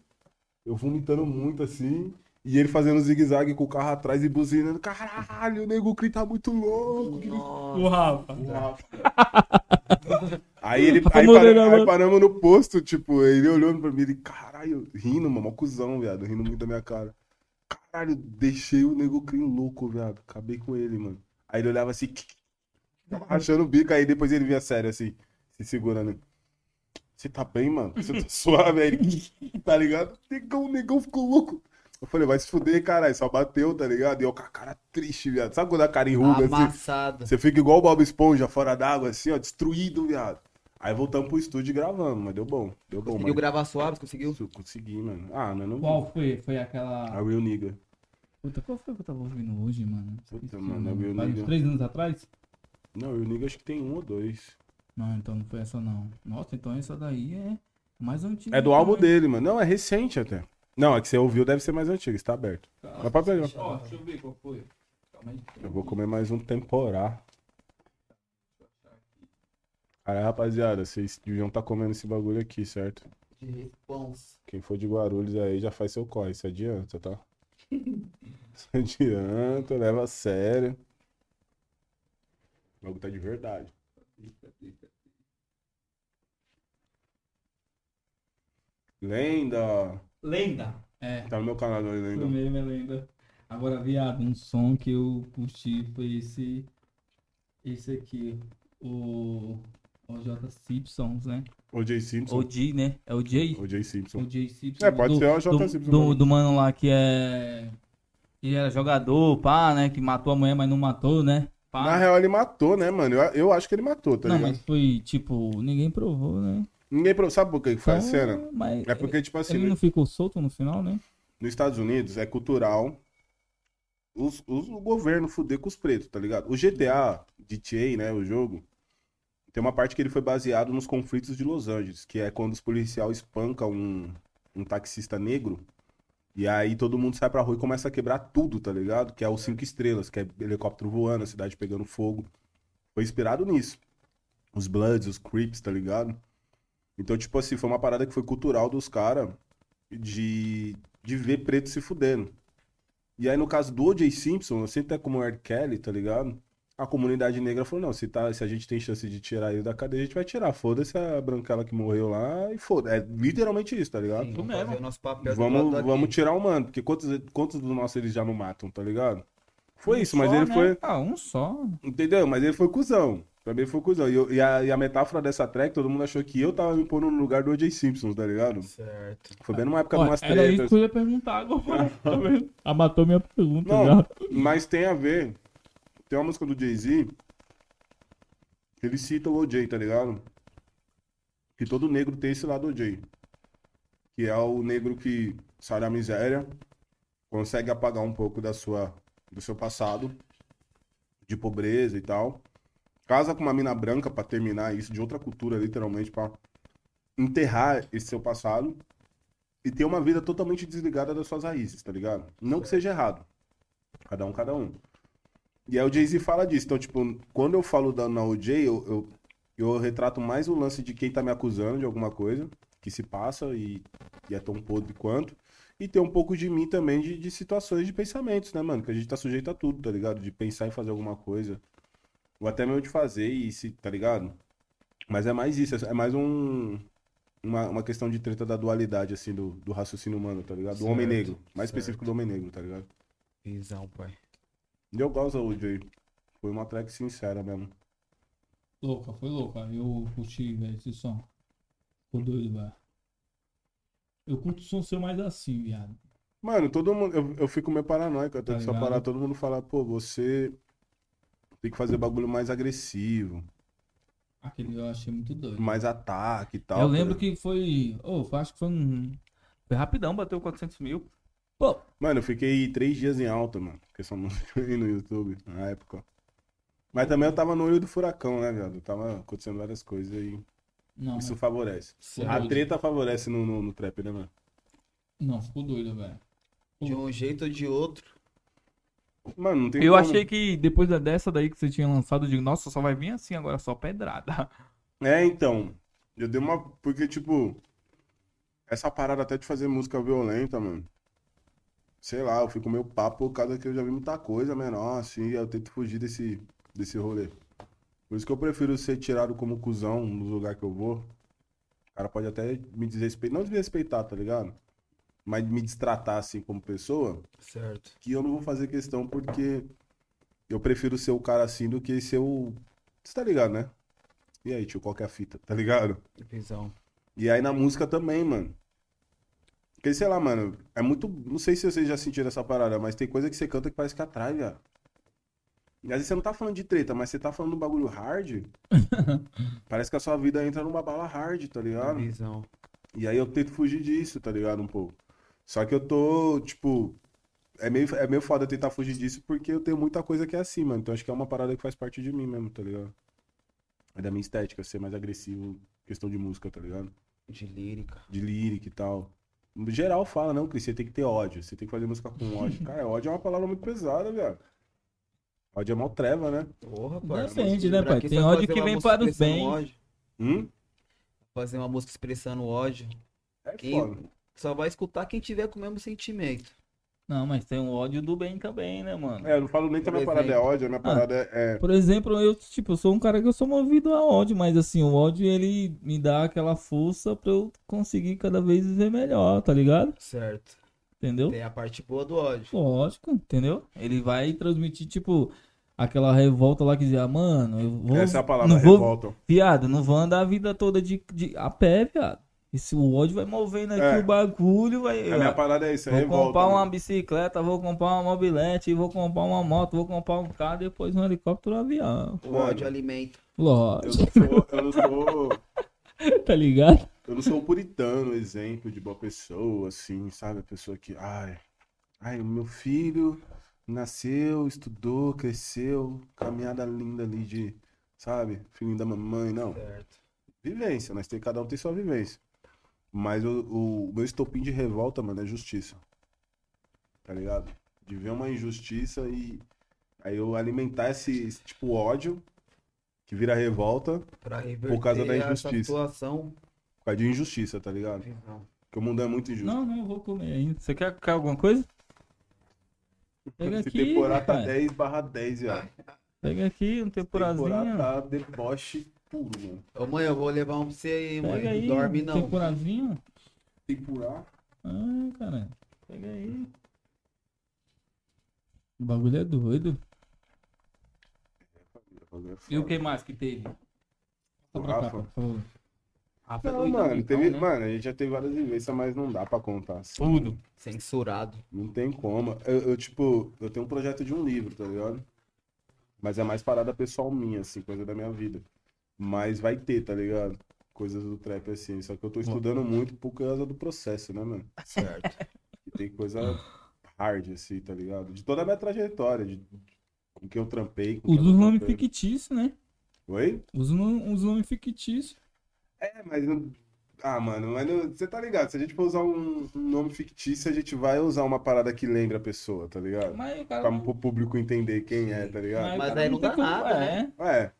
Eu vomitando muito, assim. E ele fazendo zigue-zague com o carro atrás e buzinando. Caralho, o nego Cri tá muito louco. que. O Rafa. Aí ele Rafa aí, Moreira, para- aí mano. paramos no posto, tipo, ele olhando pra mim, ele, caralho, rindo, mano, mó cuzão, viado, rindo muito da minha cara. Caralho, deixei o nego clean louco, viado. Acabei com ele, mano. Aí ele olhava assim, rachando o bico, aí depois ele vinha sério, assim, se segurando. Você tá bem, mano? Você tá suave? Aí tá ligado? Negão, o negão ficou louco. Eu falei, vai se fuder, caralho, só bateu, tá ligado? E eu com a cara triste, viado. Sabe quando a cara enruga assim? Amassado. Você fica igual o Bob Esponja fora d'água, assim, ó, destruído, viado. Aí voltamos pro estúdio gravando, mas deu bom. Deu bom, Conseguiu mano. gravar suave? Conseguiu? Consegui, mano. Ah, não, não. Qual foi? Foi A aquela. Real Nigga. Puta, qual foi que eu tava ouvindo hoje, mano? Puta, mano, é Faz uns nível. três anos atrás? Não, a Real Nigga acho que tem um ou dois. Não, então não foi essa não. Nossa, então essa daí é mais antiga. É do álbum também. dele, mano. Não, é recente até. Não, é que você ouviu, deve ser mais antigo, está aberto. Mas pode pegar. Ó, deixa eu ver qual foi. Calma aí. Eu vou comer mais um temporá. Cara, rapaziada, vocês deviam estar comendo esse bagulho aqui, certo? De responsa. Quem for de Guarulhos aí já faz seu corre, se adianta, tá? se adianta, leva a sério. O bagulho tá de verdade. Lenda! Lenda. É. Tá no meu canal, Foi Lenda. mesmo, é lenda. Agora, viado, um som que eu curti foi esse. Esse aqui. O. O J. Simpsons, né? O.J. Simpson. O J, né? É o J? O.J. Simpson. O J. Simpsons. É, pode do, ser o J. do, Simpson. do, do mano lá que é. Ele era jogador, pá, né? Que matou a mulher, mas não matou, né? Pá. Na real, ele matou, né, mano? Eu, eu acho que ele matou, tá não, ligado? mas foi tipo, ninguém provou, né? Ninguém. pro- Sabe por que que foi a Então, cena? Mas É porque, tipo assim, ele não ficou solto no final, né? nos Estados Unidos é cultural os, os- o governo fuder com os pretos, tá ligado? O GTA, GTA, né, o jogo, tem uma parte que ele foi baseado nos conflitos de Los Angeles, que é quando os policiais espancam um, um taxista negro, e aí todo mundo sai pra rua e começa a quebrar tudo, tá ligado? Que é os cinco estrelas, que é helicóptero voando, a cidade pegando fogo. Foi inspirado nisso. Os Bloods, os Crips, tá ligado? Então, tipo assim, foi uma parada que foi cultural dos caras de, de ver preto se fudendo. E aí, no caso do O.J. Simpson, assim até como o R. Kelly, tá ligado? A comunidade negra falou, não, se, tá, se a gente tem chance de tirar ele da cadeia, a gente vai tirar. Foda-se a branquela que morreu lá e foda. É literalmente isso, tá ligado? Sim, vamos mesmo. fazer o nosso papel Vamos, vamos tirar o mano, porque quantos, quantos dos nossos eles já não matam, tá ligado? Foi isso, mas Só, ele né? foi. Ah, um só. Entendeu? Mas ele foi cuzão. Pra mim ele foi cuzão. E, eu- e a, e a metáfora dessa track, todo mundo achou que eu tava me pondo no lugar do O.J. Simpson, tá ligado? Certo. Foi bem numa época de Ó, umas era isso que eu ia perguntar agora. Tá vendo? Ah, matou minha pergunta Não, já. mas tem a ver. Tem uma música do Jay-Z ele cita o OJ, tá ligado? Que todo negro tem esse lado OJ. Que é o negro que sai da miséria, consegue apagar um pouco da sua, do seu passado, de pobreza e tal. Casa com uma mina branca pra terminar isso, de outra cultura, literalmente, pra enterrar esse seu passado e ter uma vida totalmente desligada das suas raízes, tá ligado? Não que seja errado. Cada um, cada um. E aí o Jay-Z fala disso. Então, tipo, quando eu falo da, na OJ, eu, eu, eu retrato mais o lance de quem tá me acusando de alguma coisa que se passa e, e é tão podre quanto. E ter um pouco de mim também de, de situações de pensamentos, né, mano? Que a gente tá sujeito a tudo, tá ligado? De pensar em fazer alguma coisa. Ou até mesmo de fazer e se, tá ligado? Mas é mais isso, é mais um. Uma, uma questão de treta da dualidade, assim, do, do raciocínio humano, tá ligado? Do homem negro. Mais certo. específico do homem negro, tá ligado? Visão, pai. Eu gosto da Wood aí. Foi uma track sincera mesmo. Louca, foi louca. Eu curti, velho, esse som. Ficou doido, velho. Eu curto o som seu mais assim, viado. Mano, todo mundo. Eu, eu fico meio paranoico até Tá que só parar todo mundo falar, pô, você tem que fazer bagulho mais agressivo, Aquele eu achei muito doido. mais ataque e tal. eu lembro tá que foi. Oh, acho que foi um. Foi rapidão, bateu 400 mil. Pô, Mano, eu fiquei três dias em alta, mano. Com essa música aí no YouTube, na época. Mas também eu tava no olho do furacão, né, viado? Tava acontecendo várias coisas e não, isso favorece. Ficou A doido. treta favorece no, no, no trap, né, mano? Não, ficou doido, velho. De um jeito ou de outro. Mano, não tem Eu como. achei que depois da- dessa daí que você tinha lançado, eu digo, nossa, só vai vir assim agora, só pedrada. É, então. Eu dei uma. Porque, tipo. Essa parada até de fazer música violenta, mano. Sei lá, eu fico meio papo por causa que eu já vi muita coisa menor, assim, e eu tento fugir desse, desse rolê. Por isso que eu prefiro ser tirado como cuzão no lugar que eu vou. O cara pode até me desrespeitar. Não desrespeitar, tá ligado? Mas me destratar assim como pessoa Certo. que eu não vou fazer questão porque eu prefiro ser o cara assim do que ser o. Você tá ligado, né? E aí, tio, qual que é a fita? Tá ligado? Visão. E aí na música também, mano. Porque, sei lá, mano, é muito. Não sei se vocês já sentiram essa parada, mas tem coisa que você canta que parece que atrai, velho. E às vezes você não tá falando de treta, mas você tá falando de um bagulho hard. parece que a sua vida entra numa bala hard, tá ligado? Visão. E aí eu tento fugir disso, tá ligado? Um pouco. Só que eu tô, tipo. É meio, é meio foda tentar fugir disso porque eu tenho muita coisa que é assim, mano. Então acho que é uma parada que faz parte de mim mesmo, tá ligado? É da minha estética, ser mais agressivo, questão de música, tá ligado? De lírica. De lírica e tal. Geral fala, não, Cris, você tem que ter ódio. Você tem que fazer música com ódio. Cara, ódio é uma palavra muito pesada, velho. Ódio é mal treva, né? Porra, Depende, né, pai? Tem ódio que vem para os bens. Hum? Fazer uma música expressando ódio. É Quem- foda. Só vai escutar quem tiver com o mesmo sentimento. Não, mas tem um ódio do bem também, né, mano? É, eu não falo nem que a minha parada é ódio, a minha parada é. é- Por exemplo, eu, tipo, eu sou um cara que eu sou movido a ódio, mas assim, o ódio ele me dá aquela força pra eu conseguir cada vez viver melhor, tá ligado? Certo. Entendeu? Tem a parte boa do ódio. Lógico, entendeu? Ele vai transmitir, tipo, aquela revolta lá que dizia, mano, eu vou. Essa é a palavra, não vou, revolta. Viado, não vou andar a vida toda de, de a pé, viado. Esse o ódio vai movendo aqui É. o bagulho, vai. A minha parada é isso, é Vou revolta. comprar uma mano. bicicleta, vou comprar uma mobilete, vou comprar uma moto, vou comprar um carro, depois um helicóptero, um avião. O ódio alimenta. Eu Lógico, não sou. Eu não sou. tá ligado? Eu não sou um puritano, exemplo de boa pessoa, assim, sabe? A pessoa que, ai, ai, o meu filho nasceu, estudou, cresceu, caminhada linda ali de, sabe? Filhinho da mamãe, não. Certo. Vivência, nós tem, cada um tem sua vivência. Mas o, o meu estopim de revolta, mano, é justiça. Tá ligado? De ver uma injustiça e aí eu alimentar esse, esse tipo ódio que vira revolta Por causa da essa injustiça. situação. por causa de injustiça, tá ligado? Visão. Porque o mundo é muito injusto. Não, não, eu vou comer ainda. Você quer, quer alguma coisa? Pega Esse aqui, temporada tá rapaz. 10 barra 10, viado. Pega aqui um Temporada temporazinho. tá deboche puro, mano. Ô mãe, eu vou levar um pra você aí, mãe. Pega aí, não dorme não. temporazinho. Temporada. Ah, cara. Pega aí. O bagulho é doido. E o que mais que teve? Só pra cá, Rafa? por favor. Rafa é Não, mano, então, teve, né? mano, a gente já teve várias vivências, mas não dá pra contar. assim. Tudo. Censurado. Não tem como. Eu, eu, tipo, eu tenho um projeto de um livro, tá ligado? Mas é mais parada pessoal minha, assim, coisa da minha vida. Mas vai ter, tá ligado? Coisas do trap, assim. Só que eu tô estudando muito por causa do processo, né, mano? Certo. E tem coisa hard, assim, tá ligado? De toda a minha trajetória, de, com que eu trampei. Usa nomes trampei. fictícios, né? Oi? Usa um- uns nomes fictícios. É, mas. não- Ah, mano, mas não- você tá ligado? Se a gente for usar um, um nome fictício, a gente vai usar uma parada que lembra a pessoa, tá ligado? Mas o cara. Pra não- pro público entender quem é, tá o ligado? Mas cara aí não dá nada, né? É, É,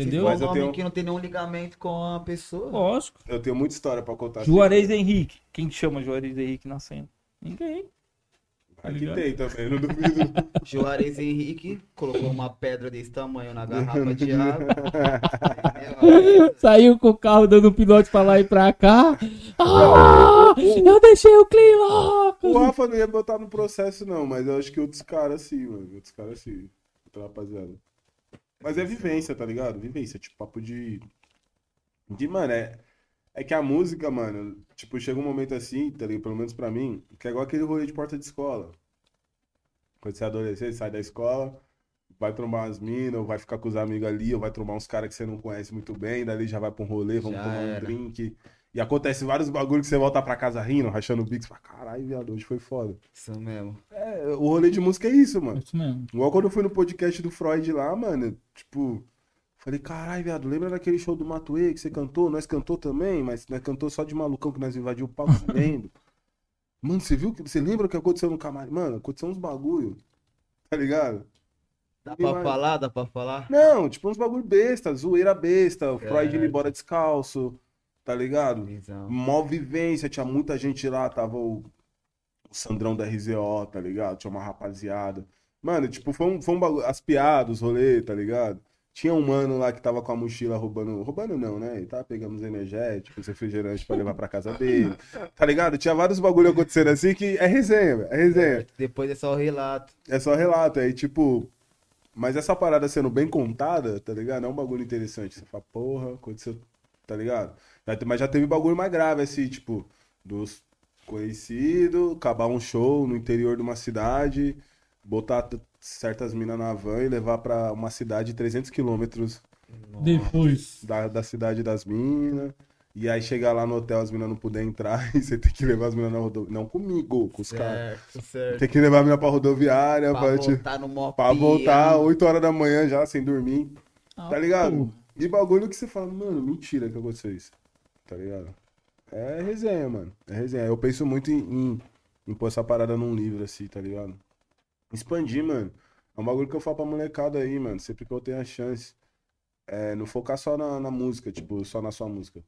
entendeu? Se Mas eu um nome tenho- que não tem nenhum ligamento com a pessoa. Lógico. eu tenho muita história pra contar. assim. Juarez Henrique. Quem te chama Juarez Henrique na cena? Ninguém. Tá Aqui ligado? tem também, não duvido. Juarez Henrique colocou uma pedra desse tamanho na garrafa de água. Entendeu? Saiu com o carro dando um pilote pra lá e pra cá. Ah, eu deixei o Clean louco. O Rafa não ia botar no processo, não, mas eu acho que outros caras sim, mano. Outros caras sim. Outra rapaziada. Mas é vivência, tá ligado? Vivência, tipo, papo de. De, mano, é. É que a música, mano, tipo, chega um momento assim, tá ligado? Pelo menos pra mim, que é igual aquele rolê de porta de escola. Quando você é adolescente, sai da escola, vai trombar umas minas, ou vai ficar com os amigos ali, ou vai trombar uns caras que você não conhece muito bem, dali já vai pra um rolê, vamos Já tomar um era. drink. E acontece vários bagulhos que você volta pra casa rindo, rachando o bico, você fala, caralho, viado, hoje foi foda. Isso mesmo. É, o rolê de música é isso, mano. Isso mesmo. Igual quando eu fui no podcast do Freud lá, mano, tipo, falei, caralho, viado, lembra daquele show do Matuê que você cantou? Nós cantou também, mas nós cantou só de malucão que nós invadiu o palco lembro. Mano, você viu que. Você lembra o que aconteceu no camarim? Mano, aconteceu uns bagulho. Tá ligado? Dá pra vai- falar? Dá pra falar? Não, tipo uns bagulho besta, zoeira besta, o Freud indo embora descalço, tá ligado? Visão. Mó vivência, tinha muita gente lá, tava o, o Sandrão da RZO, tá ligado? Tinha uma rapaziada. Mano, tipo, foi um, foi um bagulho. As piadas, os rolês, tá ligado? Tinha um mano lá que tava com a mochila roubando. Roubando não, né? Ele tava pegando os energéticos, refrigerantes pra levar pra casa dele. Tá ligado? Tinha vários bagulho acontecendo assim que é resenha. É resenha. Depois é só o relato. É só relato. Aí, tipo. Mas essa parada sendo bem contada, tá ligado? É um bagulho interessante. Você fala, porra, aconteceu. Tá ligado? Te- Mas já teve bagulho mais grave, assim, tipo, dos conhecidos, acabar um show no interior de uma cidade, botar certas minas na van e levar pra uma cidade de 300 quilômetros Depois. da, da cidade das minas. E aí chegar lá no hotel, as minas não puder entrar e você tem que levar as minas na rodoviária. Não comigo, com os caras. Tem que levar a mina pra rodoviária, Pra pra, te- voltar no mó Pra voltar piano. 8 horas da manhã já, sem dormir. Ah, Tá ligado? porra. E bagulho que você fala, mano, mentira que aconteceu isso. Tá ligado? É resenha, mano. É resenha. Eu penso muito em, em, em pôr essa parada num livro, assim, tá ligado? Expandir, mano. É um bagulho que eu falo pra molecada aí, mano. Sempre que eu tenho a chance. É, não focar só na, na música, tipo, só na sua música.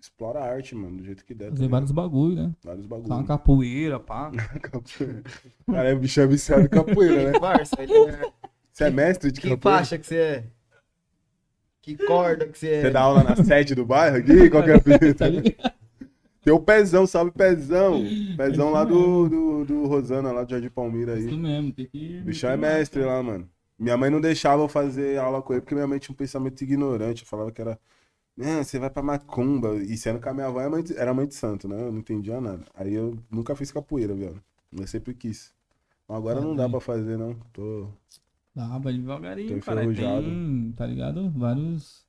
Explora a arte, mano, do jeito que der. tá Fazer ligado? vários bagulho, né? vários Tá uma capoeira, pá. Cara, é bicho é viciado em capoeira, né? Parça, ele é- Você é mestre de Que capoeira? faixa que você é? Que corda que você é? Você dá aula na sede do bairro aqui? Qual que é a? Tá? Tem o Pezão, salve Pezão. Pezão lá do, do, do Rosana, lá do Jardim Palmira Isso aí. mesmo, tem que. O bichão é mestre lá, mano. Minha mãe não deixava eu fazer aula com ele porque minha mãe tinha um pensamento ignorante. Eu falava que era. "Ah, você vai pra macumba. E sendo que a minha avó era mãe de, era mãe de santo, né? Eu não entendia nada. Aí eu nunca fiz capoeira, viado. Eu sempre quis. Agora não dá pra fazer, não. Tô. Dá, vai devagarinho, cara. Tem, tá ligado? Vários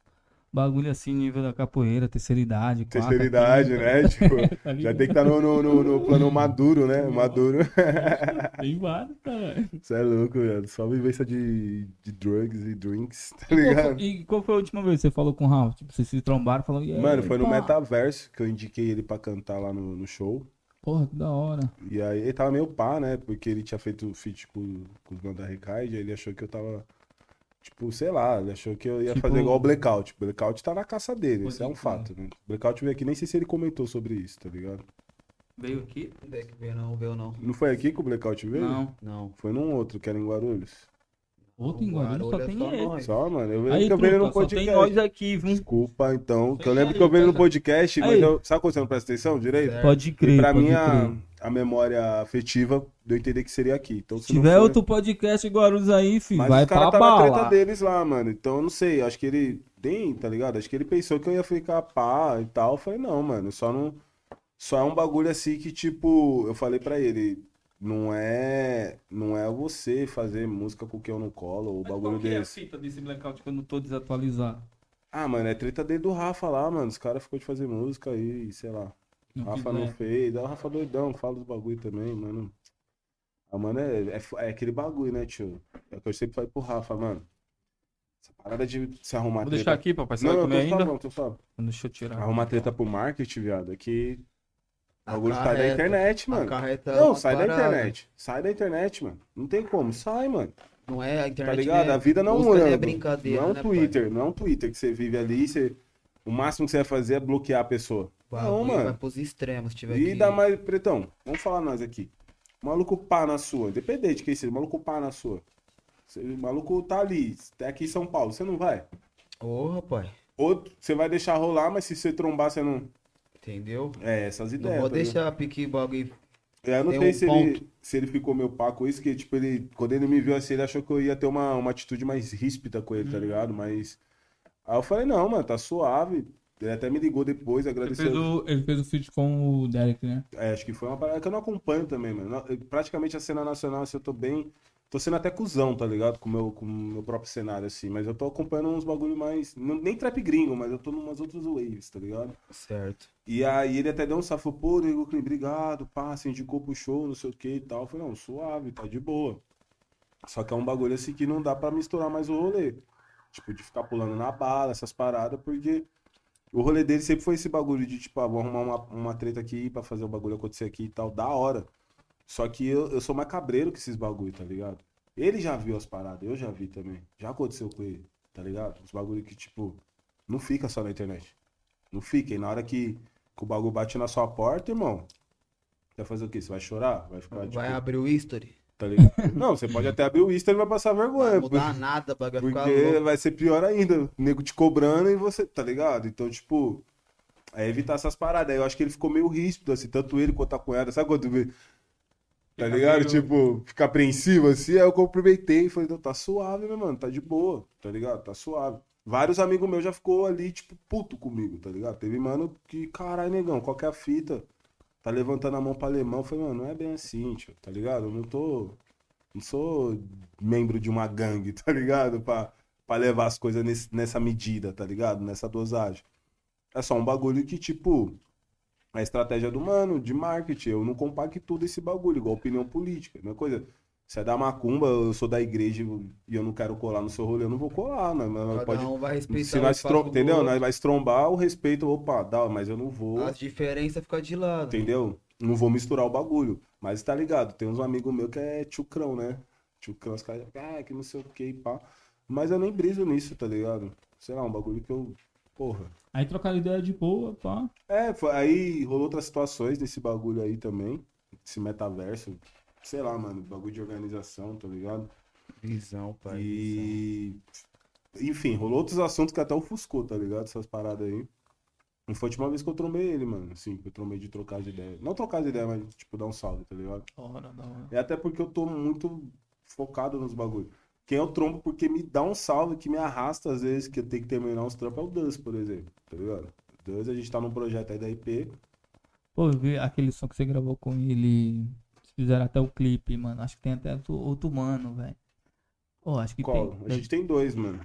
bagulho assim, nível da capoeira, terceira idade, quarta, Terceira idade, quinta, né? Tipo, tá já ligado? tem que estar no, no, no, no plano maduro, né? Maduro. Tem vários, cara. Você é louco, velho. Só vivência de, de drugs e drinks, tá E qual, ligado? e qual foi a última vez que você falou com o Ralph? Tipo, vocês se trombaram e falaram. "E aí, Mano, foi no pá?" Metaverso que eu indiquei ele pra cantar lá no, no show. Porra, que da hora. E aí ele tava meio pá, né? Porque ele tinha feito feat com, com os mano da Recaide, aí ele achou que eu tava. Tipo, sei lá, ele achou que eu ia Tipo- fazer igual o Blackout. O Blackout tá na caça dele, isso é um fato, né? O Blackout veio aqui, nem sei se ele comentou sobre isso, tá ligado? Veio aqui? Não veio não, veio não. Não foi aqui que o Blackout veio? Não. Não. Foi num outro, que era em Guarulhos. Outro em Guarulhos só é tem só ele. nós. Só, mano. Eu lembro Aí, que eu vi ele no Trupa, só tem podcast. nós aqui, viu? Desculpa, então. Que eu lembro aí, que eu vi ele no podcast, mas Aí. eu. Sabe quando você não presta atenção direito? Certo. Pode E crer. pra pode mim, a, memória afetiva deu a entender que seria aqui. Então, se Se tiver for- outro podcast em Guarulhos aí, filho, Mas vai pra tá na treta bala. deles lá, mano. Então, eu não sei. Acho que ele. Nem, tá ligado? Acho que ele pensou que eu ia ficar pá e tal. Eu falei, não, mano. Só não. Só é um bagulho assim que, tipo, eu falei pra ele. Não é. Não é você fazer música com quem eu não colo, ou Mas bagulho qual que é a desse. fita desse blackout que eu não tô desatualizado? Ah, mano, é treta dele do Rafa lá, mano. Os caras ficou de fazer música aí, sei lá. Não Rafa não fez. Aí o Rafa doidão, fala dos bagulho também, mano. Ah, mano, é, é, é aquele bagulho, né, tio? É o que eu sempre falei pro Rafa, mano. Essa parada de se arrumar Vou treta. deixar aqui, papai. Você Não, vai comer ainda? suave, tô suave. Deixa eu tirar. Arrumar treta pro marketing, viado, é que o bagulho sai da internet, mano. acarreta Não, sai da internet. Sai da internet, mano. Não tem como, sai, mano. Não é a internet. Tá ligado? não é- A vida não é não é brincadeira, Não é um né, Twitter, não é um Twitter que você vive ali, você... o máximo que você vai fazer é bloquear a pessoa. pai? bagulho mano. vai pros extremos, se tiver E que... dá mais. Pretão, vamos falar nós aqui. Maluco pá na sua, independente de quem seja, maluco pá na sua. O maluco tá ali, tá aqui em São Paulo, você não vai? Ô, rapaz, Ou você vai deixar rolar, mas se você trombar, você não. Entendeu? É, essas Não ideias. vou tá deixar pique bagulho... É, eu não sei um se, ponto. ele, se ele ficou meio pá com isso, que, tipo, ele, quando ele me viu assim, ele achou que eu ia ter uma, uma atitude mais ríspida com ele, tá ligado? Mas. Aí eu falei, não, mano, tá suave. Ele até me ligou depois, Ele agradeceu. fez, o, ele fez o feat com o Derek, né? É, acho que foi uma parada que eu não acompanho também, mano. Praticamente a cena nacional, assim, eu tô bem. Tô sendo até cuzão, tá ligado? Com o meu, com o meu próprio cenário, assim. Mas eu tô acompanhando uns bagulho mais. não- Nem trap gringo, mas eu tô numas outras waves, tá ligado? Certo. E aí ele até deu um safo, pô, nego, Clean, obrigado, pá, você indicou pro show, não sei o que e tal. Eu falei, não, suave, tá de boa. Só que é um bagulho assim que não dá pra misturar mais o rolê. Tipo, de ficar pulando na bala, essas paradas, porque o rolê dele sempre foi esse bagulho de, tipo, ah, vou arrumar uma, uma treta aqui pra fazer o bagulho acontecer aqui e tal, da hora. Só que eu, eu sou mais cabreiro que esses bagulho, tá ligado? Ele já viu as paradas, eu já vi também. Já aconteceu com ele, tá ligado? Os bagulho que, tipo, não fica só na internet. Não fica. E na hora que, que o bagulho bate na sua porta, irmão, vai fazer o quê? Você vai chorar? Vai ficar, tipo, Vai abrir o history. tá ligado? Não, você pode até abrir o Insta e vai passar Não vergonha. vai mudar nada, bagulho Porque louco. vai ser pior ainda. O nego te cobrando e você, tá ligado? Então, tipo, é evitar essas paradas. Aí eu acho que ele ficou meio ríspido, assim, tanto ele quanto a cunhada. Sabe quando? Tá ligado? meio- Tipo, ficar apreensivo assim. Aí eu cumprimentei e falei, não, tá suave, meu mano, tá de boa, tá ligado? Tá suave. Vários amigos meus já ficou ali, tipo, puto comigo, tá ligado? Teve mano que, caralho, negão, qual que é a fita? Tá levantando a mão pra alemão. Eu falei, mano, não é bem assim, tio, tá ligado? Eu não tô. Não sou membro de uma gangue, tá ligado? Pra, pra levar as coisas nesse- nessa medida, tá ligado? Nessa dosagem. É só um bagulho que, tipo, a estratégia do mano, de marketing. Eu não compacto desse bagulho, igual opinião política. Não é coisa. Se é da macumba, eu sou da igreja e eu não quero colar no seu rolê, eu não vou colar, né? Mas Cada pode. um vai respeitar Se nós trom... Entendeu? Nós vai trombar o respeito, opa, dá, mas eu não vou. As diferenças ficam de lado. Entendeu? Não vou misturar o bagulho. Mas tá ligado, tem uns amigos meus que é tchucrão, né? Tchucrão, os caras, ah, que não sei o que, pá. Mas eu nem briso nisso, tá ligado? Sei lá, um bagulho que eu. Porra. Aí trocaram ideia de boa, pá. É, foi- aí rolou outras situações desse bagulho aí também. Esse metaverso. Sei lá, mano, bagulho de organização, tá ligado? Visão, pai. visão. E. Enfim, rolou outros assuntos que até ofuscou, tá ligado? Essas paradas aí. Não foi a última vez que eu trombei ele, mano. Assim, que eu trombei de trocar as ideias. Não trocar as ideias, mas, tipo, dar um salve, tá ligado? Hora, da hora. É até porque eu tô muito focado nos bagulhos. Quem eu trombo porque me dá um salve, que me arrasta às vezes, que eu tenho que terminar uns trampos, é o Duz, por exemplo. Tá ligado? Duz, a gente tá num projeto aí da IP. Pô, eu vi aquele som que você gravou com ele. Fizeram até o clipe, mano. Acho que tem até outro, mano, velho. Pô, acho que Qual? tem. A gente tem dois, mano.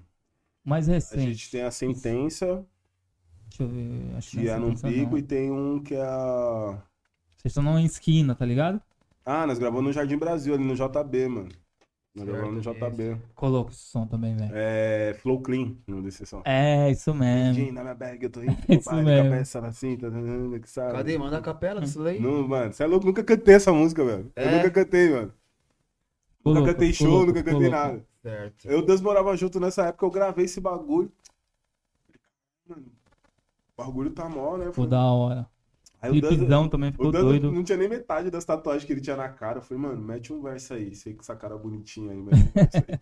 Mais A recente. gente tem a sentença, Deixa eu ver. Acho que que é num Sentença, pico, não. e tem um que é a. Vocês estão numa esquina, tá ligado? Ah, nós gravamos no Jardim Brasil, ali no JB, mano. Gravamos no JB. Coloca esse som também, velho. É. Flow Clean, no desse som. É, isso mesmo. Jean, na minha bag, eu tô indo Isso pai, mesmo. cabeça na cinta, que sabe? Cadê? Manda a capela disso daí. Não, mano, você é louco, nunca cantei essa música, velho. Eu É? nunca cantei, mano. Coloca, nunca cantei show, coloca, nunca cantei coloca. nada. Certo. Eu Deus morava junto nessa época, eu gravei esse bagulho. Mano, o bagulho tá mó, né? Pô, da hora. Aí o Clipezão também o ficou Deus doido. não tinha nem metade das tatuagens que ele tinha na cara. Eu falei, mano, mete um verso aí. Sei que essa cara bonitinha aí, mete um verso aí.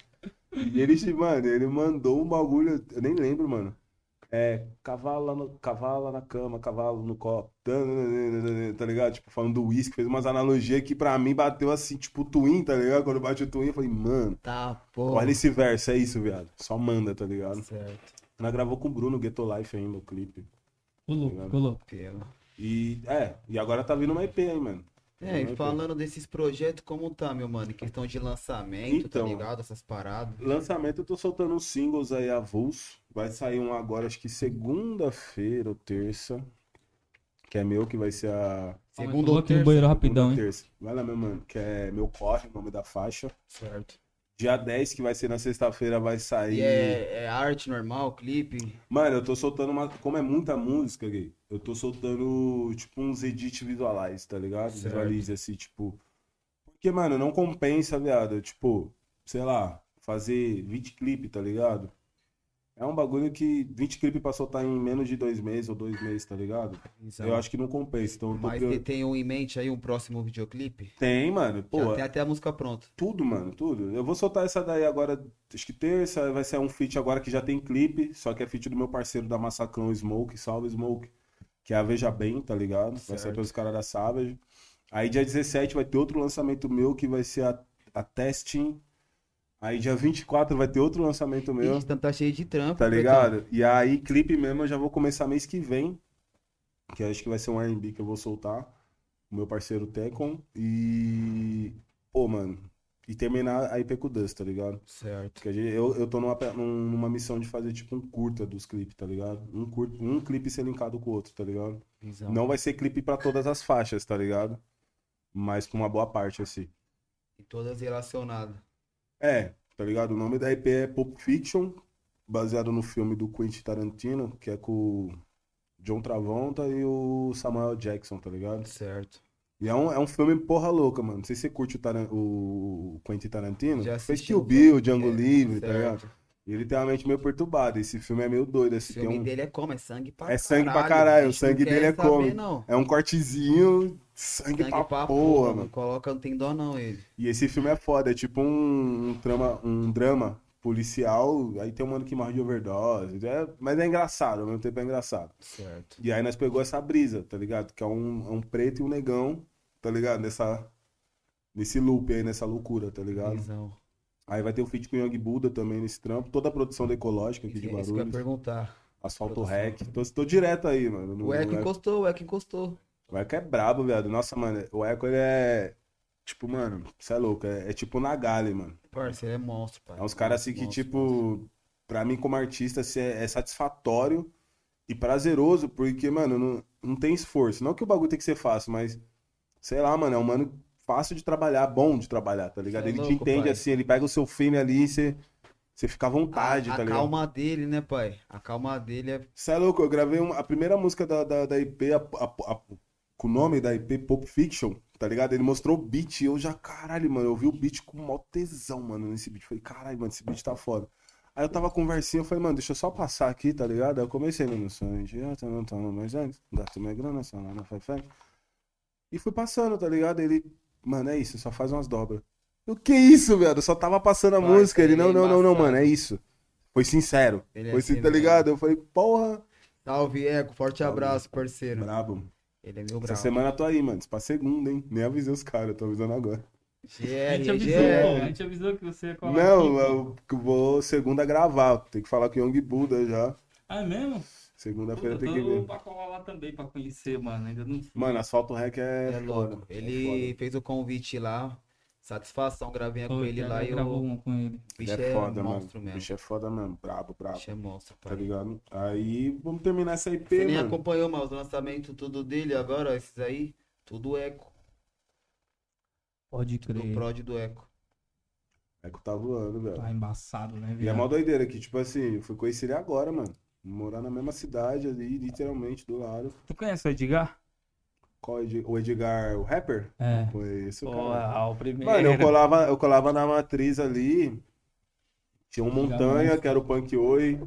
e ele, mano, ele mandou um bagulho, eu nem lembro, mano. É, cavalo, no, cavalo na cama, cavalo no copo, tá ligado? Tipo, falando do uísque, fez umas analogias que pra mim bateu assim, tipo, twin, tá ligado? Quando bate o twin, eu falei, mano, Tá, pô. olha esse verso, é isso, viado. Só manda, tá ligado? Certo. Nós gravou com o Bruno Ghetto Life ainda, o clipe. Obrigado. colou. Pelo. E, é, e agora tá vindo uma EP aí, mano. É, e falando desses projetos, como tá, meu mano? Em questão de lançamento, Então. tá ligado? Essas paradas. Lançamento, eu tô soltando uns singles aí avulso. Vai sair um agora, acho que segunda-feira ou terça. Que é meu, que vai ser a. Segundo Vou ou aqui no terça? banheiro segunda rapidão, hein? terça. Vai lá, meu mano. Que é meu corre, o nome da faixa. Certo. Dia 10, que vai ser na sexta-feira, vai sair. E é, é arte normal, clipe? Mano, eu tô soltando uma. Como é muita música, gay, eu tô soltando, tipo, uns edit visualize, tá ligado? Certo. Visualize, assim, tipo. Porque, mano, não compensa, viado. Tipo, sei lá, fazer 20 clipe, tá ligado? É um bagulho que 20 clipes pra soltar em menos de dois meses ou dois meses, tá ligado? Eu acho que não compensa. Então, Mas prior- tem um em mente aí, um próximo videoclipe? Tem, mano. Pô, Já tem até a música pronta. tudo, mano, tudo. Eu vou soltar essa daí agora, acho que terça, vai ser um feat agora que já tem clipe, só que é feat do meu parceiro da Massacrão, Smoke, salve Smoke, que é a Veja Bem, tá ligado? Vai ser Certo. pelos caras da Savage. Aí dia 17 vai ter outro lançamento meu, que vai ser a, a Testing. Aí dia 24 vai ter outro lançamento meu. Ixi, então tá cheio de trampo. Tá ligado? E aí, clipe mesmo, eu já vou começar mês que vem. Que acho que vai ser um R&B que eu vou soltar. O meu parceiro Tecon. E... Pô, mano. E terminar a IP com o Dust, tá ligado? Certo. Porque gente- eu, eu tô numa, numa missão de fazer tipo um curta dos clipes, tá ligado? Um, curto, um clipe ser linkado com o outro, tá ligado? Visão. Não vai ser clipe pra todas as faixas, tá ligado? Mas com uma boa parte, assim. E todas relacionadas. É, tá ligado? O nome da IP é Pulp Fiction, baseado no filme do Quentin Tarantino, que é com o John Travolta e o Samuel Jackson, tá ligado? Certo. E é um, é um filme porra louca, mano. Não sei se você curte o, Taran- o Quentin Tarantino. Já Fez Kill Bill, Django É, Livre, tá ligado? E ele tem uma mente meio perturbada. Esse filme é meio doido, O assim. Tem filme um- dele é como? É sangue pra É sangue pra caralho. caralho, o sangue dele é como? É um cortezinho, sangue, Sangue pra, pra porra, mano. coloca, não tem dó não ele. E esse filme é foda, é tipo um, um, trama, um drama policial, aí tem um mano que morre de overdose, é- mas é engraçado, ao mesmo tempo é engraçado. Certo. E aí nós pegou essa brisa, tá ligado? Que é um, é um preto e um negão, tá ligado? Nessa, nesse loop aí, nessa loucura, tá ligado? Visão. Aí vai ter o feat com o Young Buda também nesse trampo, toda a produção da Ecológica aqui de É isso que eu ia perguntar. Asfalto. Rec, tô, tô direto aí, mano. no- O Eco. encostou, o Eco encostou. O Eco é brabo, viado. Nossa, mano, o Eco ele é. Tipo, mano, você é louco. É, é tipo Nagali, mano. Parceiro, é monstro, pai. É uns caras assim que, Monstro, tipo, pra mim como artista, assim, é, é satisfatório e prazeroso, porque, mano, não, não tem esforço. Não que o bagulho tem que ser fácil, mas, sei lá, mano, é um mano fácil de trabalhar, bom de trabalhar, tá ligado? É ele te louco, entende pai. assim, ele pega o seu filme ali e você, você fica à vontade, a, tá a ligado? calma dele, né, pai? A calma dele é. Você é louco, eu gravei uma- a primeira música da, da, da IP, a- a- a- com o nome da IP Pulp Fiction, tá ligado? Ele mostrou o beat e eu já, caralho, mano, eu vi o beat com mó tesão, mano, nesse beat. Falei, caralho, mano, esse beat tá foda. Aí eu tava conversinha, eu falei, mano, deixa eu só passar aqui, tá ligado? Aí eu comecei no sonho, não tomo mais antes, gasto minha grana, só lá na Fefé. E fui passando, tá ligado? Ele, mano, é isso, só faz umas dobras. O que isso, velho? Eu só tava passando a música. Ele, é não, não, não, não, mano, é isso. Foi sincero. Ele é Foi assim, tá ligado? Eu falei, porra. Salve, Eco. Forte abraço, parceiro. Brabo. Ele é meu Essa semana eu tô aí, mano. Pra segunda, hein? Nem avisei os caras, eu tô avisando agora. A GR, gente é avisou, GR. a gente avisou que você ia colar Não, aqui, eu vou segunda gravar. Tem que falar com o Young Buda já. Ah, é mesmo? Segunda-feira tem que ver. pra colar lá também, pra conhecer, mano. Ainda não fui. Mano, Asfalto Rec é, É foda. louco. É Ele foda. fez o convite lá. Satisfação, gravei com ele lá e gravou o um com ele. bicho é é, foda, monstro mano. mesmo. Bicho é foda mesmo. Brabo, brabo. bicho é monstro, Tá pai. ligado? Aí vamos terminar essa IP, Você nem mano. acompanhou, mas os lançamentos tudo dele agora, ó, esses aí, tudo Eco. Pode crer. prod do Eco. Que tá voando, velho. Tá embaçado, né, E é mó doideira que, tipo assim, eu fui conhecer ele agora, mano. Morar na mesma cidade ali, literalmente, do lado. Tu conhece o Edgar? Qual o Edgar, o rapper? É. Conheço, cara. Porra, o primeiro. Mano, eu colava, eu colava na matriz ali. Tinha um Montanha, que era o Punk Oi.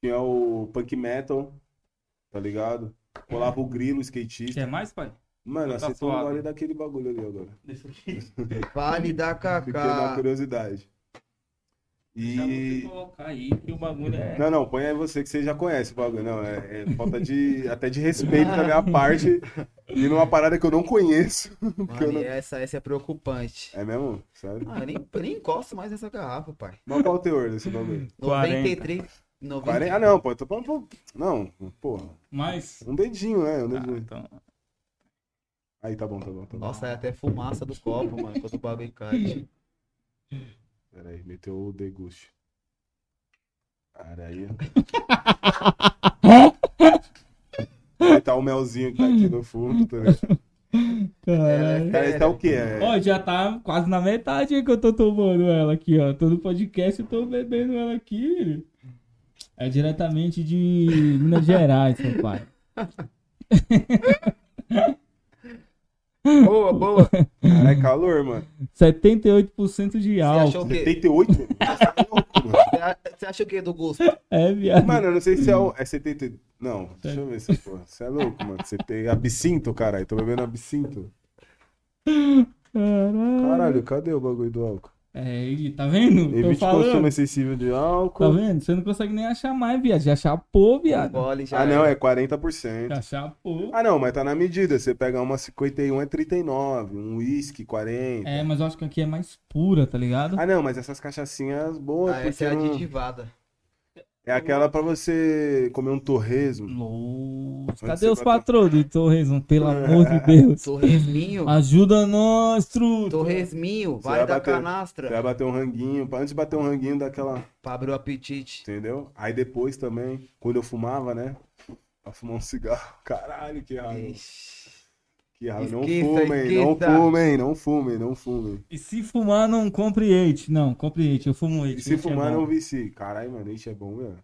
Tinha o Punk Metal, tá ligado? Colava o Grilo, o skatista. Quer mais, pai? Mano, aceitou um gole daquele bagulho ali agora. Vale da Fiquei na Kaká. Curiosidade. Já vou E. colocar aí que o bagulho é. Não, não, põe aí você que você já conhece o bagulho. Não, é, é falta de. até de respeito da minha parte. E numa parada que eu não conheço. que eu Mano, não- e essa, essa é preocupante. É mesmo? Sério? Ah, eu nem, eu nem encosto mais nessa garrafa, pai. Mas qual é o teor desse bagulho? 93. 90. 40... Ah, não, pô, eu tô falando. pô, Não, porra. Mas. Um dedinho, né? Um Ah, dedinho. então. Aí tá bom, tá bom, tá bom. Nossa, é até fumaça do copo, mano, quando o bagulho cai. Pera aí, meteu o deguste. Cara aí. Tá o melzinho que tá aqui no fundo, tá ligado? Caralho. Cara, é o quê? É... Ó, já tá quase na metade que eu tô tomando ela aqui, ó. Todo podcast eu tô bebendo ela aqui. É diretamente de Minas Gerais, meu pai. Boa, boa. Cara, é calor, mano. 78% de Você álcool. achou o quê? 78? Você louco, mano. Você a- Você acha o que do gosto? É, viado. Mano, eu não sei se é o. É 70. Não, deixa eu ver essa porra. Você é louco, mano. Você tem absinto, caralho. Tô bebendo absinto. Caralho. Caralho, cadê o bagulho do álcool? É, e tá vendo? Evite falando. consumo excessivo de Tá álcool. vendo? Você não consegue nem achar mais, viado. Já chapou, viado. Gole já ah, não, é 40%. Já chapou. Ah, não, mas tá na medida. Você pega uma 51 é 39, um whisky 40. É, mas eu acho que aqui é mais pura, tá ligado? Ah, não, mas essas cachaçinhas boas, Ah, essa é não- aditivada. É aquela pra você comer um torresmo. Nossa, cadê os patrões do Torresmo? Pelo amor de Deus. Torresminho. Ajuda nós, truta. Torresminho. Vai vai da bater- Você canastra. vai bater um ranguinho, antes de bater um ranguinho daquela, Pra abrir o apetite. entendeu? Aí depois também, quando eu fumava, né? Pra fumar um cigarro. Caralho, que raiva. Que raiva. Não Esqueça, fumem, não fumem, não fumem, não fumem. E se fumar, não compre eite. Não, compre eite. Eu fumo eite. E se é fumar, bom. não vici. Caralho, mano, isso é bom, velho.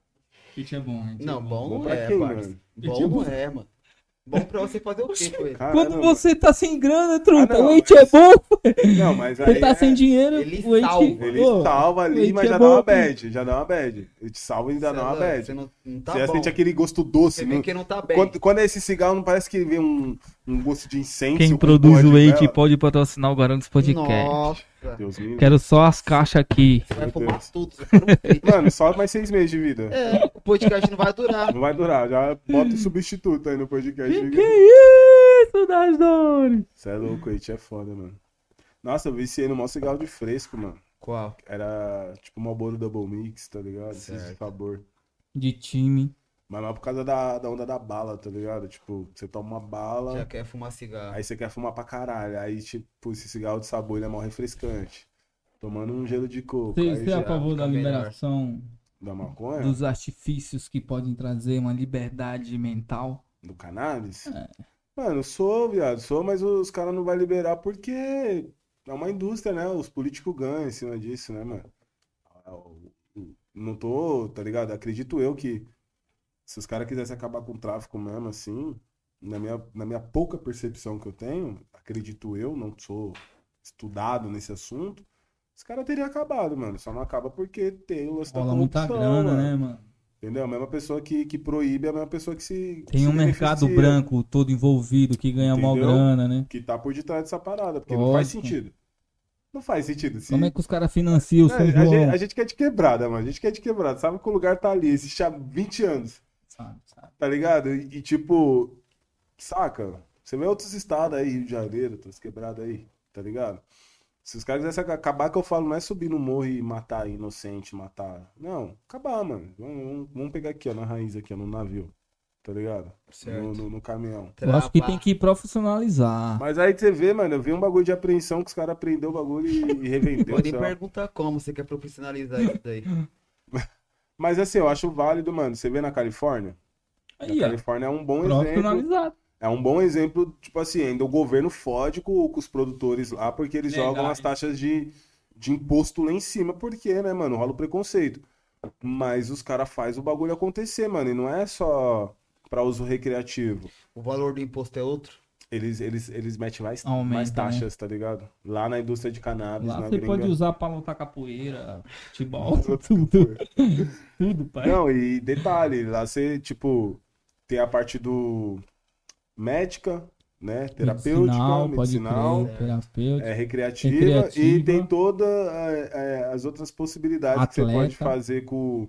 Eite é bom, eite é Não, bom Bom não pra é, quem, mano? Bom Tipo- não é, mano. Bom pra você fazer o quê ele? Caralho, Quando você tá sem grana, truta, Ah, não, o eite mas- é bom. Não, mas aí Você tá é- sem dinheiro, Ele o eite... salva. Ele salva ali, mas é já bom, dá uma bad. Já dá uma bad. Ele te salva e ainda dá é uma bad. Você não, não tá Você já bom. sente aquele gosto doce. Você vê não- que não tá bem. Quando, quando é esse cigarro, não parece que vem um, um gosto de incêncio. Quem produz o de Eite vela. pode patrocinar o Garantos Podcast. Nossa. Deus. Quero só as caixas aqui. Você vai tudo. Um. Mano, só mais seis meses de vida. É, o podcast não vai durar. Não vai durar. Já bota o substituto aí no podcast. Que é isso, das dores? Você é louco, Eite é foda, mano. Nossa, eu viciei no maior cigarro de fresco, mano. Qual? Era tipo Marlboro Double Mix, tá ligado? Esse Certo. sabor. De time. Mas não é por causa da, da onda da bala, tá ligado? Tipo, você toma uma bala, Já quer fumar cigarro. aí você quer fumar pra caralho. Aí, tipo, esse cigarro de sabor ele é mal refrescante. Tomando um gelo de coco. Você, aí você é a favor da melhor. liberação da maconha, dos artifícios que podem trazer uma liberdade mental? do cannabis. É. Mano, sou, viado, sou, mas os caras não vão liberar porque é uma indústria, né? Os políticos ganham em cima disso, né, mano? Não tô, tá ligado? Acredito eu que se os caras quisessem acabar com o tráfico mesmo, assim, na minha, na minha pouca percepção que eu tenho, acredito eu, não sou estudado nesse assunto, os caras teriam acabado, mano. Só não acaba porque tem o lance da Rola muita corrupção, grana, mano. né, mano? Entendeu? A mesma pessoa que, que proíbe é a mesma pessoa que se. que Tem se um mercado branco todo envolvido que ganha mal grana, né? Que tá por detrás dessa parada, porque não faz sentido. Não faz sentido. Se... Como é que os caras financiam o É, São a, João? gente, a gente quer de quebrada, mano. A gente quer de quebrada. Sabe que o lugar tá ali, existe há 20 anos, Sabe, sabe? tá ligado? E, e, tipo, saca? Você vê outros estados aí, Rio de Janeiro, outras quebradas aí, tá ligado? Se os caras quisessem acabar, que eu falo, não é subir no morro e matar inocente, matar. Não, acabar, mano. Vamos, vamos- pegar aqui, ó, na raiz, aqui, ó, no navio. Tá ligado? Certo. No, no- no caminhão. Eu acho que tem que profissionalizar. Mas aí você vê, mano, eu vi um bagulho de apreensão que os caras prendeu o bagulho e, e revendeu. Podem perguntar como você quer profissionalizar isso daí. Mas assim, eu acho válido, mano. Você vê na Califórnia? Aí, a Califórnia é um bom exemplo. É um bom exemplo, tipo assim, ainda o governo fode com, com os produtores lá, porque eles Verdade. jogam as taxas de, de imposto lá em cima, porque, né, mano, rola o preconceito. Mas os caras fazem o bagulho acontecer, mano, e não é só pra uso recreativo. O valor do imposto é outro? Eles, eles, eles metem mais, Aumenta, mais né? taxas, tá ligado? Lá na indústria de cannabis, Lá você gringa. pode usar pra lutar capoeira, futebol, tudo. tudo, pai. Não, e detalhe, lá você, tipo, tem a parte do médica, né? Terapêutica, medicinal, pode crer, terapêutica. é, recreativa, Recreativa. e tem todas as outras possibilidades que você Atleta. pode fazer com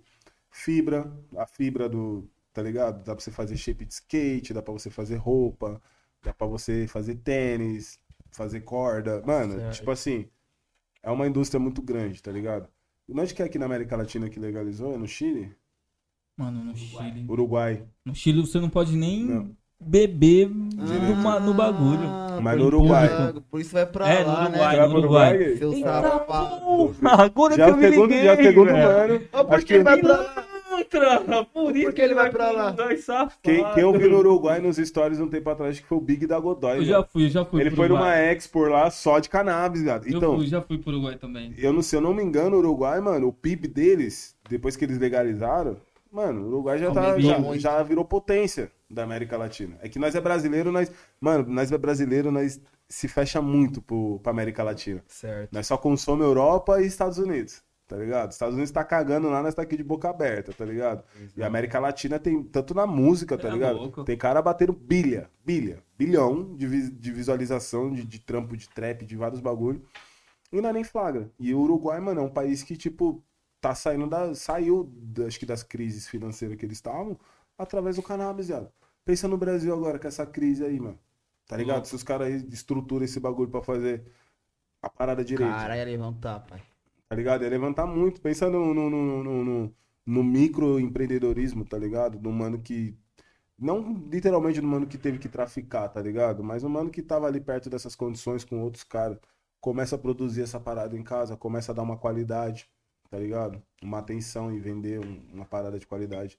fibra, a fibra do, tá ligado? Dá pra você fazer shape de skate, dá pra você fazer roupa, dá pra você fazer tênis, fazer corda. Mano, Certo. tipo assim, é uma indústria muito grande, tá ligado? Onde que é aqui na América Latina que legalizou? É no Chile? Mano, no Chile. Uruguai. No Chile você não pode nem Não. beber Direito. numa- no bagulho. Ah, Mas no Uruguai. Por isso vai pra É, no lá, Uruguai, Você né? vai no Uruguai. Uruguai? Seu Eita agora Já que eu me liguei, já é o segundo velho. ano. Ó, por Acho que ele que vai pra lá? Pilantra, por isso Por que ele vai pra lá? Quem, quem ouviu no Uruguai nos stories um tempo atrás, acho que foi o Big da Godoy. Eu né? já fui, eu já fui Ele pro foi numa expo lá só de cannabis, gato. Eu Então, fui, já fui pro Uruguai também. eu não, se eu não me engano, o Uruguai, mano, o PIB deles, depois que eles legalizaram, mano, o Uruguai já, tá, já, já virou potência da América Latina. É que nós é brasileiro, nós. Mano, nós é brasileiro, nós se fecha muito pro, pra América Latina. Certo. Nós só consome Europa e Estados Unidos. Tá ligado? Os Estados Unidos tá cagando lá, nós tá aqui de boca aberta, tá ligado? E a América Latina tem, tanto na música, tá É ligado? louco. Tem cara batendo bilha, bilha, bilhão de, de visualização, de, de trampo, de trap, de vários bagulho. E não é nem flagra. E o Uruguai, mano, é um país que, tipo, tá saindo da. Saiu, acho que das crises financeiras que eles estavam, através do cannabis, viado. Pensa no Brasil agora, com essa crise aí, mano. Tá ligado? Louco. Se os caras estruturam esse bagulho pra fazer a parada direito. Caralho, levantar, pai. Tá ligado? Ia levantar muito. Pensa no, no, no, no, no, microempreendedorismo, tá ligado? Do mano que. Não literalmente do mano que teve que traficar, tá ligado? Mas o mano que tava ali perto dessas condições com outros caras. Começa a produzir essa parada em casa, começa a dar uma qualidade, tá ligado? Uma atenção e vender um- uma parada de qualidade.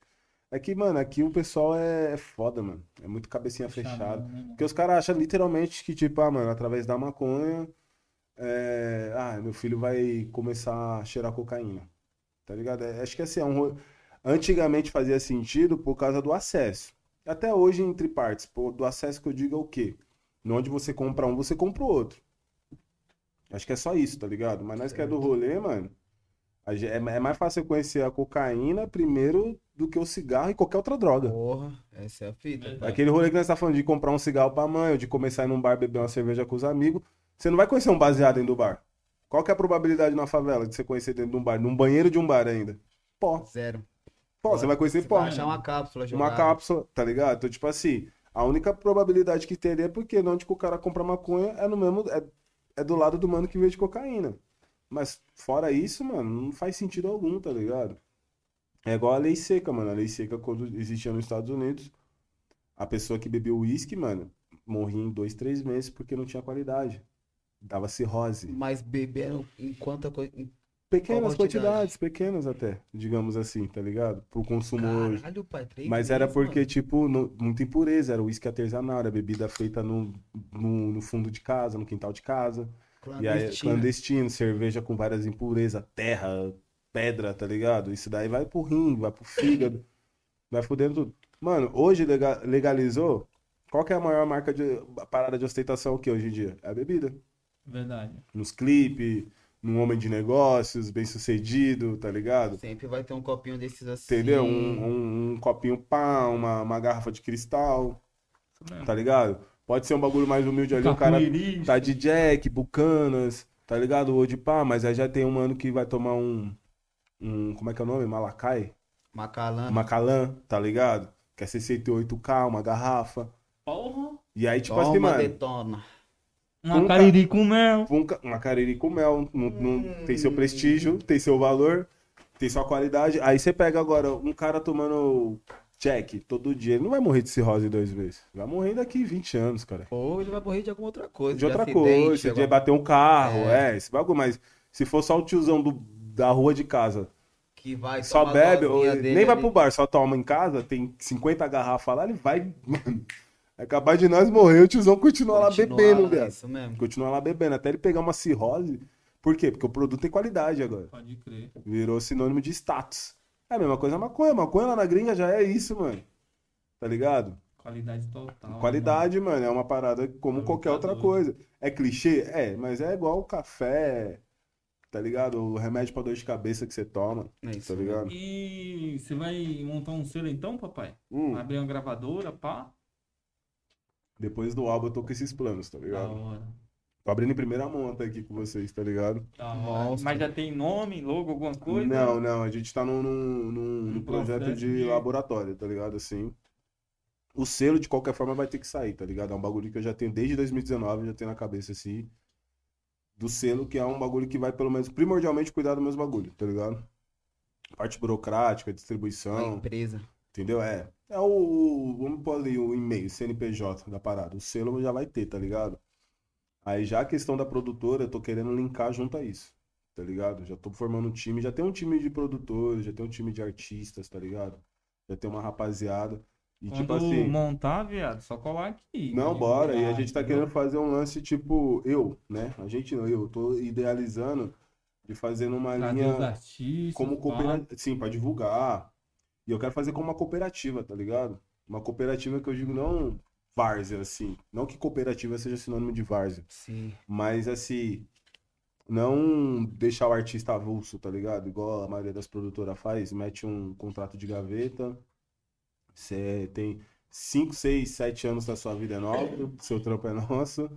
É que, mano, aqui o pessoal é, é foda, mano. É muito cabecinha fechada. né, Porque os caras acham literalmente que, tipo, ah, mano, através da maconha, é, ah, meu filho vai começar a cheirar cocaína. Tá ligado? É, acho que assim, é um... antigamente fazia sentido por causa do acesso. Até hoje, entre partes, pô, do acesso que eu digo é o quê? Onde você compra um, você compra o outro. Acho que é só isso, tá ligado? Mas nós que é do rolê, mano, é é mais fácil eu conhecer a cocaína primeiro do que o cigarro e qualquer outra droga. Porra, essa é a fita. Pai. Aquele rolê que nós tá falando de comprar um cigarro pra mãe, ou de começar a ir num bar beber uma cerveja com os amigos, você não vai conhecer um baseado dentro do bar. Qual que é a probabilidade na favela de você conhecer dentro de um bar? Num banheiro de um bar ainda? Pó. Zero. Pó, você vai conhecer Você pó. vai achar uma cápsula Uma jogada. cápsula, tá ligado? Então, tipo assim, a única probabilidade que teria é porque onde que o cara compra maconha é no mesmo. É, é do lado do mano que vende cocaína. Mas fora isso, mano, não faz sentido algum, tá ligado? É igual a lei seca, mano. A lei seca, quando existia nos Estados Unidos, a pessoa que bebeu uísque, mano, morria em dois, três meses porque não tinha qualidade. Dava cirrose. Mas beberam em quanta coisa. Pequenas quantidades, pequenas até, digamos assim, tá ligado? Pro consumo hoje. Caralho, pai. Três Mas era porque, mano. tipo, no- muita impureza, era uísque artesanal, era bebida feita no, no, no fundo de casa, no quintal de casa. E aí, clandestino, cerveja com várias impurezas, terra, pedra, tá ligado? Isso daí vai pro rim, vai pro fígado, vai fudendo tudo. Mano, hoje lega- legalizou, qual que é a maior marca de a parada de ostentação que hoje em dia? É a bebida. Verdade. Nos clipes, num homem de negócios, bem sucedido, tá ligado? Sempre vai ter um copinho desses assim. Entendeu? Um, um, um copinho pá, uma, uma garrafa de cristal. Isso mesmo. Tá ligado? Pode ser um bagulho mais humilde ali, o cara tá de Jack, Bucanas, tá ligado? Ou de pá, mas aí já tem um mano que vai tomar um. um como é que é o nome? Malacai? Macalã. Macalã, tá ligado? Que é 68k, uma garrafa. Porra. E aí, tipo Toma, assim, mano, detona. Uma Um cariri com mel. um ca- uma cariri com mel, não, não- Hum. tem seu prestígio, tem seu valor, tem sua qualidade. Aí você pega agora um cara tomando Jack todo dia, ele não vai morrer de cirrose dois vezes. Vai morrer daqui 20 anos, cara. Ou ele vai morrer de alguma outra coisa. de outra acidente, coisa, alguma- bater um carro, É. é. esse bagulho, mas se for só o tiozão do, da rua de casa, Que vai só bebe, ou- dele nem vai ali. pro bar, só toma em casa, tem 50 garrafas lá, ele vai, mano, é capaz de nós morrer, o tiozão continua lá bebendo, velho. Isso mesmo. Continua lá bebendo, até ele pegar uma cirrose. Por quê? Porque o produto tem qualidade agora. Pode crer. Virou sinônimo de status. É a mesma coisa a maconha, maconha lá na gringa já é isso, mano. Tá ligado? Qualidade total. Qualidade, mano, é uma parada como É qualquer outra coisa. É clichê? É, mas é igual o café, tá ligado? O remédio pra dor de cabeça que você toma, É isso tá ligado? E você vai montar um selo então, papai? Hum, abrir uma gravadora, pá? Depois do álbum eu tô com esses planos, tá Da ligado? hora. Tô abrindo em primeira mão até aqui com vocês, tá ligado? Da hora. Nossa. Mas já tem nome, logo, alguma coisa? Não, não, a gente tá num, num, num- num Um projeto de de- laboratório, tá ligado? Assim. O selo, de qualquer forma, vai ter que sair, tá ligado? É um bagulho que eu já tenho desde 2019, já tenho na cabeça, assim. Do selo, que é um bagulho que vai, pelo menos, primordialmente cuidar dos meus bagulhos, tá ligado? Parte burocrática, distribuição, empresa. Entendeu? É. É o, Vamos pôr ali o e-mail, CNPJ da parada. O selo já vai ter, tá ligado? Aí já a questão da produtora, eu tô querendo linkar junto a isso, tá ligado? Já tô formando um time, já tem um time de produtores, já tem um time de artistas, tá ligado? Já tem uma rapaziada. E Quando tipo assim, montar, viado, só colar aqui. não, né? bora. E a Ah, gente tá entendeu? querendo fazer um lance tipo, eu, né? A gente não, eu tô idealizando de fazer numa linha artistas. como pá. cooperativa, sim, para divulgar. E eu quero fazer como uma cooperativa, tá ligado? Uma cooperativa que eu digo não várzea, assim. Não que cooperativa seja sinônimo de várzea. Sim. Mas, assim, não deixar o artista avulso, tá ligado? Igual a maioria das produtoras faz, mete um contrato de gaveta. Você tem 5, 6, 7 anos da sua vida é nova, seu trampo é nosso.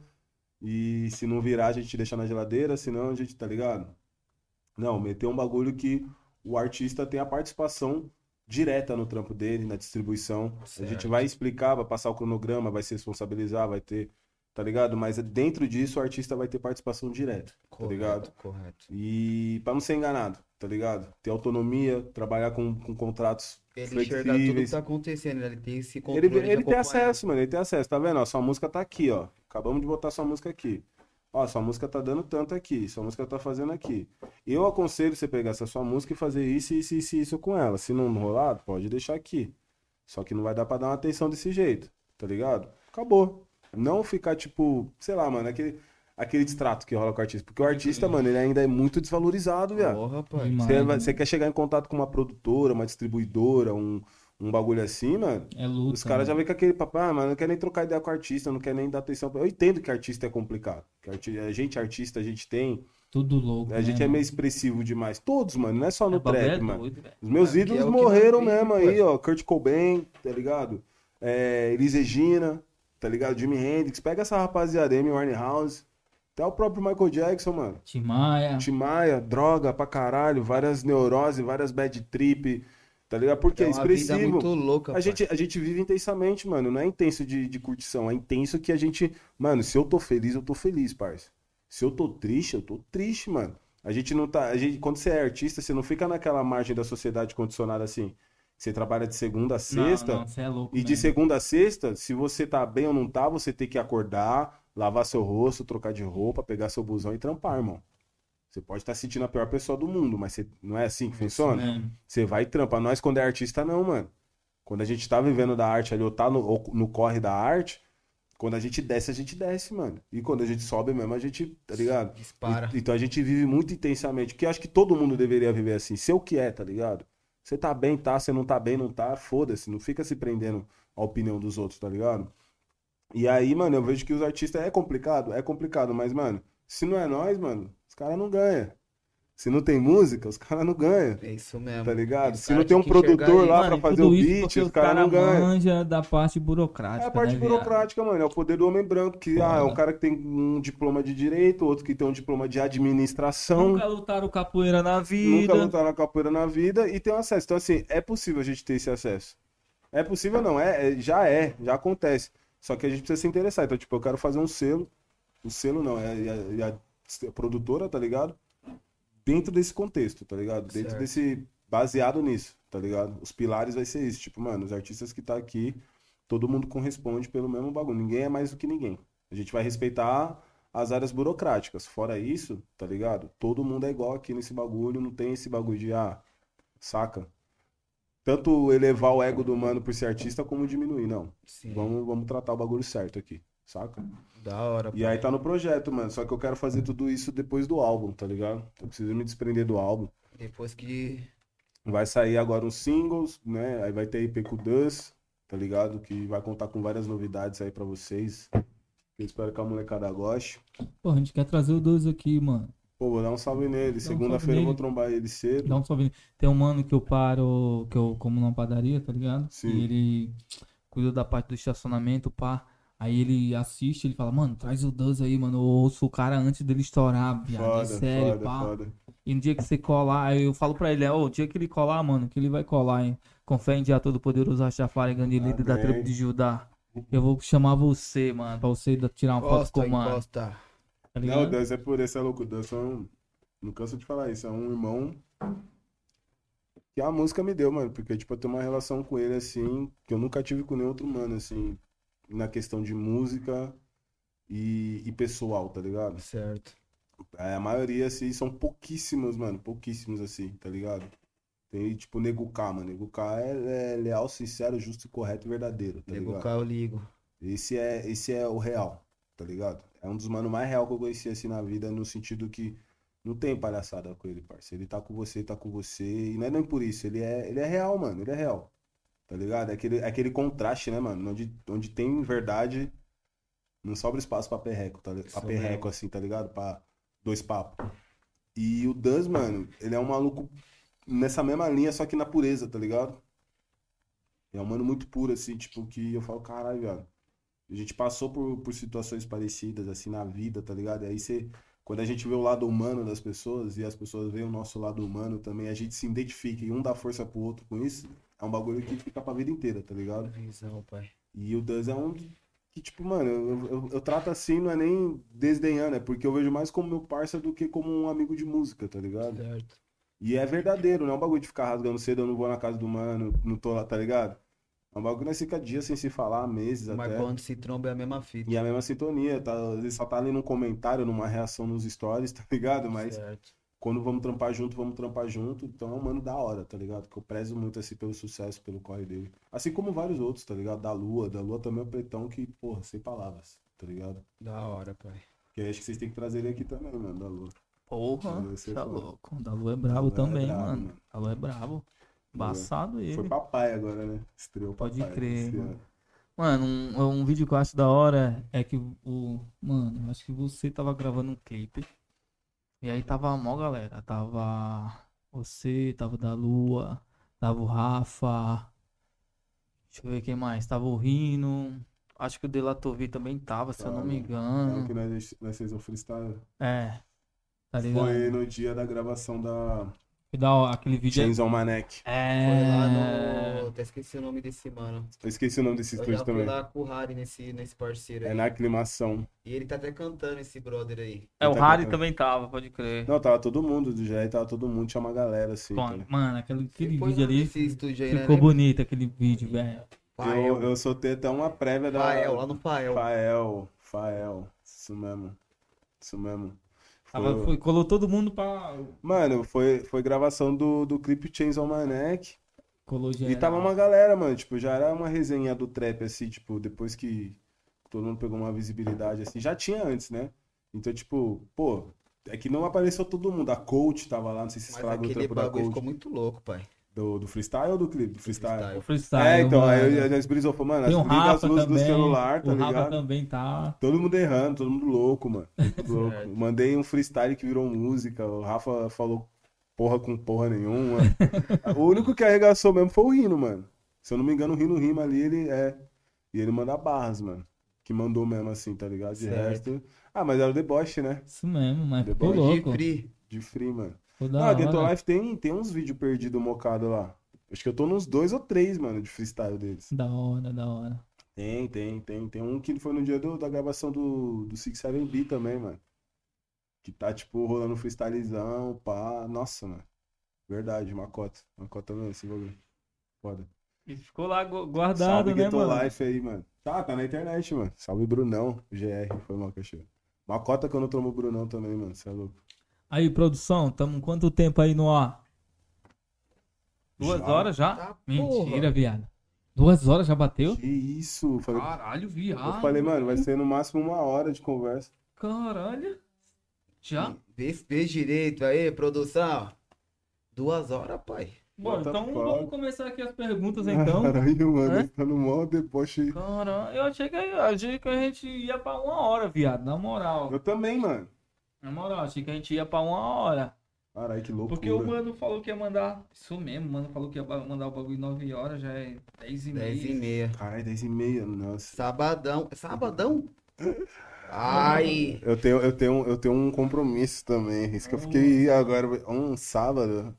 E se não virar, a gente deixa na geladeira, senão a gente, tá ligado? Não, meter um bagulho que o artista tem a participação direta no trampo dele, na distribuição. A gente Certo. vai explicar, vai passar o cronograma, vai se responsabilizar, vai ter, tá ligado? Mas dentro disso o artista vai ter participação direta, tá ligado? Correto. E pra não ser enganado, tá ligado? Ter autonomia, trabalhar com, com contratos Ele enxergar tudo que flexíveis. tá acontecendo, ele tem esse controle Ele, ele tem acesso, mano, ele tem acesso, tá vendo? Ó, sua música tá aqui, ó. Acabamos de botar sua música aqui. Ó, sua música tá dando tanto aqui, sua música tá fazendo aqui. Eu aconselho você pegar essa sua música e fazer isso, isso, isso, isso com ela. Se não rolar, pode deixar aqui. Só que não vai dar pra dar uma atenção desse jeito, tá ligado? Acabou. Não ficar, tipo, sei lá, mano, aquele, aquele distrato que rola com o artista. Porque o artista, mano, ele ainda é muito desvalorizado, viado. Porra. Você, vai- você quer chegar em contato com uma produtora, uma distribuidora, um, um bagulho assim, mano. É luta. Os caras já né? vêm com aquele papo, ah, mano, não quer nem trocar ideia com o artista, não quer nem dar atenção. pra- Eu entendo que artista é complicado. Que arti- a gente, artista, a gente tem. Tudo louco. A gente né, é meio expressivo demais. Todos, mano, não é só no É, trap, é mano. doido. Os meus ídolos é morreram mesmo aí, ó. Kurt Cobain, tá ligado? É, Elis Regina, tá ligado? Jimi Hendrix. Pega essa rapaziada, Amy Winehouse. Até o próprio Michael Jackson, mano. Tim Maia. Tim Maia, droga pra caralho, várias neuroses, várias bad trip, tá ligado? Porque É é uma vida expressivo. muito louca, A pai. gente, a gente vive intensamente, mano. Não é intenso de, de curtição. É intenso que a gente. Mano, se eu tô feliz, eu tô feliz, parça. Se eu tô triste, eu tô triste, mano. A gente não tá. A gente, quando você é artista, você não fica naquela margem da sociedade condicionada assim. Você trabalha de segunda a sexta. Não, não, você é louco. E de segunda a sexta, se você tá bem ou não tá, você tem que acordar, lavar seu rosto, trocar de roupa, pegar seu busão e trampar, irmão. Você pode estar sentindo a pior pessoa do mundo, mas você- não é assim que funciona? mesmo. Você vai e trampa. Nós, quando é artista, não, mano. Quando a gente tá vivendo da arte ali, ou tá no, ou no corre da arte, quando a gente desce, a gente desce, mano. E quando a gente sobe mesmo, a gente, tá ligado? Dispara. E- então a gente vive muito intensamente. Que eu acho que todo mundo deveria viver assim. Ser o que é, tá ligado? Você tá bem, tá? Você não tá bem, não tá? Foda-se. Não fica se prendendo à opinião dos outros, tá ligado? E aí, mano, eu vejo que os artistas é complicado, é complicado, mas, mano, se não é nós, mano, caras não ganham. Se não tem música, os caras não ganham, É isso mesmo. tá ligado? Se não tem um produtor lá e fazer o beat, os caras não ganham. manja da parte burocrática. É a parte né, viado? burocrática, mano. É o poder do homem branco, que ah, é um cara que tem um diploma de direito, outro que tem um diploma de administração. Nunca lutaram capoeira na nunca vida. lutaram na capoeira na vida e tem um acesso. Então, assim, é possível a gente ter esse acesso. É possível, não, é, é- já é, já acontece. Só que a gente precisa se interessar. Então, tipo, eu quero fazer um selo. O selo não, é é- é produtora, tá ligado? Dentro desse contexto, tá ligado? Dentro Certo. desse. Baseado nisso, tá ligado? Os pilares vai ser isso. Tipo, mano, os artistas que tá aqui, todo mundo corresponde pelo mesmo bagulho. Ninguém é mais do que ninguém. A gente vai respeitar as áreas burocráticas. Fora isso, tá ligado? Todo mundo é igual aqui nesse bagulho, não tem esse bagulho de, ah, saca? Tanto elevar o ego do mano por ser artista, como diminuir, não. Sim. Vamos, vamos tratar o bagulho certo aqui, saca? Da hora, E aí tá no projeto, mano. Só que eu quero fazer tudo isso depois do álbum, tá ligado? Eu preciso me desprender do álbum. Depois que. Vai sair agora uns singles, né? Aí vai ter IP com o Dus, tá ligado? Que vai contar com várias novidades aí pra vocês. Eu espero que a molecada goste. Pô, a gente quer trazer o dois aqui, mano. Pô, vou dar um salve nele. um Segunda-feira eu vou nele. trombar ele cedo. Dá um salve. Tem um mano que eu paro, que eu como numa padaria, tá ligado? Sim. E ele cuida da parte do estacionamento, pá. Aí ele assiste, ele fala, mano, traz o Duz aí, mano. Eu ouço o cara antes dele estourar, viado. É sério, foda, pá. foda. E no dia que você colar, aí eu falo pra ele, ó, o dia que ele colar, mano, que ele vai colar, hein? Com fé em dia todo poderoso Rastafari, grande líder da tribo de Judá. Eu vou chamar você, mano, pra você tirar uma foto com o mano. Tá Não? Deus é por esse é louco. O Deus é um. Não canso de falar isso. É um irmão que a música me deu, mano. Porque, tipo, eu tenho uma relação com ele, assim, que eu nunca tive com nenhum outro mano, assim, na questão de música e, e pessoal, tá ligado? Certo. É, a maioria, assim, são pouquíssimos, mano. Pouquíssimos, assim, tá ligado? Tem, tipo, Nego K, mano. Nego K é, é leal, sincero, justo, correto e verdadeiro, tá Nego ligado? cá eu ligo. Esse é, esse é o real, tá ligado? É um dos manos mais real que eu conheci assim na vida, no sentido que não tem palhaçada com ele, parceiro. Ele tá com você, tá com você. E não é nem por isso, ele é, ele é real, mano. Ele é real. Tá ligado? É aquele, é aquele contraste, né, mano? Onde, onde tem verdade, não sobra espaço pra perreco, tá, li- pra perreco, assim, tá ligado? Pra, Dois papos. E o Duz, mano, ele é um maluco nessa mesma linha, só que na pureza, tá ligado? É um mano muito puro, assim, tipo, que eu falo, caralho, velho. A gente passou por, por situações parecidas, assim, na vida, tá ligado? E aí você. Quando a gente vê o lado humano das pessoas e as pessoas veem o nosso lado humano também, a gente se identifica e um dá força pro outro com isso, é um bagulho que fica pra vida inteira, tá ligado? Visão, pai. E o Duz é um que, tipo, mano, eu, eu, eu trato assim, não é nem desdenhando, é porque eu vejo mais como meu parceiro do que como um amigo de música, tá ligado? Certo. E é verdadeiro, não é um bagulho de ficar rasgando cedo, eu não vou na casa do mano, não tô lá, tá ligado? É um bagulho que nós fica dias sem se falar, meses Mas até. quando se tromba é a mesma fita. E é a mesma sintonia, tá? Às vezes só tá ali num comentário, numa reação nos stories, tá ligado? Mas Certo. Quando vamos trampar junto, vamos trampar junto. Então é um mano da hora, tá ligado? Que eu prezo muito assim pelo sucesso, pelo corre dele. Assim como vários outros, tá ligado? Da Lua, da Lua também é um pretão que, porra, sem palavras, tá ligado? Da hora, pai. Que acho que vocês têm que trazer ele aqui também, mano, da Lua. Porra, ser tá louco. O Dalu é brabo Dalu é também, brabo, mano. mano. Dalu é brabo. Embaçado ele. Foi papai agora, né? Estreou Pode papai crer, esse mano. ano. Mano, um, um vídeo que eu acho da hora é que o. Mano, eu acho que você tava gravando um clipe. E aí tava a mó galera. Tava você, tava o da Lua, tava o Rafa. Deixa eu ver quem mais. Tava o Rino. Acho que o Delatovi também tava, se eu não me Tava. É engano. o que nós, nós fez um freestyle. É. Tá ligado? Foi no dia da gravação da Foi da hora, aquele vídeo. aí- Chains on Manek. É. Foi lá no. Até esqueci o nome desse mano. Eu esqueci o nome desse estúdio também. lá com o Harry nesse, nesse parceiro aí. É na aclimação. E ele tá até cantando esse brother aí. É, o Tá Harry bom. também tava, pode crer. Não, tava todo mundo do GR, tava todo mundo, tinha uma galera assim. Pô, tá ligado? mano, aquele, aquele Foi vídeo ali aí, ficou né? bonito, aquele vídeo, velho. Eu, eu soltei até uma prévia da. Fael, lá no Fael. Fael, Fael. Isso mesmo. Isso mesmo. Tava, foi, colou todo mundo pra. Mano, foi, foi gravação do, do clipe Chains on My Neck. Colou geral. E tava uma galera, mano, tipo, já era uma resenha do trap, assim, tipo, depois que todo mundo pegou uma visibilidade, assim, já tinha antes, né? Então, tipo, pô, é que não apareceu todo mundo. A Coach tava lá, não sei se vocês Mas falaram do trampo da bagulho Coach. ficou muito louco, pai. Do, do freestyle ou do clipe? Do freestyle. O freestyle. É, então, mano. aí a gente brisou, falou, mano, Tem o liga as Rafa luzes do também. celular, tá o Rafa ligado? também tá. Todo mundo errando, todo mundo louco, mano. Muito louco. Mandei um freestyle que virou música. O Rafa falou porra com porra nenhuma. o único que arregaçou mesmo foi o Rino, mano. Se eu não me engano, o Rino rima ali, ele é. E ele manda barras, mano. Que mandou mesmo assim, tá ligado? De Certo. resto. Ah, mas era o deboche, né? Isso mesmo, mas ficou Depois De free. De free, mano. Ah. Ghetto Life tem, tem uns vídeos perdidos mocado lá. Acho que eu tô nos dois ou três, mano, de freestyle deles. Da hora, da hora. Tem, tem, tem. Tem um que foi no dia do- da gravação do, do Six Seven B também, mano. Que tá, tipo, rolando um freestylezão, pá. Nossa, mano. Verdade, Macota. Macota mesmo, esse bagulho. Foda. E ficou lá gu- guardado, Salve né, Ghetto mano? Life aí, mano. Tá, tá na internet, mano. Salve Brunão, GR, foi mal que achei. Macota quando eu tomo o Brunão também, mano. Você é louco. Aí, produção, tamo quanto tempo aí no ar? Duas Já? horas já? Tá, Mentira, porra. viado. Duas horas já bateu? Que isso? Falei, Caralho, viado. eu falei, mano, vai ser no máximo uma hora de conversa. Caralho. Já? Vê, vê direito aí, produção. Duas horas, pai. Bom, então vamos começar aqui as perguntas então. Caralho, mano, Hã? tá no maior deboche aí. Caralho, eu achei que, eu achei que a gente ia pra uma hora, viado. Na moral. Eu também, mano. Na moral, achei que a gente ia pra uma hora. Caralho, que loucura. Porque o mano falou que ia mandar. Isso mesmo, o mano falou que ia mandar o bagulho 9 horas, já é 10 e Dez e meia. meia. Caralho, 10 e meia, nossa. Sabadão. Sabadão? Ai. Eu tenho, eu tenho, eu tenho um compromisso também. Isso que eu fiquei agora, um sábado.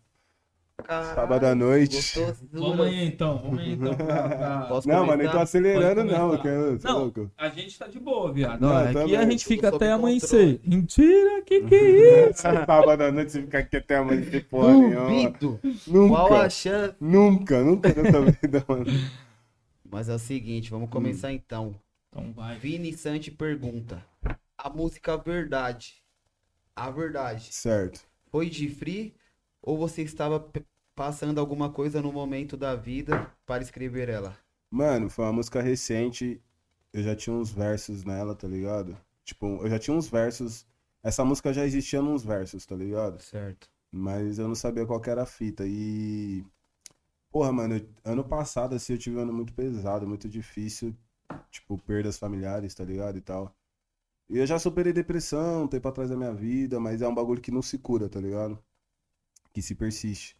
Caralho, Sábado à noite. Vamos aí então, vamos aí então. pra- pra- Posso Não, mas nem tô acelerando, não. começar. Eu é Não, louco. a gente tá de boa, viado. Não, eu aqui também. a gente fica até amanhecer. controle. Mentira, que que é isso? Sábado à noite você fica aqui até amanhã de porra nenhuma. Duvido. Qual Nunca, a chance? nunca, nunca nessa vida, mano. Mas é o seguinte, vamos começar então. Então vai. Vini Santi pergunta: A música Verdade, a verdade, Certo. foi de free ou você estava passando alguma coisa no momento da vida para escrever ela? Mano, foi uma música recente. Eu já tinha uns versos nela, tá ligado? Tipo, eu já tinha uns versos. Essa música já existia nos versos, tá ligado? Certo. Mas eu não sabia qual que era a fita. E. Porra, mano, ano passado, assim, eu tive um ano muito pesado, muito difícil. Tipo, perdas familiares, tá ligado? E tal. E eu já superei depressão um tempo atrás da minha vida, mas é um bagulho que não se cura, tá ligado? Que se persiste.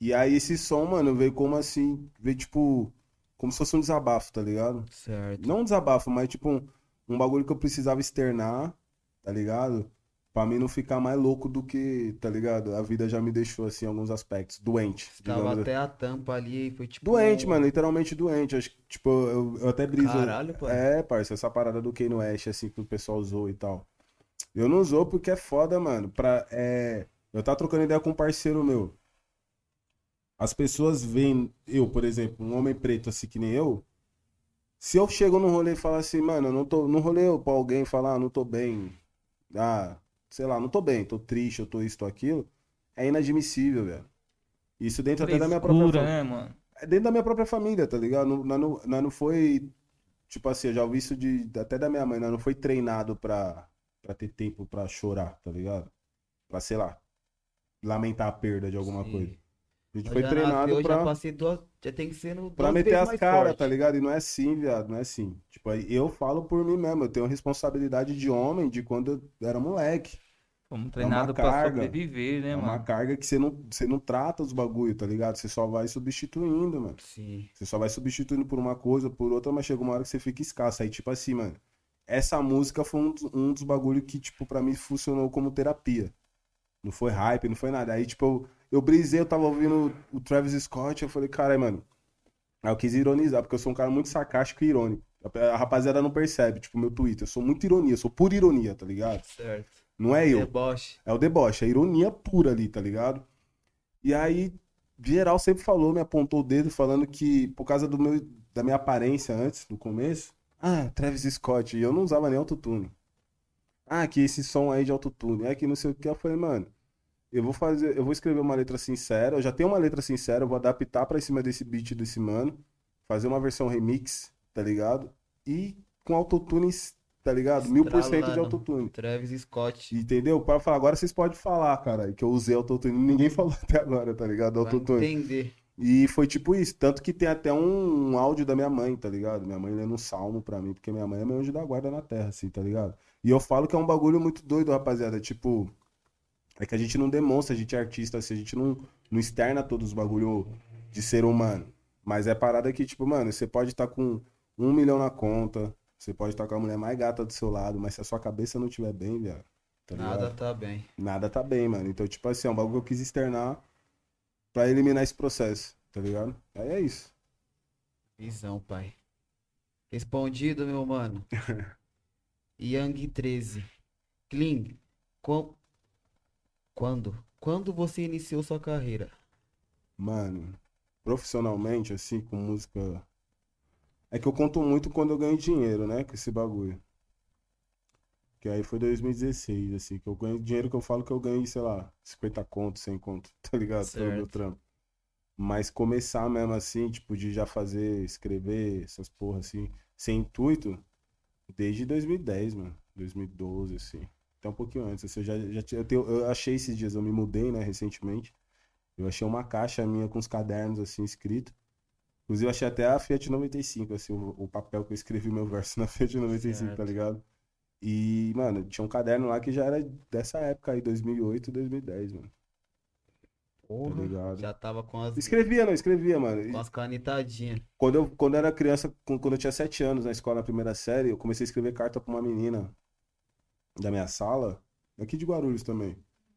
E aí esse som, mano, veio como assim, veio tipo, como se fosse um desabafo, tá ligado? Certo. Não um desabafo, mas tipo um, um bagulho que eu precisava externar, tá ligado? Pra mim não ficar mais louco do que, tá ligado? A vida já me deixou, assim, em alguns aspectos. Doente. Tava assim. até a tampa ali e foi tipo. Doente, mano, literalmente doente. Acho que, tipo, eu, eu até briso. Caralho, pai. É, parça, essa parada do Kanye West, assim, que o pessoal usou e tal. Eu não usou porque é foda, mano. Pra, é... Eu tava trocando ideia com um parceiro meu. As pessoas veem eu, por exemplo, um homem preto assim que nem eu. Se eu chego num rolê e falar assim, mano, eu não tô. Num rolê eu, pra alguém falar, ah, não tô bem. Ah, sei lá, não tô bem, tô triste, eu tô isso, tô aquilo. É inadmissível, velho. Isso dentro até da minha própria Frescura, família. né, mano? É dentro da minha própria família, tá ligado? Não, não, nós não foi. Tipo assim, eu já ouvi isso de, até da minha mãe, nós não foi treinado pra, pra ter tempo pra chorar, tá ligado? Pra, sei lá, lamentar a perda de alguma Sim. coisa. A gente Eu foi já treinado eu pra, já passei duas. Já tem que ser no. pra meter as caras, tá ligado? E não é assim, viado, não é assim. Tipo, aí eu falo por mim mesmo, eu tenho responsabilidade de homem de quando eu era moleque. Fomos treinados pra carga. sobreviver, né, É uma mano? carga que você não, você não trata os bagulho, tá ligado? Você só vai substituindo, mano. Sim. Você só vai substituindo por uma coisa, por outra, mas chega uma hora que você fica escasso. Aí, tipo assim, mano, essa música foi um dos, um dos bagulho que, tipo, pra mim funcionou como terapia. Não foi hype, não foi nada. Aí, tipo, eu, eu brisei, eu tava ouvindo o Travis Scott, eu falei, caralho, mano. Aí eu quis ironizar, porque eu sou um cara muito sarcástico e irônico. A rapaziada não percebe, tipo, meu Twitter. Eu sou muito ironia, eu sou pura ironia, tá ligado? Certo. Não é eu. Deboche. É o deboche, é a ironia pura ali, tá ligado? E aí, geral sempre falou, me apontou o dedo falando que, por causa do meu, da minha aparência antes, no começo, ah, Travis Scott, e eu não usava nem autotune. Ah, que esse som aí de autotune, é que não sei o que. Eu falei, mano, eu vou fazer, eu vou escrever uma letra sincera, eu já tenho uma letra sincera, eu vou adaptar pra cima desse beat desse mano, fazer uma versão remix, tá ligado? E com autotune, tá ligado? Mil por cento de autotune. Travis Scott. Entendeu? Para falar, agora vocês podem falar, cara, que eu usei autotune. Ninguém falou até agora, tá ligado? Autotune. entender. E foi tipo isso. Tanto que tem até um, um áudio da minha mãe, tá ligado? Minha mãe lendo um salmo pra mim, porque minha mãe é meu anjo da guarda na terra, assim, tá ligado? E eu falo que é um bagulho muito doido, rapaziada. Tipo, é que a gente não demonstra, a gente é artista, assim, a gente não, não externa todos os bagulho de ser humano. Mas é parada que, tipo, mano, você pode estar com um milhão na conta, você pode estar com a mulher mais gata do seu lado, mas se a sua cabeça não estiver bem, viado, tá? Nada tá bem. Nada tá bem, mano. Então, tipo assim, é um bagulho que eu quis externar pra eliminar esse processo, tá ligado? Aí é isso. Visão, pai. Respondido, meu mano. Yang 13. Clean. Com... Quando? Quando você iniciou sua carreira? Mano, profissionalmente, assim, com música. É que eu conto muito quando eu ganho dinheiro, né? Com esse bagulho. Que aí foi 2016, assim, que eu ganho dinheiro que eu falo que eu ganhei, sei lá, 50 conto, 100 conto, tá ligado? Pelo meu Certo. trampo. Mas começar mesmo assim, tipo, de já fazer, escrever essas porra assim, sem intuito, desde 2010, mano. 2012, assim. Até um pouquinho antes. Assim, eu já, já eu, tenho- eu achei esses dias, eu me mudei, né, recentemente. Eu achei uma caixa minha com os cadernos, assim, escrito. Inclusive, eu achei até a Fiat 95, assim, o, o papel que eu escrevi meu verso na Fiat 95, tá Certo. ligado? E, mano, tinha um caderno lá que já era dessa época aí, 2008, 2010, mano. Porra, ligado. já tava com as, Escrevia, não, escrevia, mano. Com as canetadinhas. Quando eu, quando eu era criança, quando eu tinha sete anos na escola, na primeira série, eu comecei a escrever carta pra uma menina da minha sala, aqui de Guarulhos também.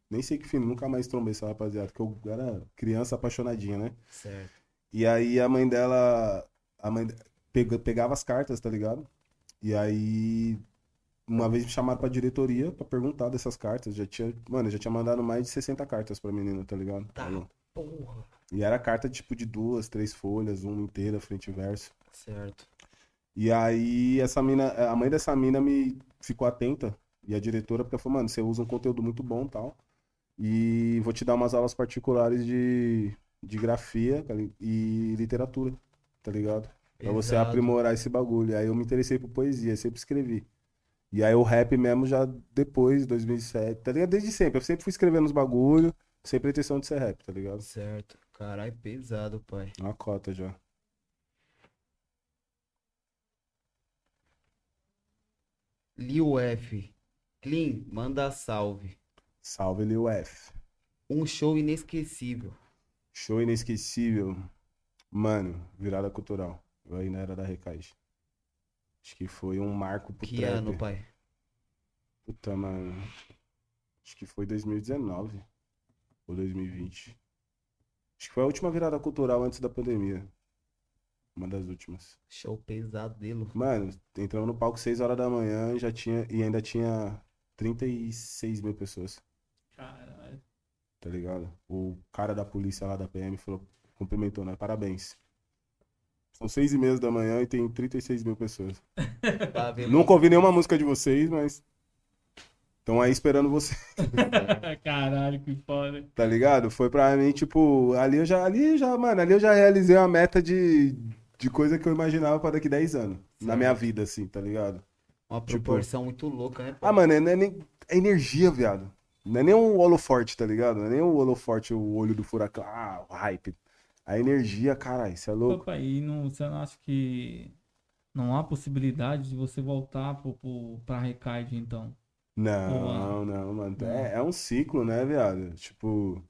Nem sei que fim, nunca mais trombei essa rapaziada, porque eu era criança apaixonadinha, né? Certo. E aí a mãe dela, a mãe pegava as cartas, tá ligado? E aí uma vez me chamaram pra diretoria pra perguntar dessas cartas. Já tinha, mano, eu já tinha mandado mais de 60 cartas pra menina, tá ligado? Tá. Porra. E era carta tipo de duas, três folhas, uma inteira, frente e verso. Certo. E aí essa mina, a mãe dessa mina me ficou atenta e a diretora porque falou, mano, você usa um conteúdo muito bom, e tal. E vou te dar umas aulas particulares de, de grafia tá e literatura, tá ligado? Pra você Pesado. aprimorar esse bagulho. Aí eu me interessei por poesia, sempre escrevi. E aí o rap mesmo já depois, 2007, tá ligado? Desde sempre. Eu sempre fui escrevendo os bagulho, sem pretensão de ser rap, tá ligado? Certo. Caralho, pesado, pai. Uma cota já. Lil F. Clean, manda salve. Salve, Lil F. Um show inesquecível. Show inesquecível. Mano, virada cultural. Eu ainda era da Recais. Acho que foi um marco pro Que trap. ano, pai? Puta, mano. Acho que foi 2019 ou 2020. Acho que foi a última virada cultural antes da pandemia. Uma das últimas. Show pesadelo. Mano, entramos no palco 6 horas da manhã e já tinha e ainda tinha 36 mil pessoas, Caralho. tá ligado? O cara da polícia lá da PM falou, cumprimentou, né? Parabéns. São seis e meia da manhã e tem 36 mil pessoas. Ver Nunca ouvi nenhuma música de vocês, mas estão aí esperando você. Caralho, que foda. Tá ligado? Foi pra mim, tipo, ali eu já, ali já, mano, ali eu já realizei uma meta de, de coisa que eu imaginava pra daqui 10 anos. Na Certo. minha vida, assim, tá ligado? uma tipo- proporção muito louca, né? pai? Ah, mano, não é nem. É energia, viado. Não é nem um holoforte, tá ligado? Não é nem um holoforte, o olho do furacão. Ah, o hype. A energia, caralho, isso é louco. Opa, e não, você não acha que não há possibilidade de você voltar pro, pro, pra Recaide, então? Não, não, mano. É, é um ciclo, né, viado? Tipo,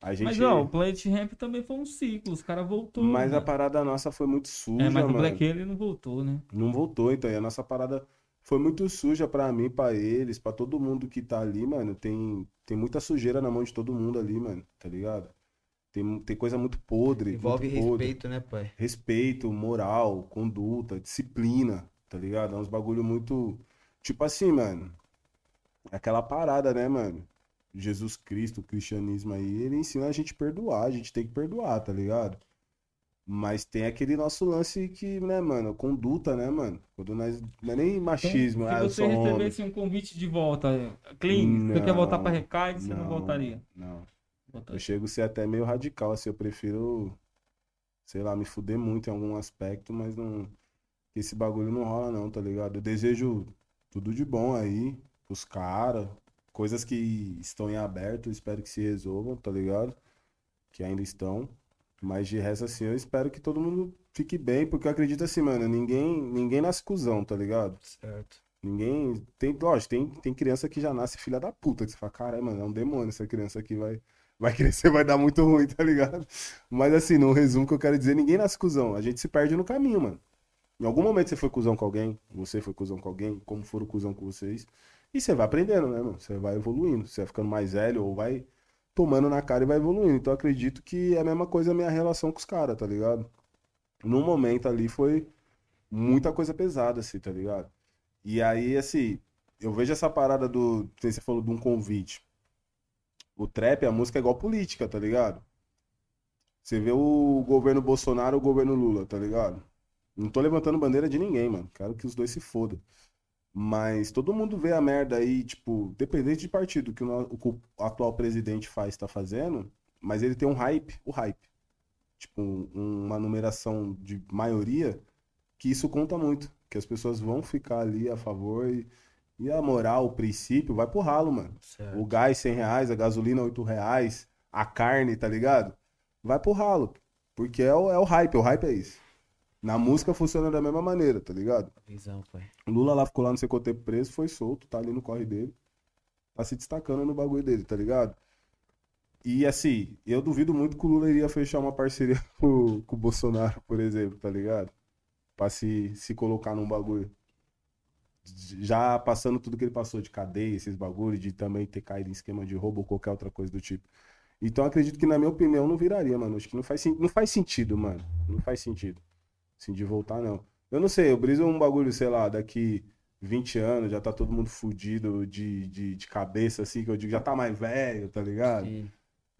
a gente. Mas, ó, o Plate Ramp também foi um ciclo, os caras voltou. Mas a mano. parada nossa foi muito suja, É, mas o mano. Black ele não voltou, né? Não voltou, então. E a nossa parada foi muito suja pra mim, pra eles, pra todo mundo que tá ali, mano. Tem, tem muita sujeira na mão de todo mundo ali, mano, tá ligado? Tem, tem coisa muito podre, Envolve muito podre. respeito, né, pai? Respeito, moral, conduta, disciplina, tá ligado? É uns bagulho muito. Tipo assim, mano. Aquela parada, né, mano? Jesus Cristo, o cristianismo aí, ele ensina a gente a perdoar, a gente tem que perdoar, tá ligado? Mas tem aquele nosso lance que, né, mano, conduta, né, mano? Quando nós. Não é nem machismo, Então, ah, se eu você sou homem. recebesse um convite de volta, Clean, você quer voltar pra Não, Recaide, você não não. voltaria? Não. Eu chego a ser até meio radical, assim, eu prefiro, sei lá, me fuder muito em algum aspecto, mas não. Esse bagulho não rola, não, tá ligado? Eu desejo tudo de bom aí pros caras, coisas que estão em aberto, espero que se resolvam, tá ligado? Que ainda estão. Mas de resto, assim, eu espero que todo mundo fique bem, porque eu acredito assim, mano, ninguém, ninguém nasce cuzão, tá ligado? Certo. Ninguém. Tem, lógico, tem, tem criança que já nasce filha da puta, que você fala, caralho, mano, é um demônio essa criança aqui, vai, vai crescer, vai dar muito ruim, tá ligado? Mas assim, no resumo que eu quero dizer, ninguém nasce cuzão. A gente se perde no caminho, mano. Em algum momento você foi cuzão com alguém, você foi cuzão com alguém, como foram cuzão com vocês. E você vai aprendendo, né, mano? Você vai evoluindo, você vai ficando mais velho ou vai tomando na cara e vai evoluindo. Então acredito que é a mesma coisa a minha relação com os caras, tá ligado? No momento ali foi muita coisa pesada, assim, tá ligado? E aí, assim, eu vejo essa parada do. Você falou de um convite. O trap, a música é igual política, tá ligado? Você vê o governo Bolsonaro o governo Lula, tá ligado? Não tô levantando bandeira de ninguém, mano. Quero que os dois se fodam. Mas todo mundo vê a merda aí, tipo, dependente de partido que o que o atual presidente faz, tá fazendo, mas ele tem um hype, o hype. Tipo, um- uma numeração de maioria, que isso conta muito. Que as pessoas vão ficar ali a favor e, e a moral, o princípio, vai pro ralo, mano. Certo. O gás 100 reais, a gasolina 8 reais, a carne, tá ligado? Vai pro ralo. Porque é o, é o hype, o hype é isso. Na música funciona da mesma maneira, tá ligado? Visão, pai. O Lula lá ficou lá não sei quanto tempo preso, foi solto, tá ali no corre dele. Tá se destacando no bagulho dele, tá ligado? E assim, eu duvido muito que o Lula iria fechar uma parceria com, com o Bolsonaro, por exemplo, tá ligado? Pra se, se colocar num bagulho. Já passando tudo que ele passou de cadeia, esses bagulhos, de também ter caído em esquema de roubo ou qualquer outra coisa do tipo. Então acredito que, na minha opinião, não viraria, mano. Acho que não faz, não faz sentido, mano. Não faz sentido. Assim, de voltar, não. Eu não sei, eu briso um bagulho, sei lá, daqui 20 anos, já tá todo mundo fudido de, de, de cabeça, assim, que eu digo, já tá mais velho, tá ligado? Sim.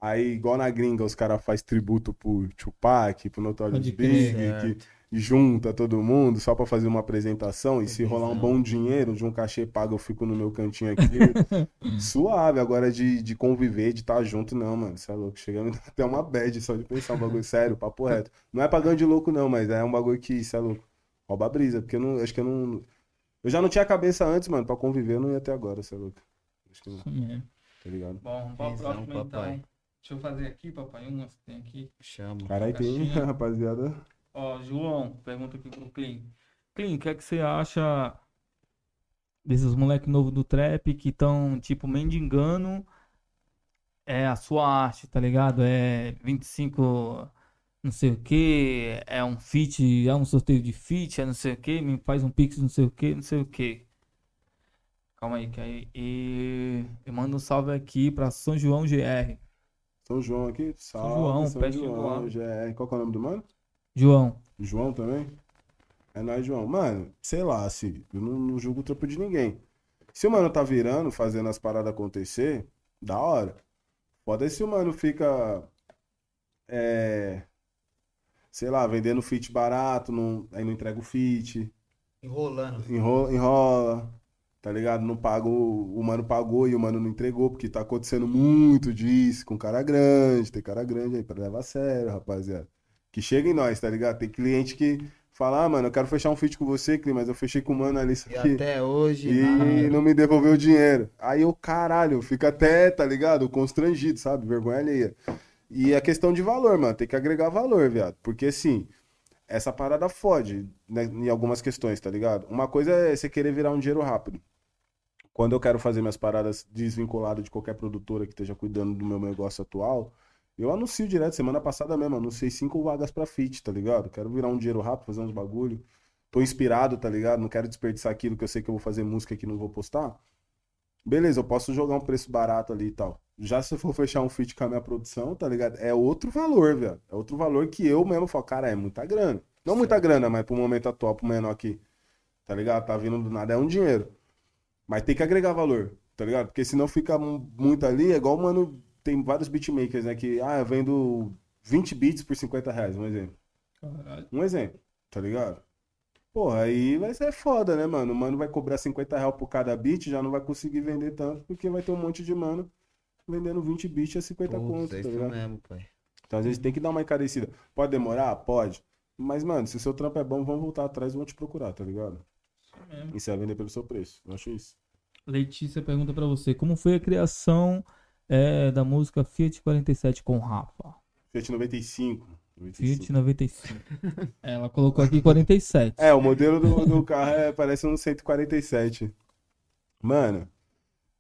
Aí, igual na gringa, os caras fazem tributo pro Tupac, pro Notorious Big, que junta todo mundo só pra fazer uma apresentação. E É se rolar um bom dinheiro de um cachê pago, eu fico no meu cantinho aqui, suave. Agora, de, de conviver, de estar junto, não, mano. Você é louco. Chega até uma bad só de pensar um bagulho sério, papo reto. Não é pagando de louco, não, mas é um bagulho que, você é louco. Rouba a brisa, porque eu não, acho que eu não. Eu já não tinha cabeça antes, mano, pra conviver, eu não ia até agora, você é louco. Acho que não, tá ligado? Bom, vamos pra Visão, próxima papai. então. Deixa eu fazer aqui, papai, umas que tem aqui. Chama. Caralho, tem, rapaziada. Ó, João, pergunta aqui pro Clean. Clean, o que é que você acha desses moleque novo do trap que estão, tipo, mendigando é a sua arte, tá ligado? É 25 não sei o que, é um feat, é um sorteio de feat, é não sei o que, me faz um pix não sei o que, não sei o que. Calma aí, que aí. E eu mando um salve aqui pra São João GR. São João aqui, salve, João, São João. GR. Qual é o nome do mano? João. João também? É nóis, João. Mano, sei lá, assim, eu não, não julgo o trampo de ninguém. Se o mano tá virando, fazendo as paradas acontecer, da hora. Pode se o mano fica, é, sei lá, vendendo fit barato, não, aí não entrega o fit, Enrolando. enrola, enrola, tá ligado? Não paga, o, o mano pagou e o mano não entregou, porque tá acontecendo muito disso com cara grande, tem cara grande aí pra levar a sério, rapaziada. Que chega em nós, tá ligado? Tem cliente que fala, ah, mano, eu quero fechar um feat com você, Cli, mas eu fechei com o mano ali, E aqui. até hoje, E nada. não me devolveu o dinheiro. Aí eu, caralho, fica até, tá ligado? Constrangido, sabe? Vergonha alheia. E a questão de valor, mano, tem que agregar valor, viado. Porque assim, essa parada fode, né, em algumas questões, tá ligado? Uma coisa é você querer virar um dinheiro rápido. Quando eu quero fazer minhas paradas desvinculado de qualquer produtora que esteja cuidando do meu negócio atual, eu anuncio direto. Semana passada mesmo, anunciei cinco vagas pra fit, tá ligado? Quero virar um dinheiro rápido, fazer uns bagulho. Tô inspirado, tá ligado? Não quero desperdiçar aquilo que eu sei que eu vou fazer música que não vou postar. Beleza, eu posso jogar um preço barato ali e tal. Já se eu for fechar um feat com a minha produção, tá ligado? É outro valor, velho. É outro valor que eu mesmo falo, cara, é muita grana. Não muita grana, mas pro momento atual, pro menor aqui, tá ligado? Tá vindo do nada, é um dinheiro. Mas tem que agregar valor, tá ligado? Porque senão fica mu- muito ali, é igual, mano, tem vários beatmakers, né? Que, ah, eu vendo 20 beats por 50 reais, um exemplo. Caralho. Um exemplo, tá ligado? Porra, aí vai ser foda, né, mano? O mano vai cobrar 50 reais por cada beat, já não vai conseguir vender tanto, porque vai ter um monte de mano vendendo 20 beats a 50 Putz, conto, é tá isso ligado? mesmo, pai. Então às vezes tem que dar uma encarecida. Pode demorar? Pode. Mas, mano, se o seu trampo é bom, vão voltar atrás e vão te procurar, tá ligado? mesmo. E você vai vender pelo seu preço. Eu acho isso. Letícia pergunta pra você, como foi a criação é, da música Fiat 47 com Rafa? Fiat 95. 95. Fiat 95. Ela colocou aqui 47. É, o modelo do, do carro é, parece um 147. Mano.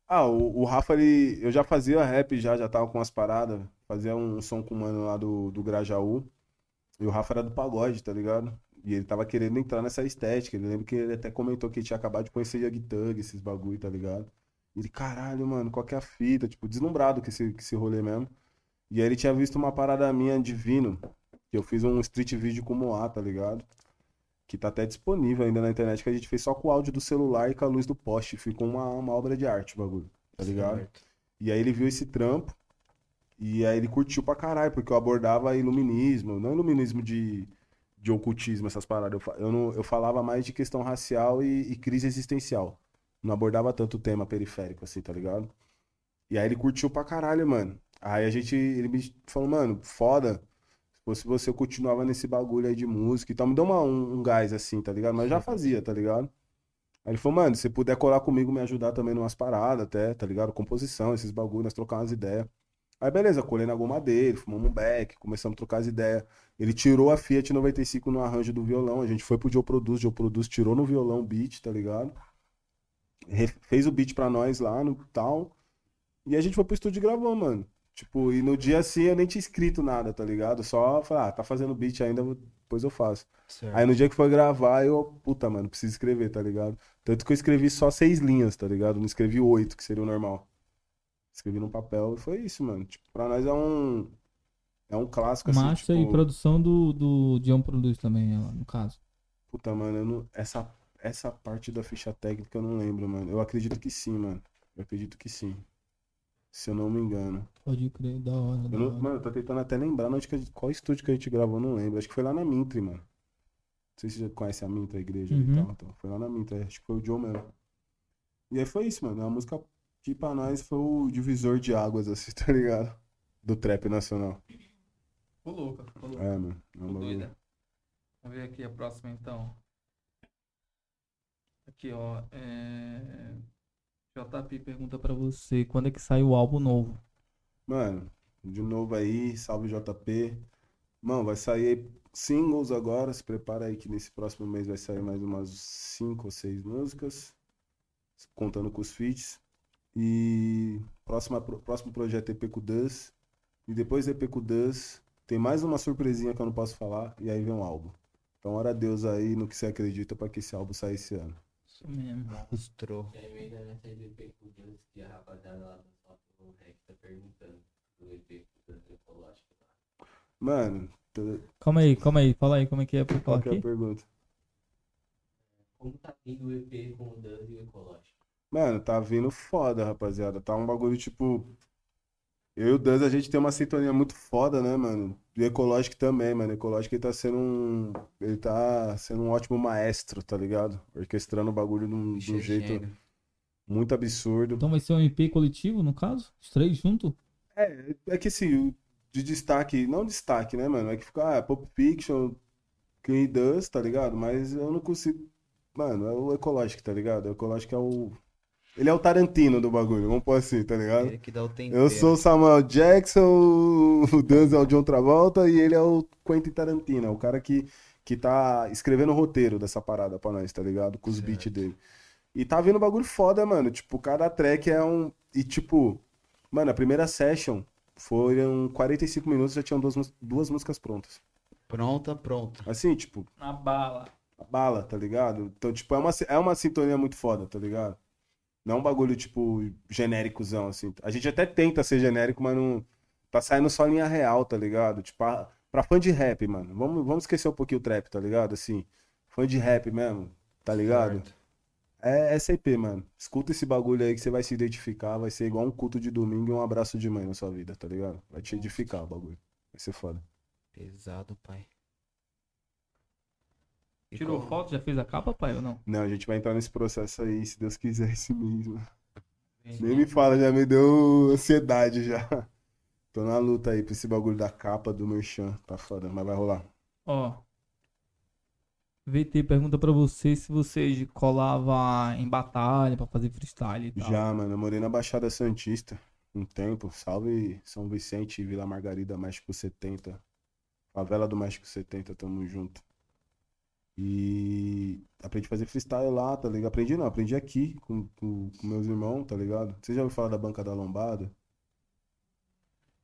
Ah, o, o Rafa, ele. Eu já fazia rap, já, já tava com umas paradas. Fazia um som com o mano lá do, do Grajaú. E o Rafa era do pagode, tá ligado? E ele tava querendo entrar nessa estética. Ele lembra que ele até comentou que ele tinha acabado de conhecer Young Thug, esses bagulho, tá ligado? Ele, caralho, mano, qual que é a fita? Tipo, deslumbrado com esse, com esse rolê mesmo. E aí ele tinha visto uma parada minha divino. Que eu fiz um street vídeo com o Moá, tá ligado? Que tá até disponível ainda na internet, que a gente fez só com o áudio do celular e com a luz do poste. Ficou uma, uma obra de arte o bagulho, tá ligado? Certo. E aí ele viu esse trampo e aí ele curtiu pra caralho, porque eu abordava iluminismo, não iluminismo de, de ocultismo, essas paradas. Eu, eu, não, eu falava mais de questão racial e, e crise existencial. Não abordava tanto o tema periférico, assim, tá ligado? E aí ele curtiu pra caralho, mano. Aí a gente, ele me falou, mano, foda. Se fosse você, eu continuava nesse bagulho aí de música e tal. Me deu uma, um, um gás, assim, tá ligado? Mas já fazia, tá ligado? Aí ele falou, mano, se puder colar comigo, me ajudar também numas paradas até, tá ligado? Composição, esses bagulhos, nós trocar umas ideias. Aí beleza, colei na goma dele, fumamos um beck, começamos a trocar as ideias. Ele tirou a Fiat 95 no arranjo do violão, a gente foi pro Joe Produce, Joe Produce tirou no violão o beat, tá ligado? Fez o beat pra nós lá no tal. E a gente foi pro estúdio e gravou, mano. Tipo, e no dia assim eu nem tinha escrito nada, tá ligado? Só falei, ah, tá fazendo beat ainda, depois eu faço. Certo. Aí no dia que foi gravar, eu, puta, mano, preciso escrever, tá ligado? Tanto que eu escrevi só seis linhas, tá ligado? Não escrevi oito, que seria o normal. Escrevi num papel e foi isso, mano. Tipo, pra nós é um. É um clássico, assim, Marcha tipo... e produção do, do John Produz também, ela, no caso. Puta, mano, não... essa, essa parte da ficha técnica eu não lembro, mano. Eu acredito que sim, mano. Eu acredito que sim. Se eu não me engano. Pode crer, da hora, da Eu não- hora. Mano, eu tô tentando até lembrar onde que a gente- qual estúdio que a gente gravou, não lembro. Acho que foi lá na Mintre, mano. Não sei se você já conhece a Mintre, a igreja ali Uhum. e tal. Então, foi lá na Mintre, acho que foi o Joe mesmo. E aí foi isso, mano. A música que pra nós foi o divisor de águas, assim, tá ligado? Do trap nacional. Ficou louca, ficou louca. É, mano. É Ficou bagulho. doida. Vamos ver aqui a próxima então. Aqui, ó. É... JP pergunta pra você, quando é que sai o álbum novo? Mano, de novo aí, salve JP. Mano, vai sair singles agora. Se prepara aí que nesse próximo mês vai sair mais umas cinco ou seis músicas. contando com os feats. E próxima, próximo projeto é EP com Duz. E depois do EP com Duz, tem mais uma surpresinha que eu não posso falar, e aí vem um álbum. Então, ora Deus aí no que você acredita para que esse álbum saia esse ano. Isso mesmo. Mostrou. E aí, ainda nessa EP com Deus, que a rapaziada lá do Rec tá perguntando do EP com Deus ecológico lá. Mano, tô- Calma aí, calma aí. Fala aí como é que é pra falar qual que é a aqui. pergunta? Como tá vindo o EP com o Deus e o ecológico? Mano, tá vindo foda, rapaziada. Tá um bagulho tipo. Eu e o Duz, a gente tem uma sintonia muito foda, né, mano? E o Ecológico também, mano. O Ecológico ele tá sendo um. Ele tá sendo um ótimo maestro, tá ligado? Orquestrando o bagulho de um, de um é jeito muito absurdo. Então vai ser um EP coletivo, no caso? Os três juntos? É, é que assim, de destaque, não destaque, né, mano? É que fica, ah, Pop Fiction, Quem Does, tá ligado? Mas eu não consigo. Mano, é o Ecológico, tá ligado? O Ecológico é o. Ele é o Tarantino do bagulho, vamos pôr assim, tá ligado? Ele que dá o tempero. Eu sou o Samuel Jackson, o Danzo é o John Travolta e ele é o Quentin Tarantino, é o cara que, que tá escrevendo o roteiro dessa parada pra nós, tá ligado? Com os Certo. beats dele. E tá vindo bagulho foda, mano. Tipo, cada track é um. E tipo, mano, a primeira session foram 45 minutos, já tinham duas, duas músicas prontas. Pronta, pronta. Assim, tipo, Na bala. a bala, tá ligado? Então, tipo, é uma, é uma sintonia muito foda, tá ligado? Não é um bagulho, tipo, genéricozão, assim. A gente até tenta ser genérico, mas não. Tá saindo só linha real, tá ligado? Tipo, a- pra fã de rap, mano. Vamos, vamos esquecer um pouquinho o trap, tá ligado? Assim, fã de rap mesmo, tá ligado? Certo. É SAP, mano. Escuta esse bagulho aí que você vai se identificar. Vai ser igual um culto de domingo e um abraço de mãe na sua vida, tá ligado? Vai te edificar o bagulho. Vai ser foda. Pesado, pai. E Tirou qual- foto? Já fez a capa, pai, ou não? Não, a gente vai entrar nesse processo aí, se Deus quiser, esse mês, mano. Nem me fala, já me deu ansiedade já. Tô na luta aí pra esse bagulho da capa do Merchan. Tá foda, mas vai rolar. Ó. VT pergunta pra você se você colava em batalha pra fazer freestyle e tal. Já, mano, eu morei na Baixada Santista um tempo. Salve São Vicente, Vila Margarida, México 70. Favela do México 70, tamo junto. E aprendi a fazer freestyle lá, tá ligado? Aprendi não, aprendi aqui com, com, com meus irmãos, tá ligado? Você já ouviu falar da Banca da Lombada?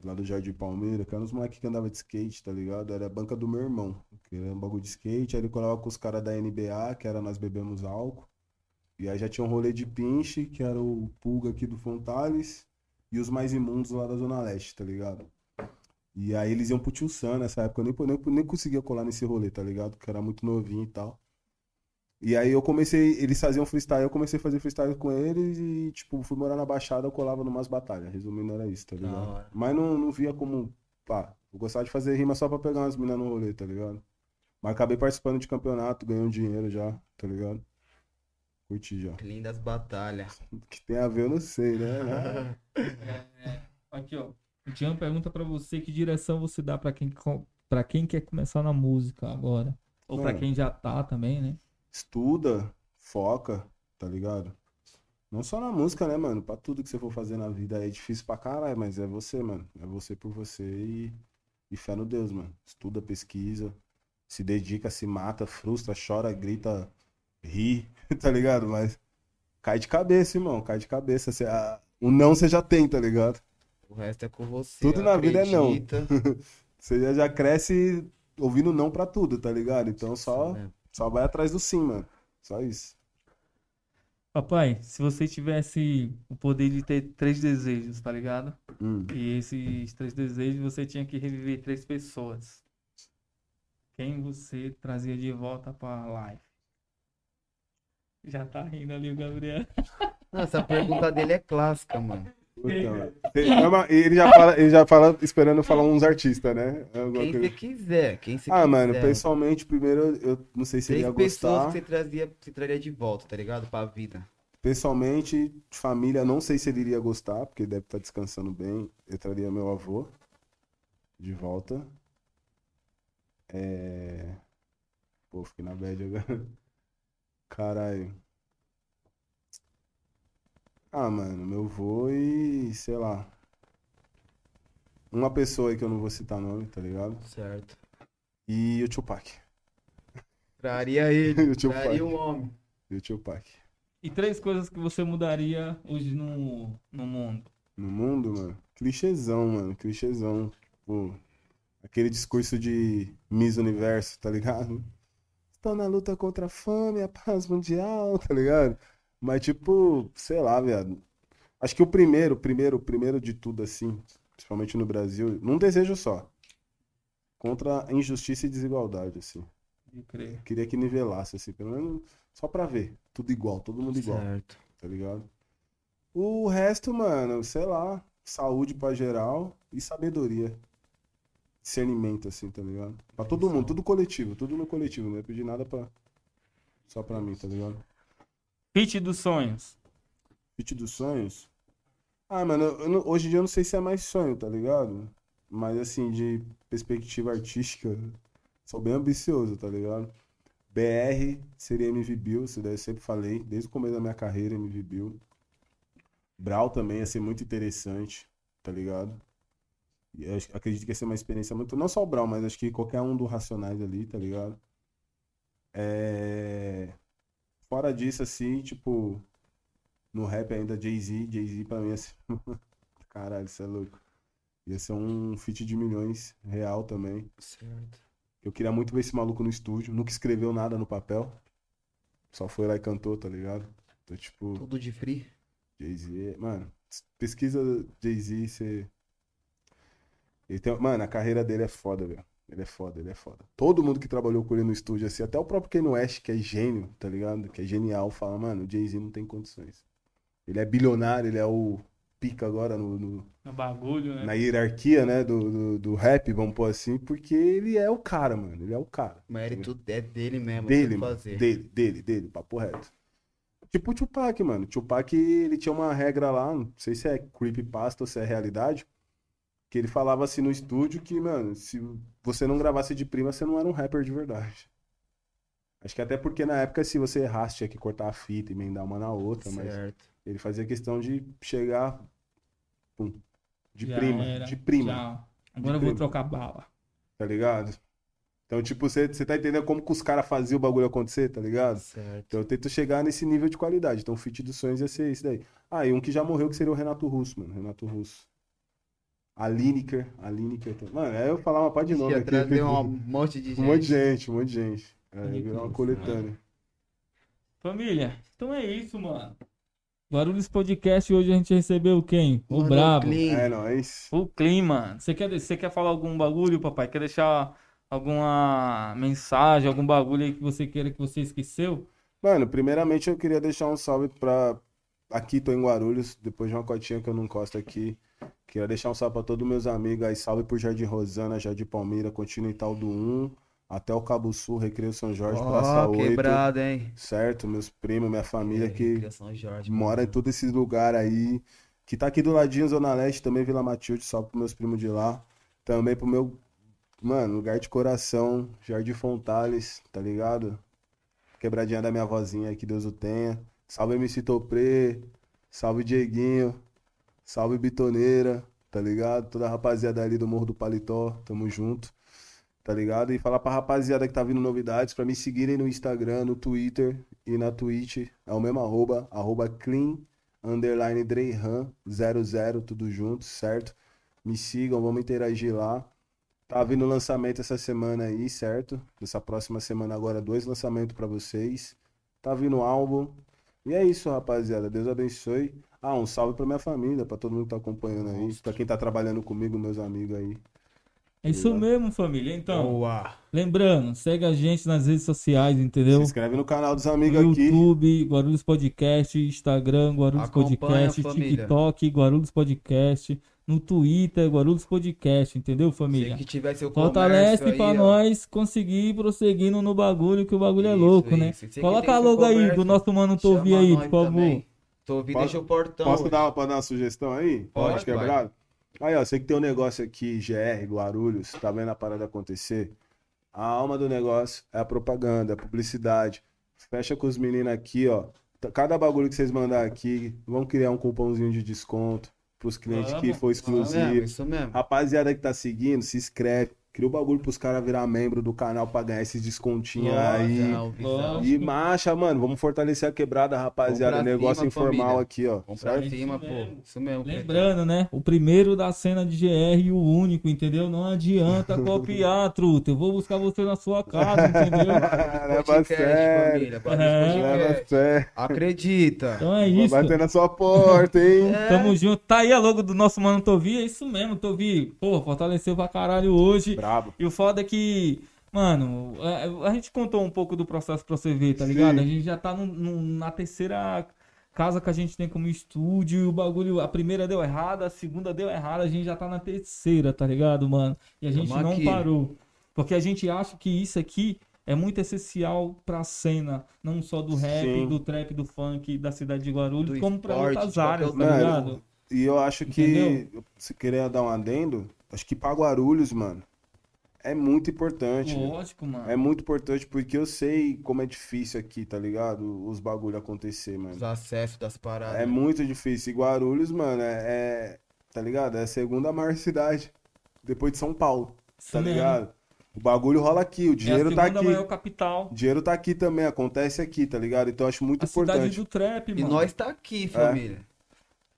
Lá do Jardim Palmeira, que eram os moleques que andavam de skate, tá ligado? Era a banca do meu irmão, que era um bagulho de skate. Aí ele colava com os caras da NBA, que era Nós Bebemos Álcool. E aí já tinha um rolê de pinche, que era o Pulga aqui do Fontales, e os mais imundos lá da Zona Leste, tá ligado? E aí eles iam pro Tio Sam nessa época, eu nem, nem, nem conseguia colar nesse rolê, tá ligado? Porque era muito novinho e tal. E aí eu comecei, eles faziam freestyle, eu comecei a fazer freestyle com eles e, tipo, fui morar na Baixada, eu colava numas batalhas. Resumindo, era isso, tá ligado? hora. Mas não, não via como, pá, eu gostava de fazer rima só pra pegar umas minas no rolê, tá ligado? Mas acabei participando de campeonato, ganhando dinheiro já, tá ligado? Curti já. Lindas batalhas. O que tem a ver, eu não sei, né? É, aqui, ó. O Tião pergunta pra você que direção você dá pra quem, pra quem quer começar na música agora. Ou pra Mano. quem já tá também, né? Estuda, foca, tá ligado? Não só na música, né, mano? Pra tudo que você for fazer na vida é difícil pra caralho, mas é você, mano. É você por você e, e fé no Deus, mano. Estuda, pesquisa, se dedica, se mata, frustra, chora, grita, ri, tá ligado? Mas cai de cabeça, irmão, cai de cabeça. Você, ah, o não você já tem, tá ligado? O resto é com você. Tudo na vida é não. acredita. Você já, já cresce ouvindo não pra tudo, tá ligado? Então só, mesmo. só vai atrás do sim, mano. Só isso. Papai, se você tivesse o poder de ter três desejos, tá ligado? Hum. E esses três desejos você tinha que reviver três pessoas. Quem você trazia de volta pra live? Já tá rindo ali o Gabriel. Não, essa pergunta dele é clássica, mano. Então, ele, é ele já fala, ele já fala esperando falar uns artistas, né? É alguma Quem coisa- você quiser, quem você Ah, mano, quiser. pessoalmente, primeiro eu- não sei se ele ia pessoas gostar. que você trazia, você traria de volta, tá ligado? Pra vida. Pessoalmente, família, não sei se ele iria gostar, porque deve estar descansando bem. Eu traria meu avô de volta. É... Pô, fiquei na bad agora. Caralho. Ah, mano, meu avô e, sei lá. Uma pessoa aí que eu não vou citar nome, tá ligado? Certo. E o Tupac. Traria ele, O Tupac. traria um homem. E o Tupac. E três coisas que você mudaria hoje no, no mundo. No mundo, mano. Clichêzão, mano. Clichêzão. Pô, aquele discurso de Miss Universo, tá ligado? Estou na luta contra a fome, a paz mundial, tá ligado? Mas, tipo, sei lá, viado. Acho que o primeiro, primeiro, primeiro de tudo, assim, principalmente no Brasil, num desejo só. Contra a injustiça e desigualdade, assim. Queria que nivelasse, assim, pelo menos só pra ver. Tudo igual, todo mundo igual, Certo. tá ligado? O resto, mano, sei lá, saúde pra geral e sabedoria. Discernimento, assim, tá ligado? Pra todo mundo, tudo coletivo, tudo no coletivo, não ia pedir nada pra... só pra mim, tá ligado? Pitch dos sonhos. Fit dos sonhos? Ah, mano, eu não- hoje em dia eu não sei se é mais sonho, tá ligado? Mas assim, de perspectiva artística, sou bem ambicioso, tá ligado? BR seria MV Bill, daí eu sempre falei, desde o começo da minha carreira, MV Bill. Brau também ia ser muito interessante, tá ligado? E eu acredito que ia ser uma experiência muito. Não só o Brau, mas acho que qualquer um do Racionais ali, tá ligado? É... Fora disso, assim, tipo, no rap ainda, Jay-Z. Jay-Z pra mim ia ser. Caralho, isso é louco. Ia ser um feat de milhões real também. Certo. Eu queria muito ver esse maluco no estúdio. Nunca escreveu nada no papel. Só foi lá e cantou, tá ligado? Então, tipo, Tudo de free. Jay-Z. Mano, pesquisa Jay-Z, você. Tem... Mano, a carreira dele é foda, velho. Ele é foda, ele é foda. Todo mundo que trabalhou com ele no estúdio, assim, até o próprio Kanye West, que é gênio, tá ligado? Que é genial, fala, mano, o Jay-Z não tem condições. Ele é bilionário, ele é o pica agora no, no- No bagulho, né? na hierarquia, né, do, do, do rap, vamos pôr assim, porque ele é o cara, mano. Ele é o cara. Mas ele tudo é dele mesmo. Dele, mano. fazer. Dele, dele, dele, papo reto. Tipo o Tupac, mano. Tupac, ele tinha uma regra lá, não sei se é creepypasta ou se é realidade, que ele falava assim no estúdio que, mano, se você não gravasse de prima, você não era um rapper de verdade. Acho que até porque na época, se você errasse, tinha que cortar a fita, emendar uma na outra, mas Certo. ele fazia questão de chegar, pum, de Já prima, era. de prima. Tchau. Agora eu vou prima. trocar bala. tá ligado? Então, tipo, você tá entendendo como que os caras faziam o bagulho acontecer, tá ligado? Certo. Então eu tento chegar nesse nível de qualidade. Então o feat dos sonhos ia ser esse daí. Ah, e um que já morreu que seria o Renato Russo, mano. Renato Russo. A Lineker. A Lineker. Mano, aí eu falar uma parte de nome aqui. trazer um monte de gente. Um monte de gente, um monte de gente. É, virou uma isso, coletânea. Família, então é isso, mano. Guarulhos Podcast, hoje a gente recebeu quem? O Mano, Brabo. clean. É nóis. O clima. Você quer, você quer falar algum bagulho, papai? Quer deixar alguma mensagem, algum bagulho aí que você queira que você esqueceu? Mano, primeiramente eu queria deixar um salve pra. Aqui tô em Guarulhos, depois de uma cotinha que eu não encosto aqui. Queria deixar um salve pra todos meus amigos aí. Salve pro Jardim Rosana, Jardim Palmeira, Continental do 1, até o Cabo Sul, Recreio São Jorge, Praça Ó, 8. quebrado, hein? Certo? Meus primos, minha família É, que Jorge, mora em mano. todo esse lugar aí. Que tá aqui do ladinho, Zona Leste, também Vila Matilde, salve pros meus primos de lá. Também pro meu, mano, lugar de coração, Jardim Fontales, tá ligado? Quebradinha da minha vozinha aí, que Deus o tenha. Salve MC Topré, salve Dieguinho, salve Bitoneira, tá ligado? Toda a rapaziada ali do Morro do Paletó, tamo junto, tá ligado? E falar pra rapaziada que tá vindo novidades, pra me seguirem no Instagram, no Twitter e na Twitch, é o mesmo arroba, arroba clean, underline Dreyhan, 00, tudo junto, certo? Me sigam, vamos interagir lá. Tá vindo lançamento essa semana aí, certo? Nessa próxima semana agora, dois lançamentos pra vocês. Tá vindo álbum. E é isso, rapaziada. Deus abençoe. Ah, um salve pra minha família, pra todo mundo que tá acompanhando aí. Pra quem tá trabalhando comigo, meus amigos aí. É isso mesmo, família. Então, Boa. lembrando, segue a gente nas redes sociais, Se entendeu? inscreve no canal dos No amigos aqui. YouTube, Guarulhos Podcast, Instagram, Guarulhos Acompanha, Podcast. TikTok, Guarulhos Podcast, no Twitter, Guarulhos Podcast, entendeu, família? que tiver seu Fortalece comércio pra aí, ó. nós conseguir prosseguindo no bagulho, que o bagulho é Isso, louco, né? isso. Que Coloca a logo aí do nosso mano Tovi aí, por favor. também. Tovi, Posso- deixa o portão. Posso hoje. dar, dar uma sugestão aí? Pode, Pode quebrado? Aí, ó, você que tem um negócio aqui, GR, Guarulhos, tá vendo a parada acontecer? A alma do negócio é a propaganda, a publicidade. Fecha com os meninos aqui, ó. Cada bagulho que vocês mandar aqui, vão criar um cupomzinho de desconto pros clientes que Vamos. for Isso mesmo, exclusivo. isso mesmo. Rapaziada que tá seguindo, se inscreve, Cria o bagulho pros caras virar membro do canal pra ganhar esses descontinhos Nossa, aí. não. Lógico. E marcha, mano, vamos fortalecer a quebrada, rapaziada. Negócio cima, informal família. aqui, ó. Vamos pra certo? cima, pô. Isso mesmo. Lembrando, né? O primeiro da cena de GR e o único, entendeu? Não adianta copiar, truta. Eu vou buscar você na sua casa, entendeu? Leva a Podcast, sério. família. É. Acredita. Então é Vou isso. bater na sua porta, hein? É. Tamo junto. Tá aí a logo do nosso mano Tovi. É isso mesmo, Tovi. Pô, fortaleceu pra caralho hoje. Brabo. E o foda é que, mano, a, a gente contou um pouco do processo pra você ver, tá ligado? Sim. A gente já tá no- no- na terceira casa que a gente tem como estúdio. E o bagulho, a primeira deu errado, a segunda deu errado, a gente já tá na terceira, tá ligado, mano? E a gente Tamo não aqui. parou. Porque a gente acha que isso aqui é muito essencial pra cena, não só do rap, Sim. do trap, do funk, da cidade de Guarulhos, Do como pra esporte, outras de qualquer áreas, tá ligado? Mano, e eu acho que, Entendeu? se querer dar um adendo, acho que pra Guarulhos, mano, é muito importante. né? Lógico, mano. É muito importante porque eu sei como é difícil aqui, tá ligado? Os bagulho acontecer, mano. Os acessos das paradas. É muito difícil. E Guarulhos, mano, é, é- Tá ligado? É a segunda maior cidade. Depois de São Paulo. Isso Tá mesmo. ligado? O bagulho rola aqui, o dinheiro é a tá segunda aqui. maior capital. O dinheiro tá aqui também, acontece aqui, tá ligado? Então eu acho muito A cidade importante. do trap, E mano. nós tá aqui, família.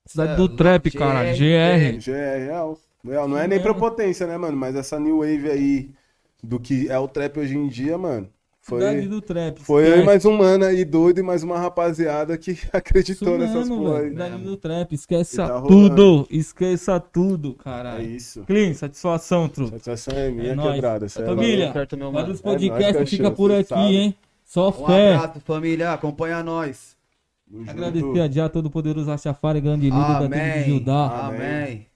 Cidade É, do trap, GR, cara. é. GR. GR, real. Real, Não é Sim nem mesmo. prepotência, né, mano? Mas essa new wave aí do que é o trap hoje em dia, mano. Foi, do trap. foi eu e mais um mano aí doido e mais uma rapaziada que acreditou Isso nessas aí. Cidade do trap. Esqueça tá tudo. Esqueça tudo, É caralho. isso. Clean, satisfação, truta. Satisfação é minha É nóis. quebrada, é Família, louco. Certo, meu Mas mano. os É nóis, podcasts fica cachorro, por aqui, sabe. hein? Só Um fé. abraço, família. Acompanha nós. Agradecer a Já Todo-Poderoso Rastafari, grande líder da tribo de Amém. Judá. Amém. Amém.